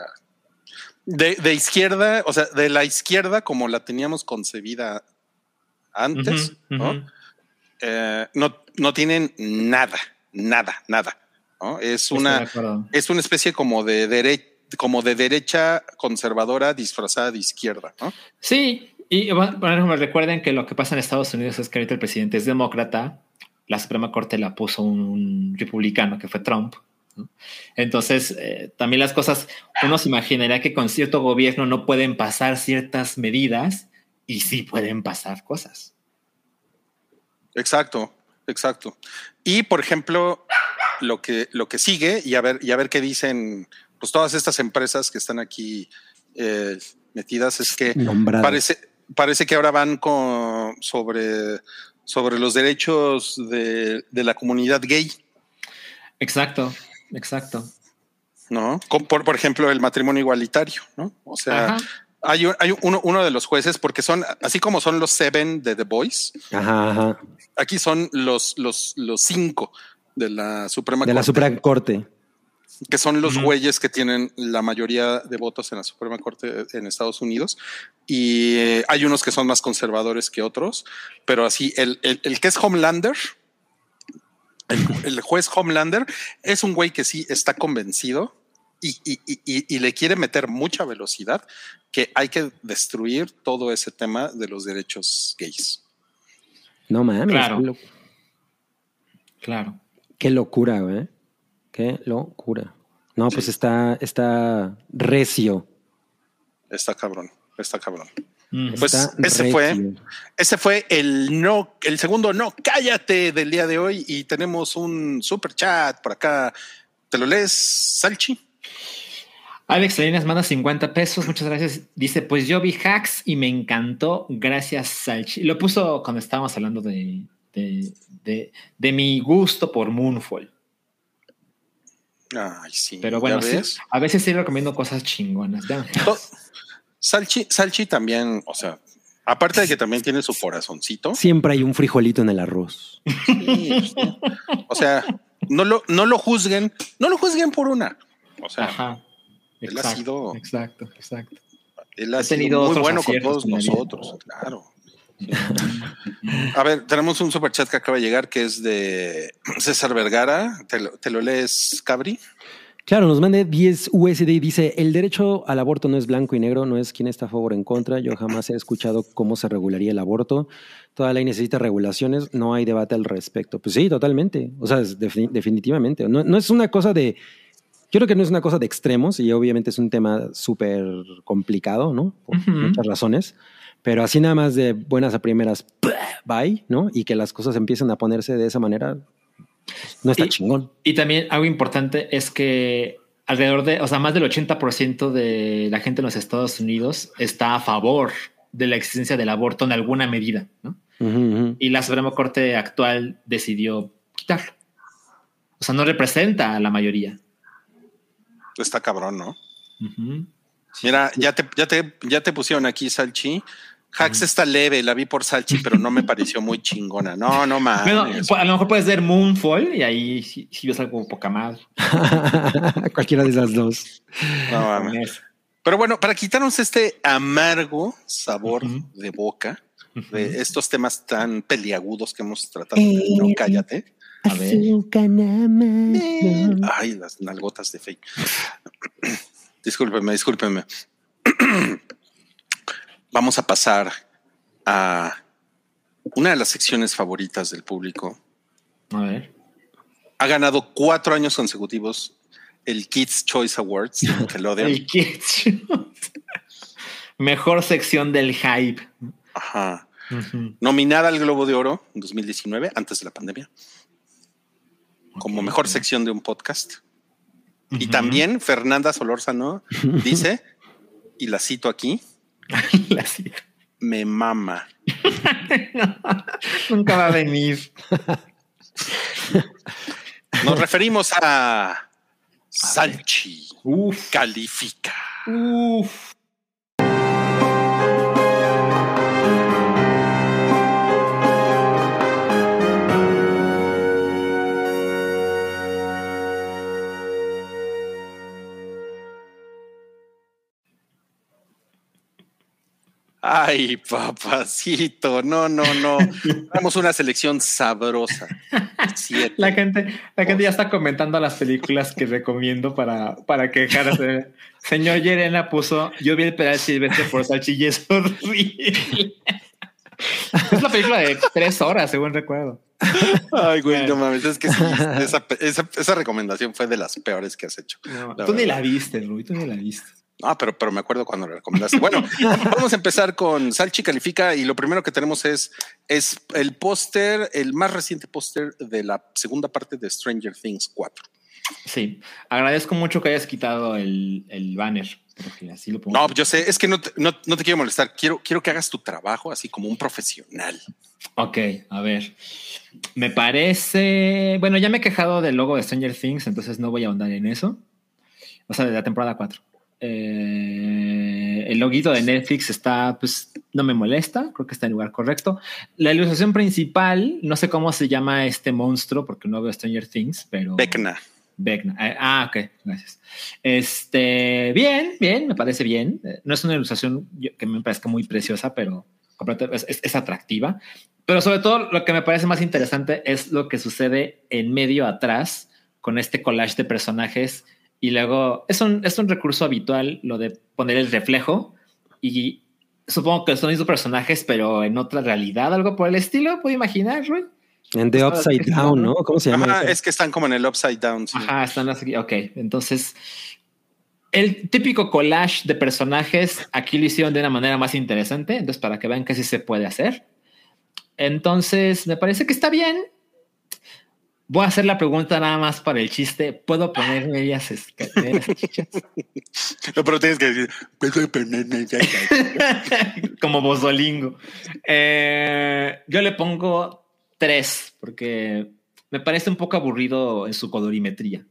de, de izquierda, o sea, de la izquierda como la teníamos concebida antes, ¿no? Eh, no, no tienen nada, nada, nada, ¿no? Es una, es una especie como de derecha como de derecha conservadora disfrazada de izquierda, ¿no? Sí, y bueno, recuerden que lo que pasa en Estados Unidos es que ahorita el presidente es demócrata, la Suprema Corte la puso un republicano que fue Trump. ¿No? Entonces, eh, también las cosas, uno se imaginaría que con cierto gobierno no pueden pasar ciertas medidas y sí pueden pasar cosas. Exacto, exacto. Y por ejemplo, lo que, lo que sigue, y a ver, y a ver qué dicen pues todas estas empresas que están aquí eh, metidas, es que parece, parece que ahora van con sobre, sobre los derechos de, de la comunidad gay, Exacto, exacto. ¿no? Por, por ejemplo, el matrimonio igualitario, ¿no? O sea, Ajá. hay, un- hay uno, uno de los jueces, porque son, así como son los seven de The Boys, Ajá, aquí son los, los, los cinco de la Suprema De la Corte. Suprema Corte. que son los güeyes que tienen la mayoría de votos en la Suprema Corte en Estados Unidos. Y eh, hay unos que son más conservadores que otros, pero así, el, el- el que es Homelander, el, el juez Homelander, es un güey que sí está convencido y, y- y- y- y le quiere meter mucha velocidad que hay que destruir todo ese tema de los derechos gays. No mames. Claro. Lo- Claro. qué locura, güey. Qué locura. No, pues está, está recio. Está cabrón, está cabrón. Pues Está ese fue, ese fue el no, el segundo no, cállate del día de hoy y tenemos un super chat por acá. ¿Te lo lees, Salchi? Alex Salinas manda 50 pesos, muchas gracias. Dice, pues yo vi hacks y me encantó, gracias Salchi. Lo puso cuando estábamos hablando de, de, de- de mi gusto por Moonfall. Ay, sí. Pero bueno, a veces sí recomiendo cosas chingonas. To- Salchi, Salchi también, o sea, aparte de que también tiene su corazoncito, Siempre hay un frijolito en el arroz. sí, o sea, no lo, no lo juzguen, no lo juzguen por una. O sea, Ajá. él ha sido- exacto, exacto. Él ha sido tenido muy otros bueno con todos nosotros, claro. A ver, tenemos un super chat que acaba de llegar que es de César Vergara. ¿Te lo, te lo lees, Cabri? Claro, nos mande 10 USD y dice, el derecho al aborto no es blanco y negro, no es quién está a favor o en contra. Yo jamás he escuchado cómo se regularía el aborto. Toda ley necesita regulaciones, no hay debate al respecto. Pues sí, totalmente. O sea, es definitivamente. No, no es una cosa de... Yo creo que no es una cosa de extremos y obviamente es un tema súper complicado, ¿no? Por muchas razones. Pero así nada más de buenas a primeras, bye, ¿no? Y que las cosas empiecen a ponerse de esa manera, no está Y- chingón. Y también algo importante es que alrededor de, o sea, más del 80% de la gente en los Estados Unidos está a favor de la existencia del aborto en alguna medida, ¿no? Y la Suprema Corte actual decidió quitarlo. O sea, no representa a la mayoría. Está cabrón, ¿no? Mira, ya te, ya te, ya te pusieron aquí, Salchi. Hacks está leve, la vi por Salchi, pero no me pareció muy chingona. No, no Bueno, mames. a lo mejor puedes ver Moonfall y ahí sí, sí ves algo poca madre. Cualquiera de esas dos. no mames. Pero bueno, para quitarnos este amargo sabor de boca de estos temas tan peliagudos que hemos tratado, el no Eh, cállate. A ver. Más, no. Ay, las nalgotas de fake. discúlpeme, discúlpeme. Vamos a pasar a una de las secciones favoritas del público. A ver. Ha ganado cuatro años consecutivos el Kids Choice Awards de Nickelodeon. El Kids. Mejor sección del hype. Ajá. Nominada al Globo de Oro en 2019, antes de la pandemia, como mejor sección de un podcast. Y también Fernanda Solórzano dice, y la cito aquí, La sigo. me mama. Nunca va a venir. Nos referimos a Salchi. Uf. Califica. Uf. Ay, papacito. No, no, no. Tenemos una selección sabrosa. Siete. La gente, la gente ya está comentando las películas que recomiendo para, para quejarse. Señor Yerena puso, yo vi el pedal silvestre por Salchi y es horrible. Es la película de tres horas, según recuerdo. Ay, güey, no mames. Es que sí, esa, esa- esa recomendación fue de las peores que has hecho. No, La tú ni la viste, Rui, tú ni la viste. Ah, pero, pero me acuerdo cuando lo recomendaste. Bueno, vamos a empezar con Salchi Califica y lo primero que tenemos es, es el póster, el más reciente póster de la segunda parte de Stranger Things 4. Sí, agradezco mucho que hayas quitado el, el banner, así lo. No, yo sé, es que no te, no, no te quiero molestar. Quiero, quiero que hagas tu trabajo así como un profesional. Ok, a ver. Me parece. Bueno, ya me he quejado del logo de Stranger Things, entonces no voy a ahondar en eso. O sea, de la temporada 4. Eh, el loguito de Netflix está, pues, no me molesta, creo que está en el lugar correcto. La ilustración principal, no sé cómo se llama este monstruo, porque no veo Stranger Things, pero. Vecna. Vecna. Eh, Ah, ok, gracias. Este, bien, bien, me parece bien. Eh, No es una ilustración que me parezca muy preciosa, pero es, es- es atractiva. Pero sobre todo lo que me parece más interesante es lo que sucede en medio atrás con este collage de personajes y luego es un, es un recurso habitual lo de poner el reflejo y supongo que son mismos personajes pero en otra realidad, algo por el estilo, puedo imaginar, Rui. En The Upside Down, ¿no? ¿Cómo se llama? Ajá, es que están como en el upside down. sí. Ajá, están así. Ok, entonces el típico collage de personajes aquí lo hicieron de una manera más interesante. Entonces, para que vean que sí se puede hacer. Entonces, me parece que está bien. Voy a hacer la pregunta nada más para el chiste. ¿Puedo poner medias medias chichas? No, pero tienes que decir, "Puedo ponerme ya, ya". Como bozolingo. Eh, yo le pongo tres porque me parece un poco aburrido en su colorimetría.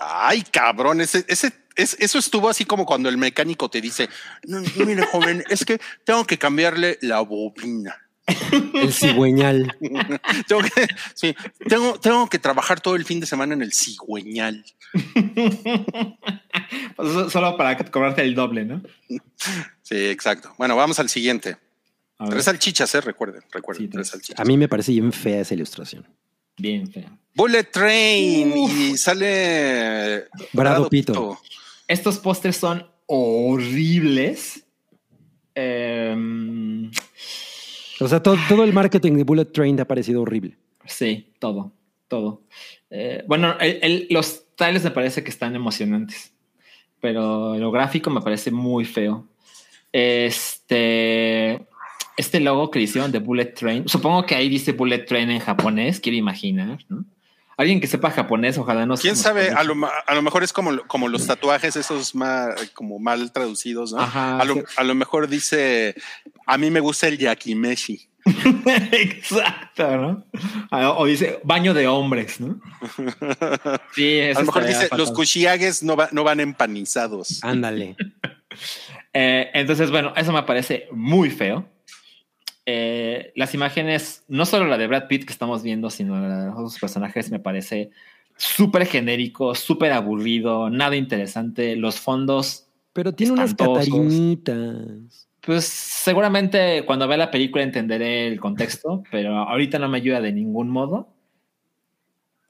Ay, cabrón, ese, ese, es- eso estuvo así como cuando el mecánico te dice, no, mire, joven, es que tengo que cambiarle la bobina. El cigüeñal. tengo que, sí, tengo, tengo que trabajar todo el fin de semana en el cigüeñal. Pues Solo para cobrarte el doble, ¿no? Sí, exacto. Bueno, vamos al siguiente. Tres salchichas, eh, recuerden, recuerden, Sí, tres salchichas. A mí me parece bien fea esa ilustración. bien feo. Bullet Train y sale Brado Pito. Estos pósters son horribles. Em, O sea, todo, todo el marketing de Bullet Train te ha parecido horrible. sí, todo, todo. Eh, bueno, el- el- los trailers me parece que están emocionantes, pero lo gráfico me parece muy feo. Este, este logo que hicieron de Bullet Train, supongo que ahí dice Bullet Train en japonés, quiero imaginar, ¿no? Alguien que sepa japonés, ojalá no ¿Quién sabe? A lo, a lo mejor es como, como los tatuajes esos más, como mal traducidos, ¿no? Ajá, a, lo, sí. a lo mejor dice, a mí me gusta el yakimeshi. Exacto, ¿no? Ah, O dice baño de hombres, ¿no? Sí, eso A lo mejor dice, fatal. los kushiages no, va- no van empanizados. Ándale. Eh, entonces, bueno, eso me parece muy feo. Eh, las imágenes, no solo la de Brad Pitt que estamos viendo, sino la de los otros personajes, me parece súper genérico, súper aburrido, nada interesante. Los fondos, Pero tiene unas Espantosos. catarinitas. Pues seguramente cuando vea la película entenderé el contexto, pero ahorita no me ayuda de ningún modo.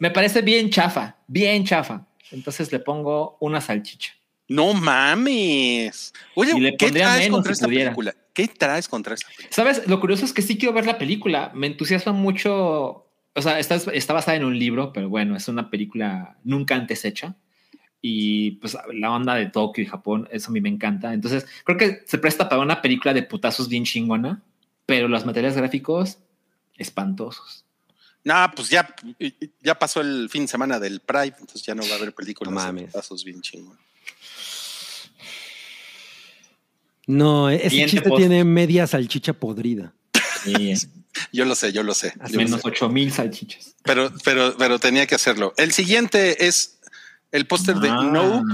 Me parece bien chafa, bien chafa. Entonces le pongo una salchicha. No mames. Oye, Y le ¿qué traes menos contra si esta pudiera. película? ¿Qué traes contra esta película? ¿Sabes? Lo curioso es que sí quiero ver la película. Me entusiasma mucho. O sea, está, está basada en un libro, pero bueno, es una película nunca antes hecha. Y pues la onda de Tokio y Japón, eso a mí me encanta. Entonces, creo que se presta para una película de putazos bien chingona, pero los materiales gráficos espantosos. No, pues ya, ya pasó el fin de semana del Pride, entonces ya no va a haber películas No de putazos bien chingón. No, ese Siguiente chiste post. tiene media salchicha podrida. Yo lo sé, yo lo sé. yo lo menos sé. 8000 salchichas. Pero, pero, pero tenía que hacerlo. El siguiente es el póster de Ah. No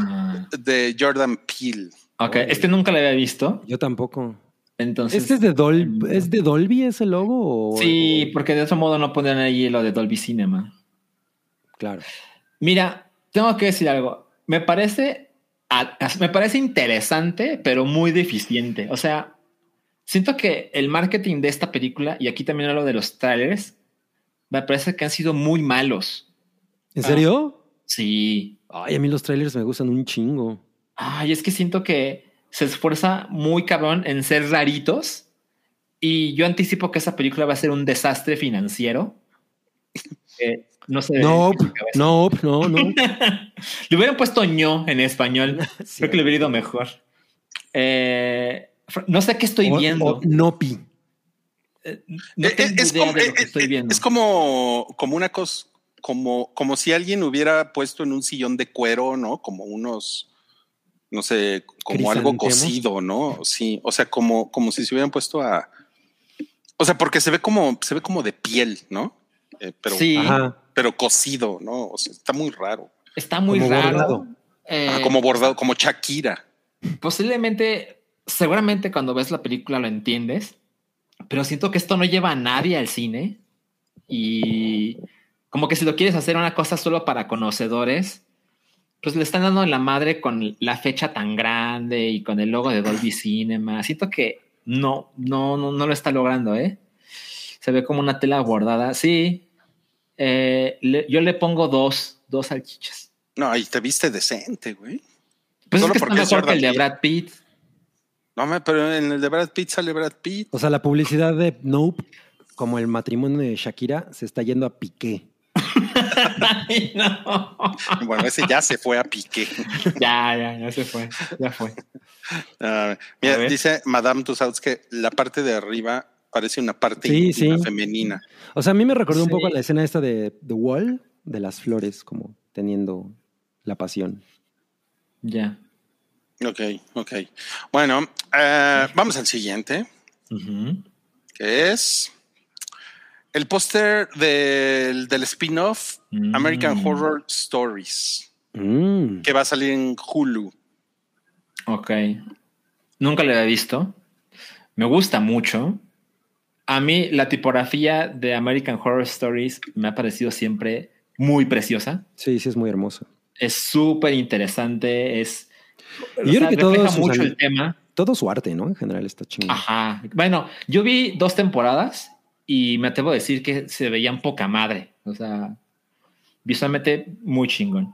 de Jordan Peele. Ok, este nunca lo había visto. Yo tampoco. Entonces, ¿Este es de, Dol ¿es de Dolby ese logo? o- sí, porque de otro modo no ponen ahí lo de Dolby Cinema. Claro. Mira, tengo que decir algo. Me parece, me parece interesante, pero muy deficiente. O sea, siento que el marketing de esta película, y aquí también hablo de los trailers, me parece que han sido muy malos. ¿En Ah. serio? Sí. Ay, a mí los trailers me gustan un chingo. Ay, es que siento que se esfuerza muy cabrón en ser raritos. Y yo anticipo que esa película va a ser un desastre financiero. que no sé. Nope, nope, no, no. Le hubieran puesto ño en español. Sí. Creo que le hubiera ido mejor. Eh, no sé qué estoy O- viendo. o Nopi. no Eh, es, idea como, de lo que eh, estoy eh, viendo. es como, como una cosa, como, como si alguien hubiera puesto en un sillón de cuero, ¿no? Como unos, no sé, como algo cocido, ¿no? Sí, o sea, como, como si se hubieran puesto a, o sea, porque se ve como, se ve como de piel, ¿no? Eh, pero, sí, Ajá. pero cocido, ¿no? O sea, está muy raro. está muy como raro. bordado. Eh, Ajá, como bordado, como Shakira. posiblemente, seguramente cuando ves la película lo entiendes, pero siento que esto no lleva a nadie al cine y como que si lo quieres hacer una cosa solo para conocedores, pues le están dando en la madre con la fecha tan grande y con el logo de Dolby Cinema. Siento que no, no, no, no lo está logrando, ¿eh? Se ve como una tela bordada. Sí, eh, le- yo le pongo dos, dos salchichas. No, ahí te viste decente, güey. Pues Solo es que está porque es mejor que el de. Brad Pitt. No, me- pero en el de Brad Pitt sale Brad Pitt. O sea, la publicidad de Nope, como el matrimonio de Shakira, se está yendo a piqué. Ay, no. Bueno, ese ya se fue a pique. Ya, ya, ya se fue. Ya fue. Ah, mira, dice Madame Tussauds que la parte de arriba parece una parte Sí, sí. femenina. O sea, a mí me recordó un poco la escena esta de The Wall, de las flores, como teniendo la pasión. Ya. Ok, ok. Bueno, eh, vamos al siguiente, que es el póster del, del spin-off Mm. American Horror Stories, Mm. que va a salir en Hulu. Ok. Nunca lo había visto. Me gusta mucho. A mí la tipografía de American Horror Stories me ha parecido siempre muy preciosa. Sí, sí, es muy hermoso. Es súper interesante. Es. Y yo creo que sus mucho el tema. Todo su arte, ¿no? En general está chingón. Ajá. Bueno, yo vi dos temporadas y me atrevo a decir que se veían poca madre. O sea, visualmente muy chingón.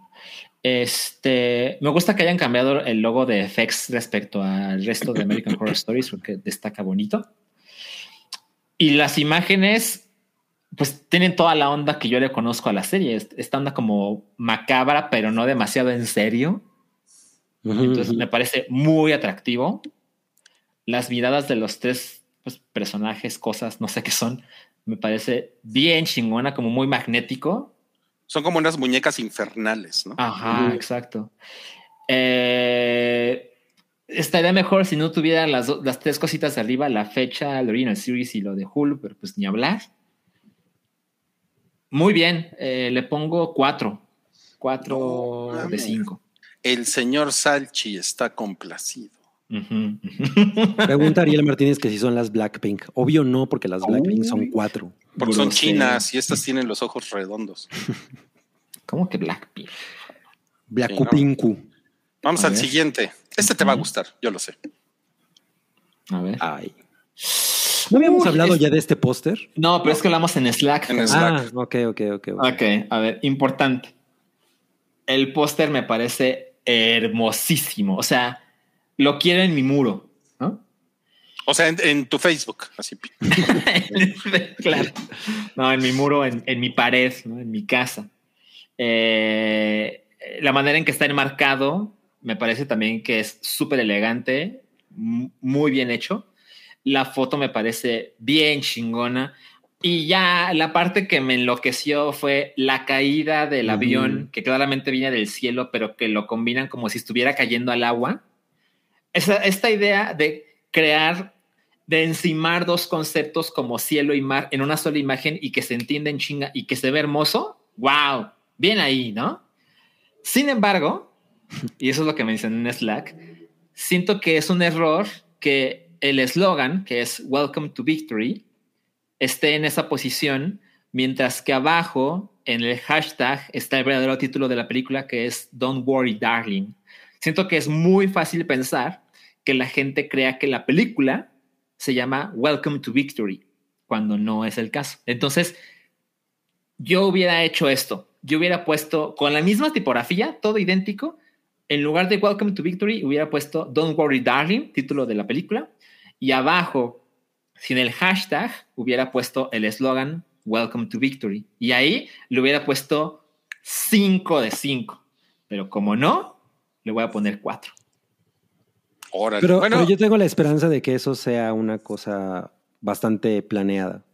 Este, me gusta que hayan cambiado el logo de FX respecto al resto de American Horror Stories porque destaca bonito. Y las imágenes, pues tienen toda la onda que yo le conozco a la serie. Es- Esta onda como macabra, pero no demasiado en serio. Entonces me parece muy atractivo. Las miradas de los tres pues, personajes, cosas, no sé qué son, me parece bien chingona, como muy magnético. Son como unas muñecas infernales, ¿no? Ajá, exacto. Eh, estaría mejor si no tuviera las, las tres cositas de arriba, la fecha, el original series y lo de Hulu, pero pues ni hablar. Muy bien, eh, le pongo cuatro. Cuatro No de cinco. El señor Salchi está complacido. Pregunta Ariel Martínez que si son las Blackpink. Obvio no, porque las Blackpink son cuatro. Porque son chinas y estas tienen los ojos redondos. ¿Cómo que Blackpink? Blackpinku. Vamos A al ver. siguiente. Este te va a gustar, yo lo sé. A ver. Ay. ¿No habíamos Uy, hablado es- ya de este póster? No, pero es que hablamos en Slack. En. Slack. Ah, ok, ok, ok. ok. Ok, a ver, importante. El póster me parece hermosísimo. O sea, lo quiero en mi muro. ¿no? O sea, en, en tu Facebook, así. claro. No, en mi muro, en, en mi pared, ¿no? en mi casa. Eh, la manera en que está enmarcado me parece también que es súper elegante, muy bien hecho. La foto me parece bien chingona. Y ya la parte que me enloqueció fue la caída del avión, que claramente viene del cielo, pero que lo combinan como si estuviera cayendo al agua. Esa- esta idea de crear, de encimar dos conceptos como cielo y mar en una sola imagen y que se entienda en chinga y que se ve hermoso, wow, bien ahí, ¿no? Sin embargo, y eso es lo que mencioné en Slack, siento que es un error que el eslogan, que es Welcome to Victory, esté en esa posición, mientras que abajo, en el hashtag, está el verdadero título de la película, que es Don't Worry, Darling. Siento que es muy fácil pensar que la gente crea que la película se llama Welcome to Victory, cuando no es el caso. Entonces, yo hubiera hecho esto. Yo hubiera puesto con la misma tipografía, todo idéntico. En lugar de Welcome to Victory, hubiera puesto Don't Worry, Darling, título de la película. Y abajo, sin el hashtag, hubiera puesto el eslogan Welcome to Victory. Y ahí le hubiera puesto 5 de 5. Pero como no, le voy a poner 4. Órale. Pero, bueno, pero yo tengo la esperanza de que eso sea una cosa bastante planeada.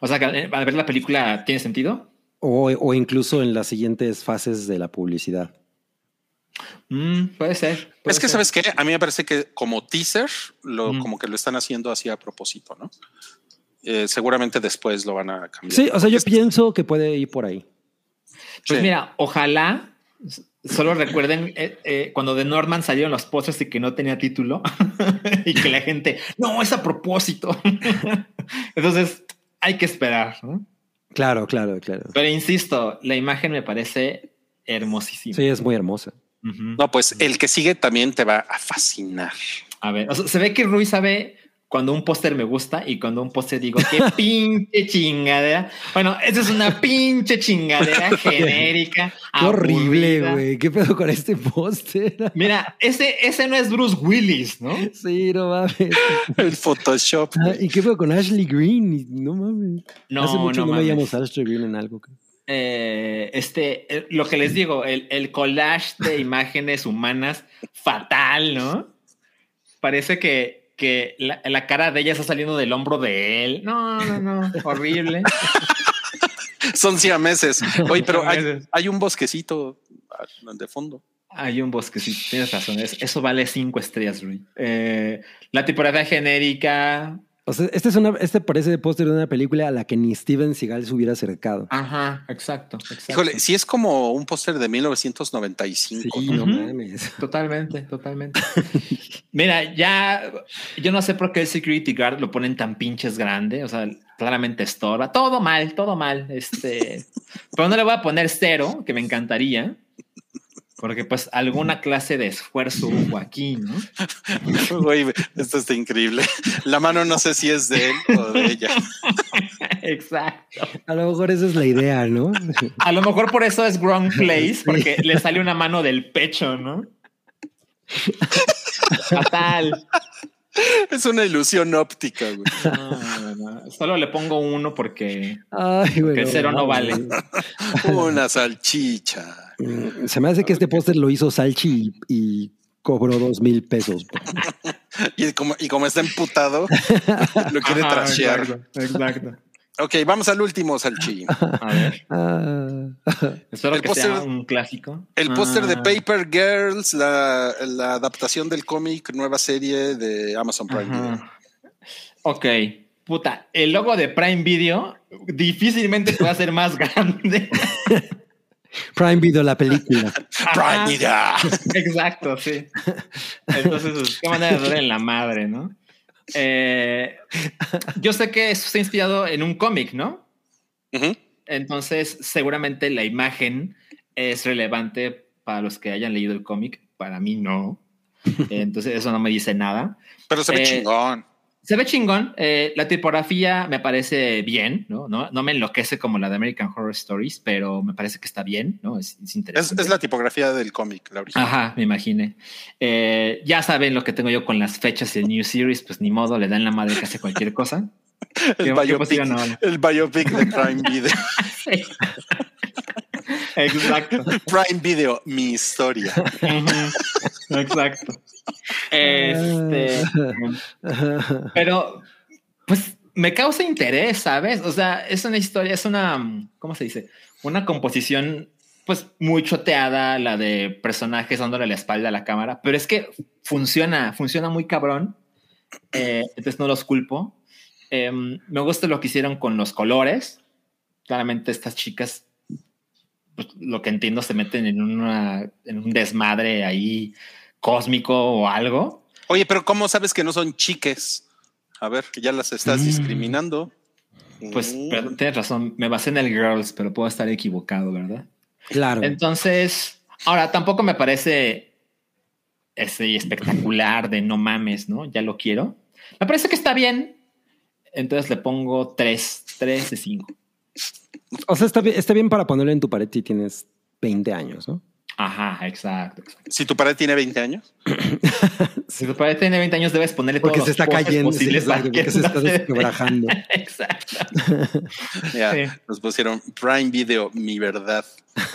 O sea, que eh, al ver la película tiene sentido. O, o incluso en las siguientes fases de la publicidad. Mm, puede ser. puede es que, ser. ¿sabes qué? A mí me parece que como teaser, lo, Mm. como que lo están haciendo así a propósito, ¿no? Eh, seguramente después lo van a cambiar. Sí, o sea, yo pienso que puede ir por ahí. Pues Sí. mira, ojalá solo recuerden eh, eh, cuando de Norman salieron los postres y que no tenía título y que la gente, no, es a propósito. Entonces, hay que esperar. ¿no? Claro, claro, claro. Pero insisto, la imagen me parece hermosísima. Sí, es muy hermosa. No, pues el que sigue también te va a fascinar. A ver, o sea, se ve que Rui sabe cuando un póster me gusta y cuando un póster digo, qué pinche chingadera. Bueno, esa es una pinche chingadera genérica. Qué horrible, güey. ¿Qué pedo con este póster? Mira, ese, ese no es Bruce Willis, ¿no? Sí, no mames. El Photoshop. Ah, ¿Y qué pedo con Ashley Green? No mames. No, Hace mucho no no, veíamos a Ashley Green en algo. Eh, este, eh, lo que les digo, el, el collage de imágenes humanas fatal, ¿no? Parece que, que la, la cara de ella está saliendo del hombro de él. No, no, no, horrible. Son siameses. Oye, pero hay, un bosquecito de fondo. Hay un bosque, sí, tienes razón. es- eso vale cinco estrellas, Rui. Eh, la tipografía genérica. O sea, este, es una, este parece de póster de una película a la que ni Steven Seagal se hubiera acercado. Ajá, exacto. exacto. Híjole, sí es como un póster de 1995. Sí, ¿no? no mames. Totalmente, totalmente. Mira, ya yo no sé por qué el security guard lo ponen tan pinches grande, o sea, claramente estorba. Todo mal, todo mal. Este, pero no le voy a poner cero, que me encantaría, porque pues alguna clase de esfuerzo hubo aquí, ¿no? Güey, esto está increíble. La mano no sé si es de él o de ella. Exacto. A lo mejor esa es la idea, ¿no? A lo mejor por eso es wrong place, porque le sale una mano del pecho, ¿no? Fatal. Es una ilusión óptica, güey. No, no, no. Solo le pongo uno porque Ay, güey. Que el cero no mames. Una salchicha. Mm, Se me hace que este póster lo hizo Salchi y, y cobró dos mil pesos. Y como, y como está emputado, lo quiere Ajá, trashear. Exacto, exacto. Ok, vamos al último, Salchi. A ver, Ah, espero El que sea póster- un clásico. El póster de Ah, Paper Girls, la, la adaptación del cómic, nueva serie de Amazon Prime Video. ajá. Ok, puta, el logo de Prime Video difícilmente puede ser más grande. Prime Video, la película. Prime Video. Exacto, sí. Entonces, qué manera de darle en la madre, ¿no? Eh, yo sé que eso está inspirado en un cómic, ¿no? Entonces, seguramente la imagen es relevante para los que hayan leído el cómic. Para mí no. Entonces, eso no me dice nada. Pero se ve Eh, chingón. Se ve chingón. eh, la tipografía me parece bien, ¿no? ¿no? No me enloquece como la de American Horror Stories, pero me parece que está bien, ¿no? Es, es Es, interesante. es la tipografía del cómic, la original. Ajá, me imaginé. Eh, ya saben lo que tengo yo con las fechas y el New Series, pues ni modo, le dan la madre casi cualquier cosa. el, ¿Qué- qué biopic, el biopic de Prime Video. Sí. Exacto. Prime Video, mi historia. Exacto. Este, pero, pues, me causa interés, ¿sabes? O sea, es una historia, es una, ¿cómo se dice? Una composición, pues, muy choteada, la de personajes dándole la espalda a la cámara, pero es que funciona, funciona muy cabrón. Eh, entonces no los culpo. Em, me gusta lo que hicieron con los colores. Claramente estas chicas, pues, lo que entiendo, se meten en, una, en un desmadre ahí cósmico o algo. Oye, pero ¿cómo sabes que no son chiques? A ver, que ya las estás Mm. discriminando. Pues Mm. perdón, tienes razón, me basé en el Girls, pero puedo estar equivocado, ¿verdad? Claro. Entonces, ahora tampoco me parece ese espectacular de no mames, ¿no? Ya lo quiero. Me parece que está bien. Entonces le pongo tres, tres de cinco. O sea, está bien, está bien para ponerlo en tu pared si tienes 20 años, ¿no? Ajá, exacto. exacto. Si tu pared tiene 20 años. Si tu pared tiene 20 años, debes ponerle Porque todos se los está cayendo, sí, exacto, porque se está desquebrajando. Exacto. Ya, Sí. nos pusieron Prime Video, mi verdad.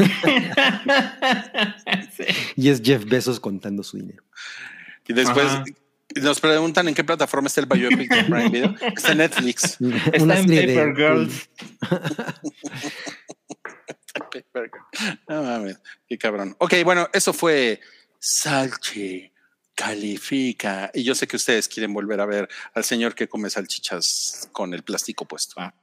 Sí. Y es Jeff Bezos contando su dinero. Y después Ajá. Nos preguntan en qué plataforma está el biopic de Prime Video. Está en Netflix. Está Una en serie de- Paper Girls. No mames, qué cabrón. Ok, bueno, eso fue Salche Califica. Y yo sé que ustedes quieren volver a ver al señor que come salchichas con el plástico puesto. Ah.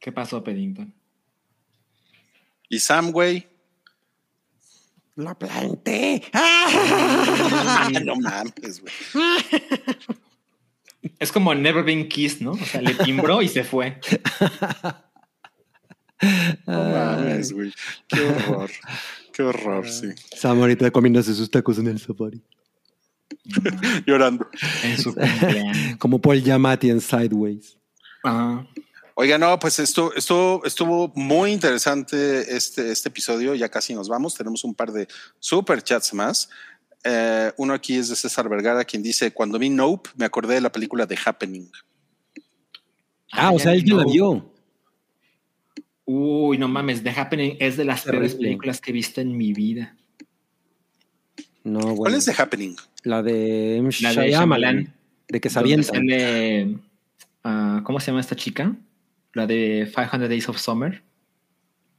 ¿Qué pasó, Peddington? Y Sam, güey. Lo planté. ¡Ah! no mames, güey. Es como Never Been Kissed, ¿no? O sea, le timbró y se fue. No mames, güey. Qué horror. Qué horror, sí. Sam ahorita comiéndose sus tacos en el safari. Llorando. En su cumpleaños. Como Paul Giamatti en Sideways. Ajá. Oiga, no, pues esto, esto estuvo muy interesante este, este episodio. Ya casi nos vamos. Tenemos un par de super chats más. Eh, uno aquí es de César Vergara, quien dice: Cuando vi Nope, me acordé de la película The Happening. Ah, o sea, él ya la no. vio. Uy, no mames, The Happening es de las peores películas que he visto en mi vida. No, ¿Cuál bueno. es The Happening? La de. La de Shyamalan. De que se Donde avientan. sale, ah, ¿Cómo se llama esta chica? La de 500 Days of Summer.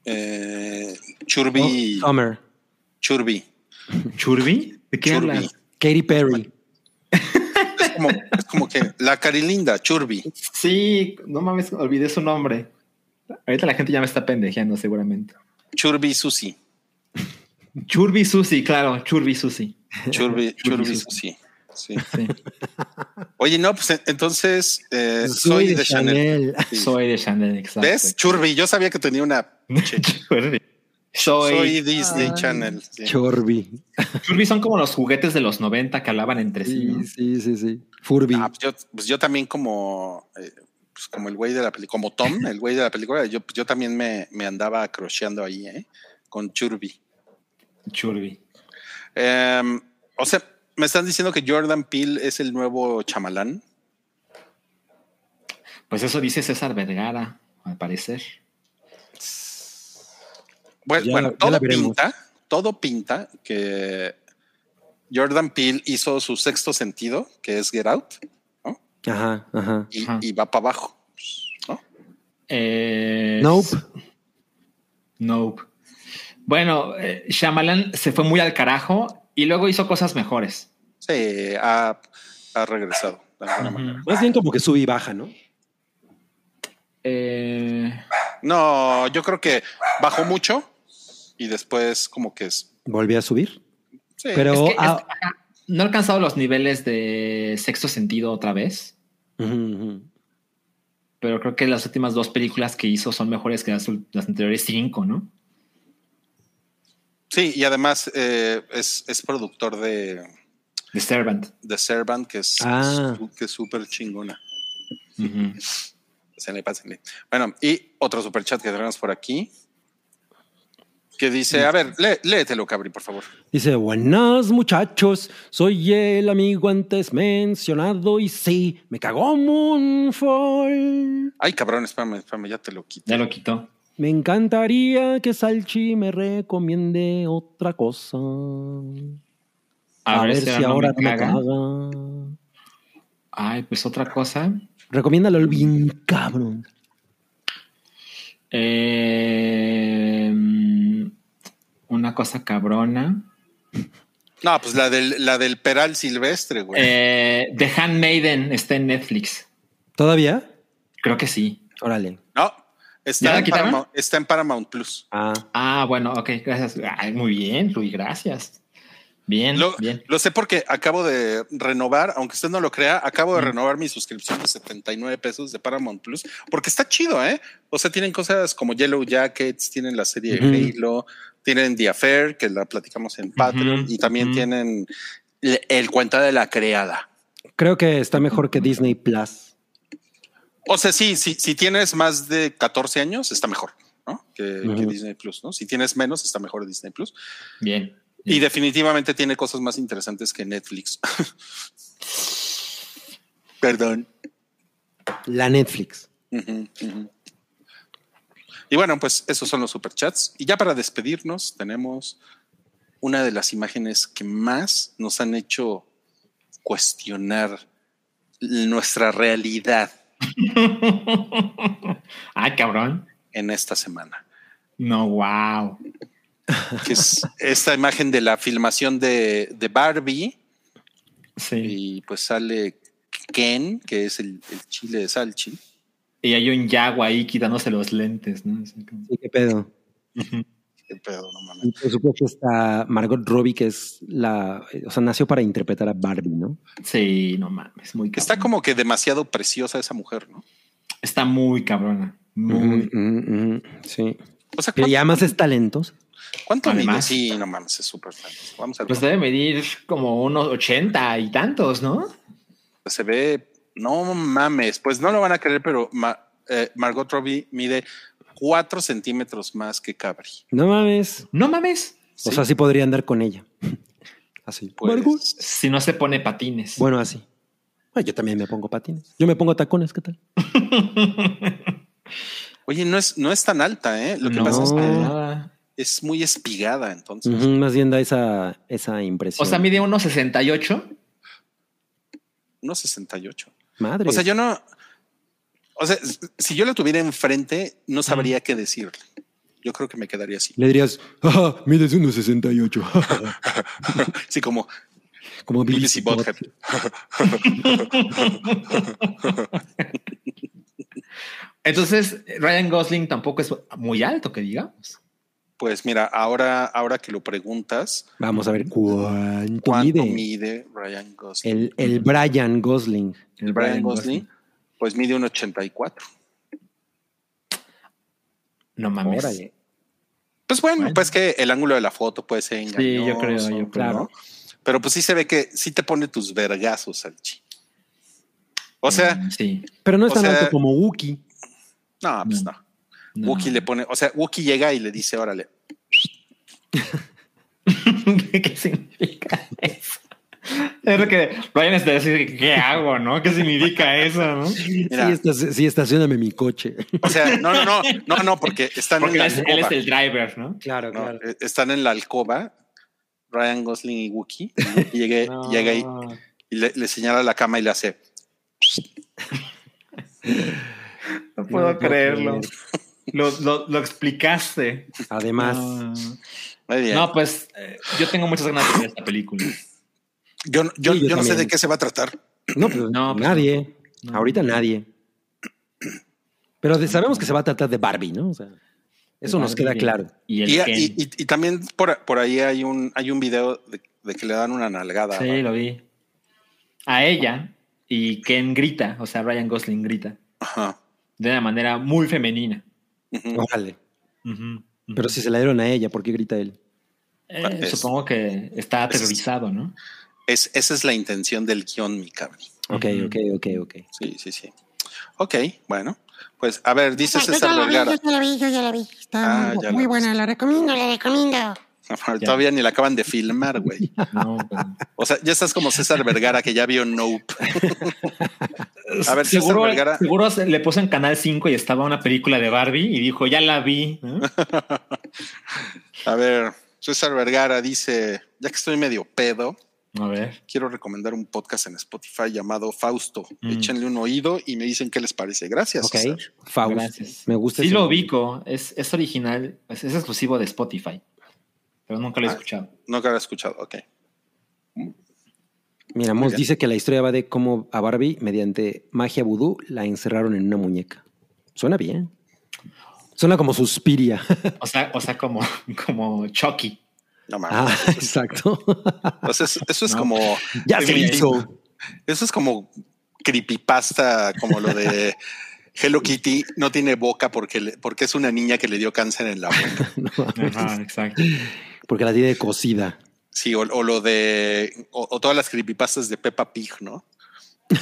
Eh, Churby. Oh, Summer. Churby. ¿Churby? ¿De qué Churby. hablas? Katy Perry. Es como, es como que la carilinda, Churby. Sí, no mames, olvidé su nombre. Ahorita la gente ya me está pendejeando seguramente. Churby Susi. Churby Susi, claro, Churby Susi. Churby, Churby Churby Susi. Susi. Sí. Sí. Oye, no, pues en- entonces eh, Soy de Chanel. Sí. Soy de Chanel, exacto. ¿Ves? Churby. Yo sabía que tenía una. Churby. Soy, Soy Disney Ay. Channel. sí. Churby son como los juguetes de los 90 que hablaban entre sí. ¿no? Sí, sí, sí, sí. Furby. Ah, pues, yo, pues yo también como, eh, pues como el güey de la película, como Tom, el güey de la película, yo, yo también me, me andaba crocheando ahí, ¿eh? Con Churby. Churby. Em, o sea, me están diciendo que Jordan Peele es el nuevo chamalán. Pues eso dice César Vergara, al parecer. Bueno, Ya- bueno, ya todo pinta, todo pinta que Jordan Peele hizo su sexto sentido, que es Get Out, Ajá, ajá. y, Ajá. y va para abajo. ¿no? Eh, Nope. Nope. Bueno, eh, Shyamalan se fue muy al carajo y luego hizo cosas mejores. Sí, ha, ha regresado de alguna manera. Más bien como que sube y baja, ¿no? Eh, No, yo creo que bajó mucho y después como que es... Volví a subir. Sí, Pero es que es- no ha alcanzado los niveles de sexto sentido otra vez, pero creo que las últimas dos películas que hizo son mejores que las, las anteriores cinco, ¿no? sí, y además eh, es, es productor de, The Servant. de Servant, que es Ah. su- que es súper chingona. Ujú. Pásenle, pásenle. Bueno, y otro super chat que tenemos por aquí. Que dice, a ver, lé- léetelo, Cabri, por favor. Dice, buenas muchachos, soy el amigo antes mencionado y sí, me cagó Moonfall. Ay, cabrón, espérame, espérame, ya te lo quito. Ya lo quitó. Me encantaría que Salchi me recomiende otra cosa. A, ver, si ahora me no me caga. caga. Ay, pues otra cosa. Recomiéndalo bien cabrón. Eh, una cosa cabrona. No, pues la del, la del Peral Silvestre, güey. Eh, The Handmaiden está en Netflix. ¿Todavía? Creo que sí. Órale. no, ¿Ya está en? Paramount, está en Paramount Plus. Ah, Ah, bueno, ok, gracias. Ay, muy bien, Luis, gracias. Bien, Lo, bien. lo sé porque acabo de renovar, aunque usted no lo crea, acabo de renovar mi suscripción de 79 pesos de Paramount Plus, porque está chido, ¿eh? O sea, tienen cosas como Yellow Jackets, tienen la serie Halo, tienen The Affair, que la platicamos en Patreon, y también tienen el, el cuento de la creada. creo que está mejor que Disney Plus. O sea, sí, sí, si tienes más de 14 años, está mejor, ¿no? Que. Disney Plus, ¿no? Si tienes menos, está mejor Disney Plus. Bien. Y definitivamente tiene cosas más interesantes que Netflix. Perdón. La Netflix. Y bueno, pues esos son los superchats. Y ya para despedirnos, tenemos una de las imágenes que más nos han hecho cuestionar nuestra realidad ah, cabrón. en esta semana, No, wow. Que es esta imagen de la filmación de, de Barbie Sí. y pues sale Ken, que es el, el chile de Salchi. Y hay un Yago ahí quitándose los lentes, ¿no? Sí, qué pedo. Qué pedo, no mames. Y por supuesto está Margot Robbie, que es la, o sea, nació para interpretar a Barbie, ¿no? Sí, no mames, muy cabrón. Está como que demasiado preciosa esa mujer, ¿no? Está muy cabrona. Muy. Ujú, ujú, sí. O sea, Pero ¿cuánto, ya más es talentos. Cuánto mide? Además. Sí, no mames, es súper. Vamos a ver. Pues debe medir como unos 80 y tantos, ¿no? se ve, no mames, pues no lo van a creer, pero Ma- eh, Margot Robbie mide cuatro centímetros más que Cabri. No mames. No mames. O sea, sí podría andar con ella. Así. Pues, Margot. Si no se pone patines. Bueno, así. Ay, yo también me pongo patines. Yo me pongo tacones, ¿qué tal? Oye, no es, no es tan alta, ¿eh? Lo que no, pasa es que nada. Es muy espigada, entonces. Más bien da esa, esa impresión. O sea, mide unos 68. Unos 68. Madre. O sea, yo no. O sea, si yo la tuviera enfrente, no sabría qué decirle. Yo creo que me quedaría así. Le dirías, "Ah, mides 1.68. Sí, como Como Billy Butthead. Entonces, Ryan Gosling tampoco es muy alto, que digamos. Pues mira, ahora, ahora que lo preguntas, Vamos a ver cuánto, ¿cuánto mide. mide Ryan Gosling? El, el Brian Gosling. El Brian Gosling, pues mide un 84. No mames. Órale. Pues bueno, Bueno. pues que el ángulo de la foto puede ser engañoso. Sí, yo creo, yo creo. Claro. Pero pues sí se ve que sí te pone tus vergazos, Salchi. O sea, Mm, sí. Pero no es tan sea- alto como Wookie. no, pues No. no. No. Wookie le pone, o sea, Wookie llega y le dice, órale, ¿Qué significa eso? Es lo que Ryan está diciendo, ¿qué hago, no? ¿Qué significa eso, no? Mira. Sí, estás- sí, estacioname mi coche. o sea, no, no, no, no, no, porque están Porque en la él es, él alcoba. es el driver, ¿no? Claro, ¿no? Eh, Están en la alcoba, Ryan Gosling y Wookie. Y No. llega y, y le, le señala la cama y le hace, No puedo No puedo creerlo. Lo, lo, lo explicaste. Además, No, muy bien. No, pues eh, yo tengo muchas ganas de ver esta película. yo no- yo, Sí, yo yo no sé de qué se va a tratar. no, pues, No, pues nadie. no. Ahorita nadie. Pero de- sabemos que se va a tratar de Barbie, ¿no? O sea, eso nos queda claro. Y el Y, Ken. y- y- y también por, por ahí hay un, hay un video de, de que le dan una nalgada. Sí, lo vi. A ella y Ken grita, o sea, Ryan Gosling grita Ajá. de una manera muy femenina. Órale. Ujú, ujú. Pero si se la dieron a ella, ¿por qué grita él? Eh, Es- supongo que está aterrorizado, ¿no? Es, esa es la intención del guion, mi cabrón. Ok, ok, ok, ok. Sí, sí, sí. Ok, bueno. Pues a ver, dice Yo ya César Vergara. yo ya la vi, yo ya la vi. Está Ah, muy, muy buena, la recomiendo, la recomiendo. Todavía ni la acaban de filmar, güey. No, O sea, ya estás como César Vergara, que ya vio Nope. A ver, César seguro, Vergara. seguro se- le puso en Canal 5 y estaba una película de Barbie y dijo, ya la vi. A ver, César Vergara dice, ya que estoy medio pedo, A ver. quiero recomendar un podcast en Spotify llamado Fausto. Mm. Échenle un oído y me dicen qué les parece. Gracias. Ok. César. Faust. Gracias. Me gusta Sí lo ubico, es, es original, es, es exclusivo de Spotify, pero nunca lo he Ah. escuchado. No que había escuchado, ok. Mira, Moss dice que la historia va de cómo a Barbie, mediante magia vudú, la encerraron en una muñeca. Suena bien. Suena como Suspiria. O sea, o sea como, como Chucky. No mames. ah, exacto. O sea, eso, eso es No. como. ya se hizo. Eso es como creepypasta, como lo de Hello Kitty no tiene boca porque, le- porque es una niña que le dio cáncer en la boca. No, Ajá, exacto. Porque la tiene cocida. Sí, o, o lo de. O, o todas las creepypastas de Peppa Pig, ¿no?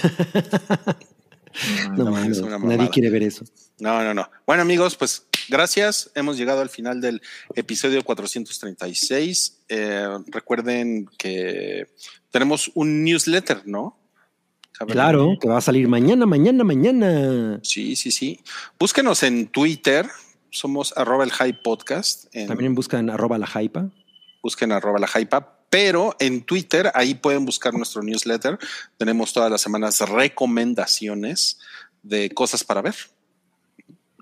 No, No, nadie quiere ver eso. No, no, no. Bueno, amigos, pues gracias. Hemos llegado al final del episodio 436. Eh, recuerden que tenemos un newsletter, ¿no? Claro, que va a salir mañana, mañana, mañana. Sí, sí, sí. Búsquenos en Twitter. Somos arroba el high podcast. En- También buscan arroba la hypa. Busquen arroba la hypa, pero en Twitter ahí pueden buscar nuestro newsletter. Tenemos todas las semanas recomendaciones de cosas para ver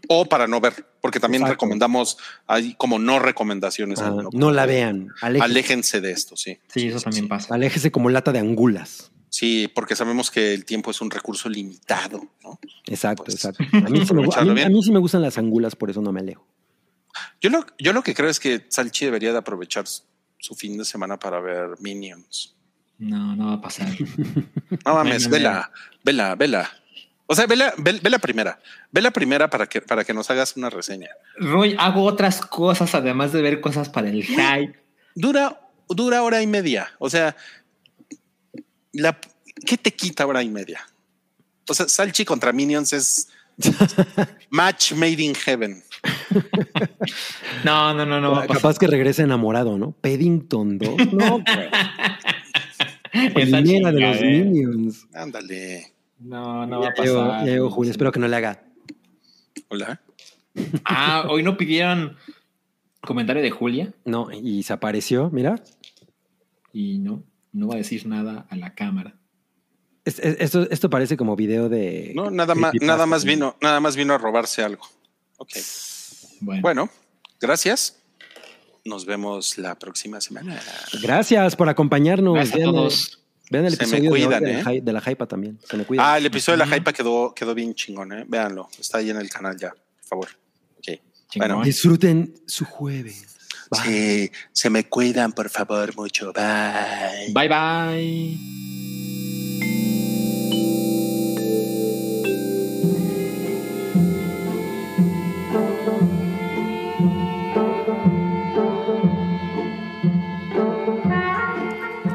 o para no ver, porque también Exacto. recomendamos ahí como no recomendaciones. Ah, ¿no? no la vean. Aléjense. Aléjense de esto, sí. Sí, eso también pasa. Aléjese como lata de angulas. Sí, porque sabemos que el tiempo es un recurso limitado. ¿no? Exacto, Pues, exacto. A mí, sí me, mí, a mí sí me gustan las angulas, por eso no me alejo. Yo lo, yo lo que creo es que Salchi debería de aprovechar su- fin de semana para ver Minions. No, no va a pasar. No mames, vela, vela, vela. O sea, vela, ve, ve la primera. Ve la primera para que, para que nos hagas una reseña. Roy, hago otras cosas además de ver cosas para el hype. Dura, dura hora y media. O sea, la, ¿qué te quita hora y media? O sea, Salchi contra Minions es match made in heaven. No, no, no, no va a pasar. Capaz que regrese enamorado, ¿no? Paddington 2. No, güey. Primera de los chingadera. Minions. Ándale. No, no va a pasar. ya llegó Julio. Espero que no le haga. Hola. Ah, hoy no pidieron comentario de Julia No, y se apareció, mira. y no, no va a decir nada a la cámara. Es- es- esto, esto parece como video de. No, nada más, nada más ¿no? vino, nada más vino a robarse algo. Ok. Bueno, Bueno, gracias. Nos vemos la próxima semana. Gracias por acompañarnos. gracias a Vean, el- todos. vean el Se me episodio cuidan, de, la ¿eh? de la hypa también. Se me cuidan. Ah, el episodio de la hypa quedó, quedó bien chingón, ¿eh? Véanlo. Está ahí en el canal ya, por favor. Ok. Chingón. Bueno, Disfruten su jueves. Bye. sí, se me cuidan, por favor, mucho. Bye. Bye bye.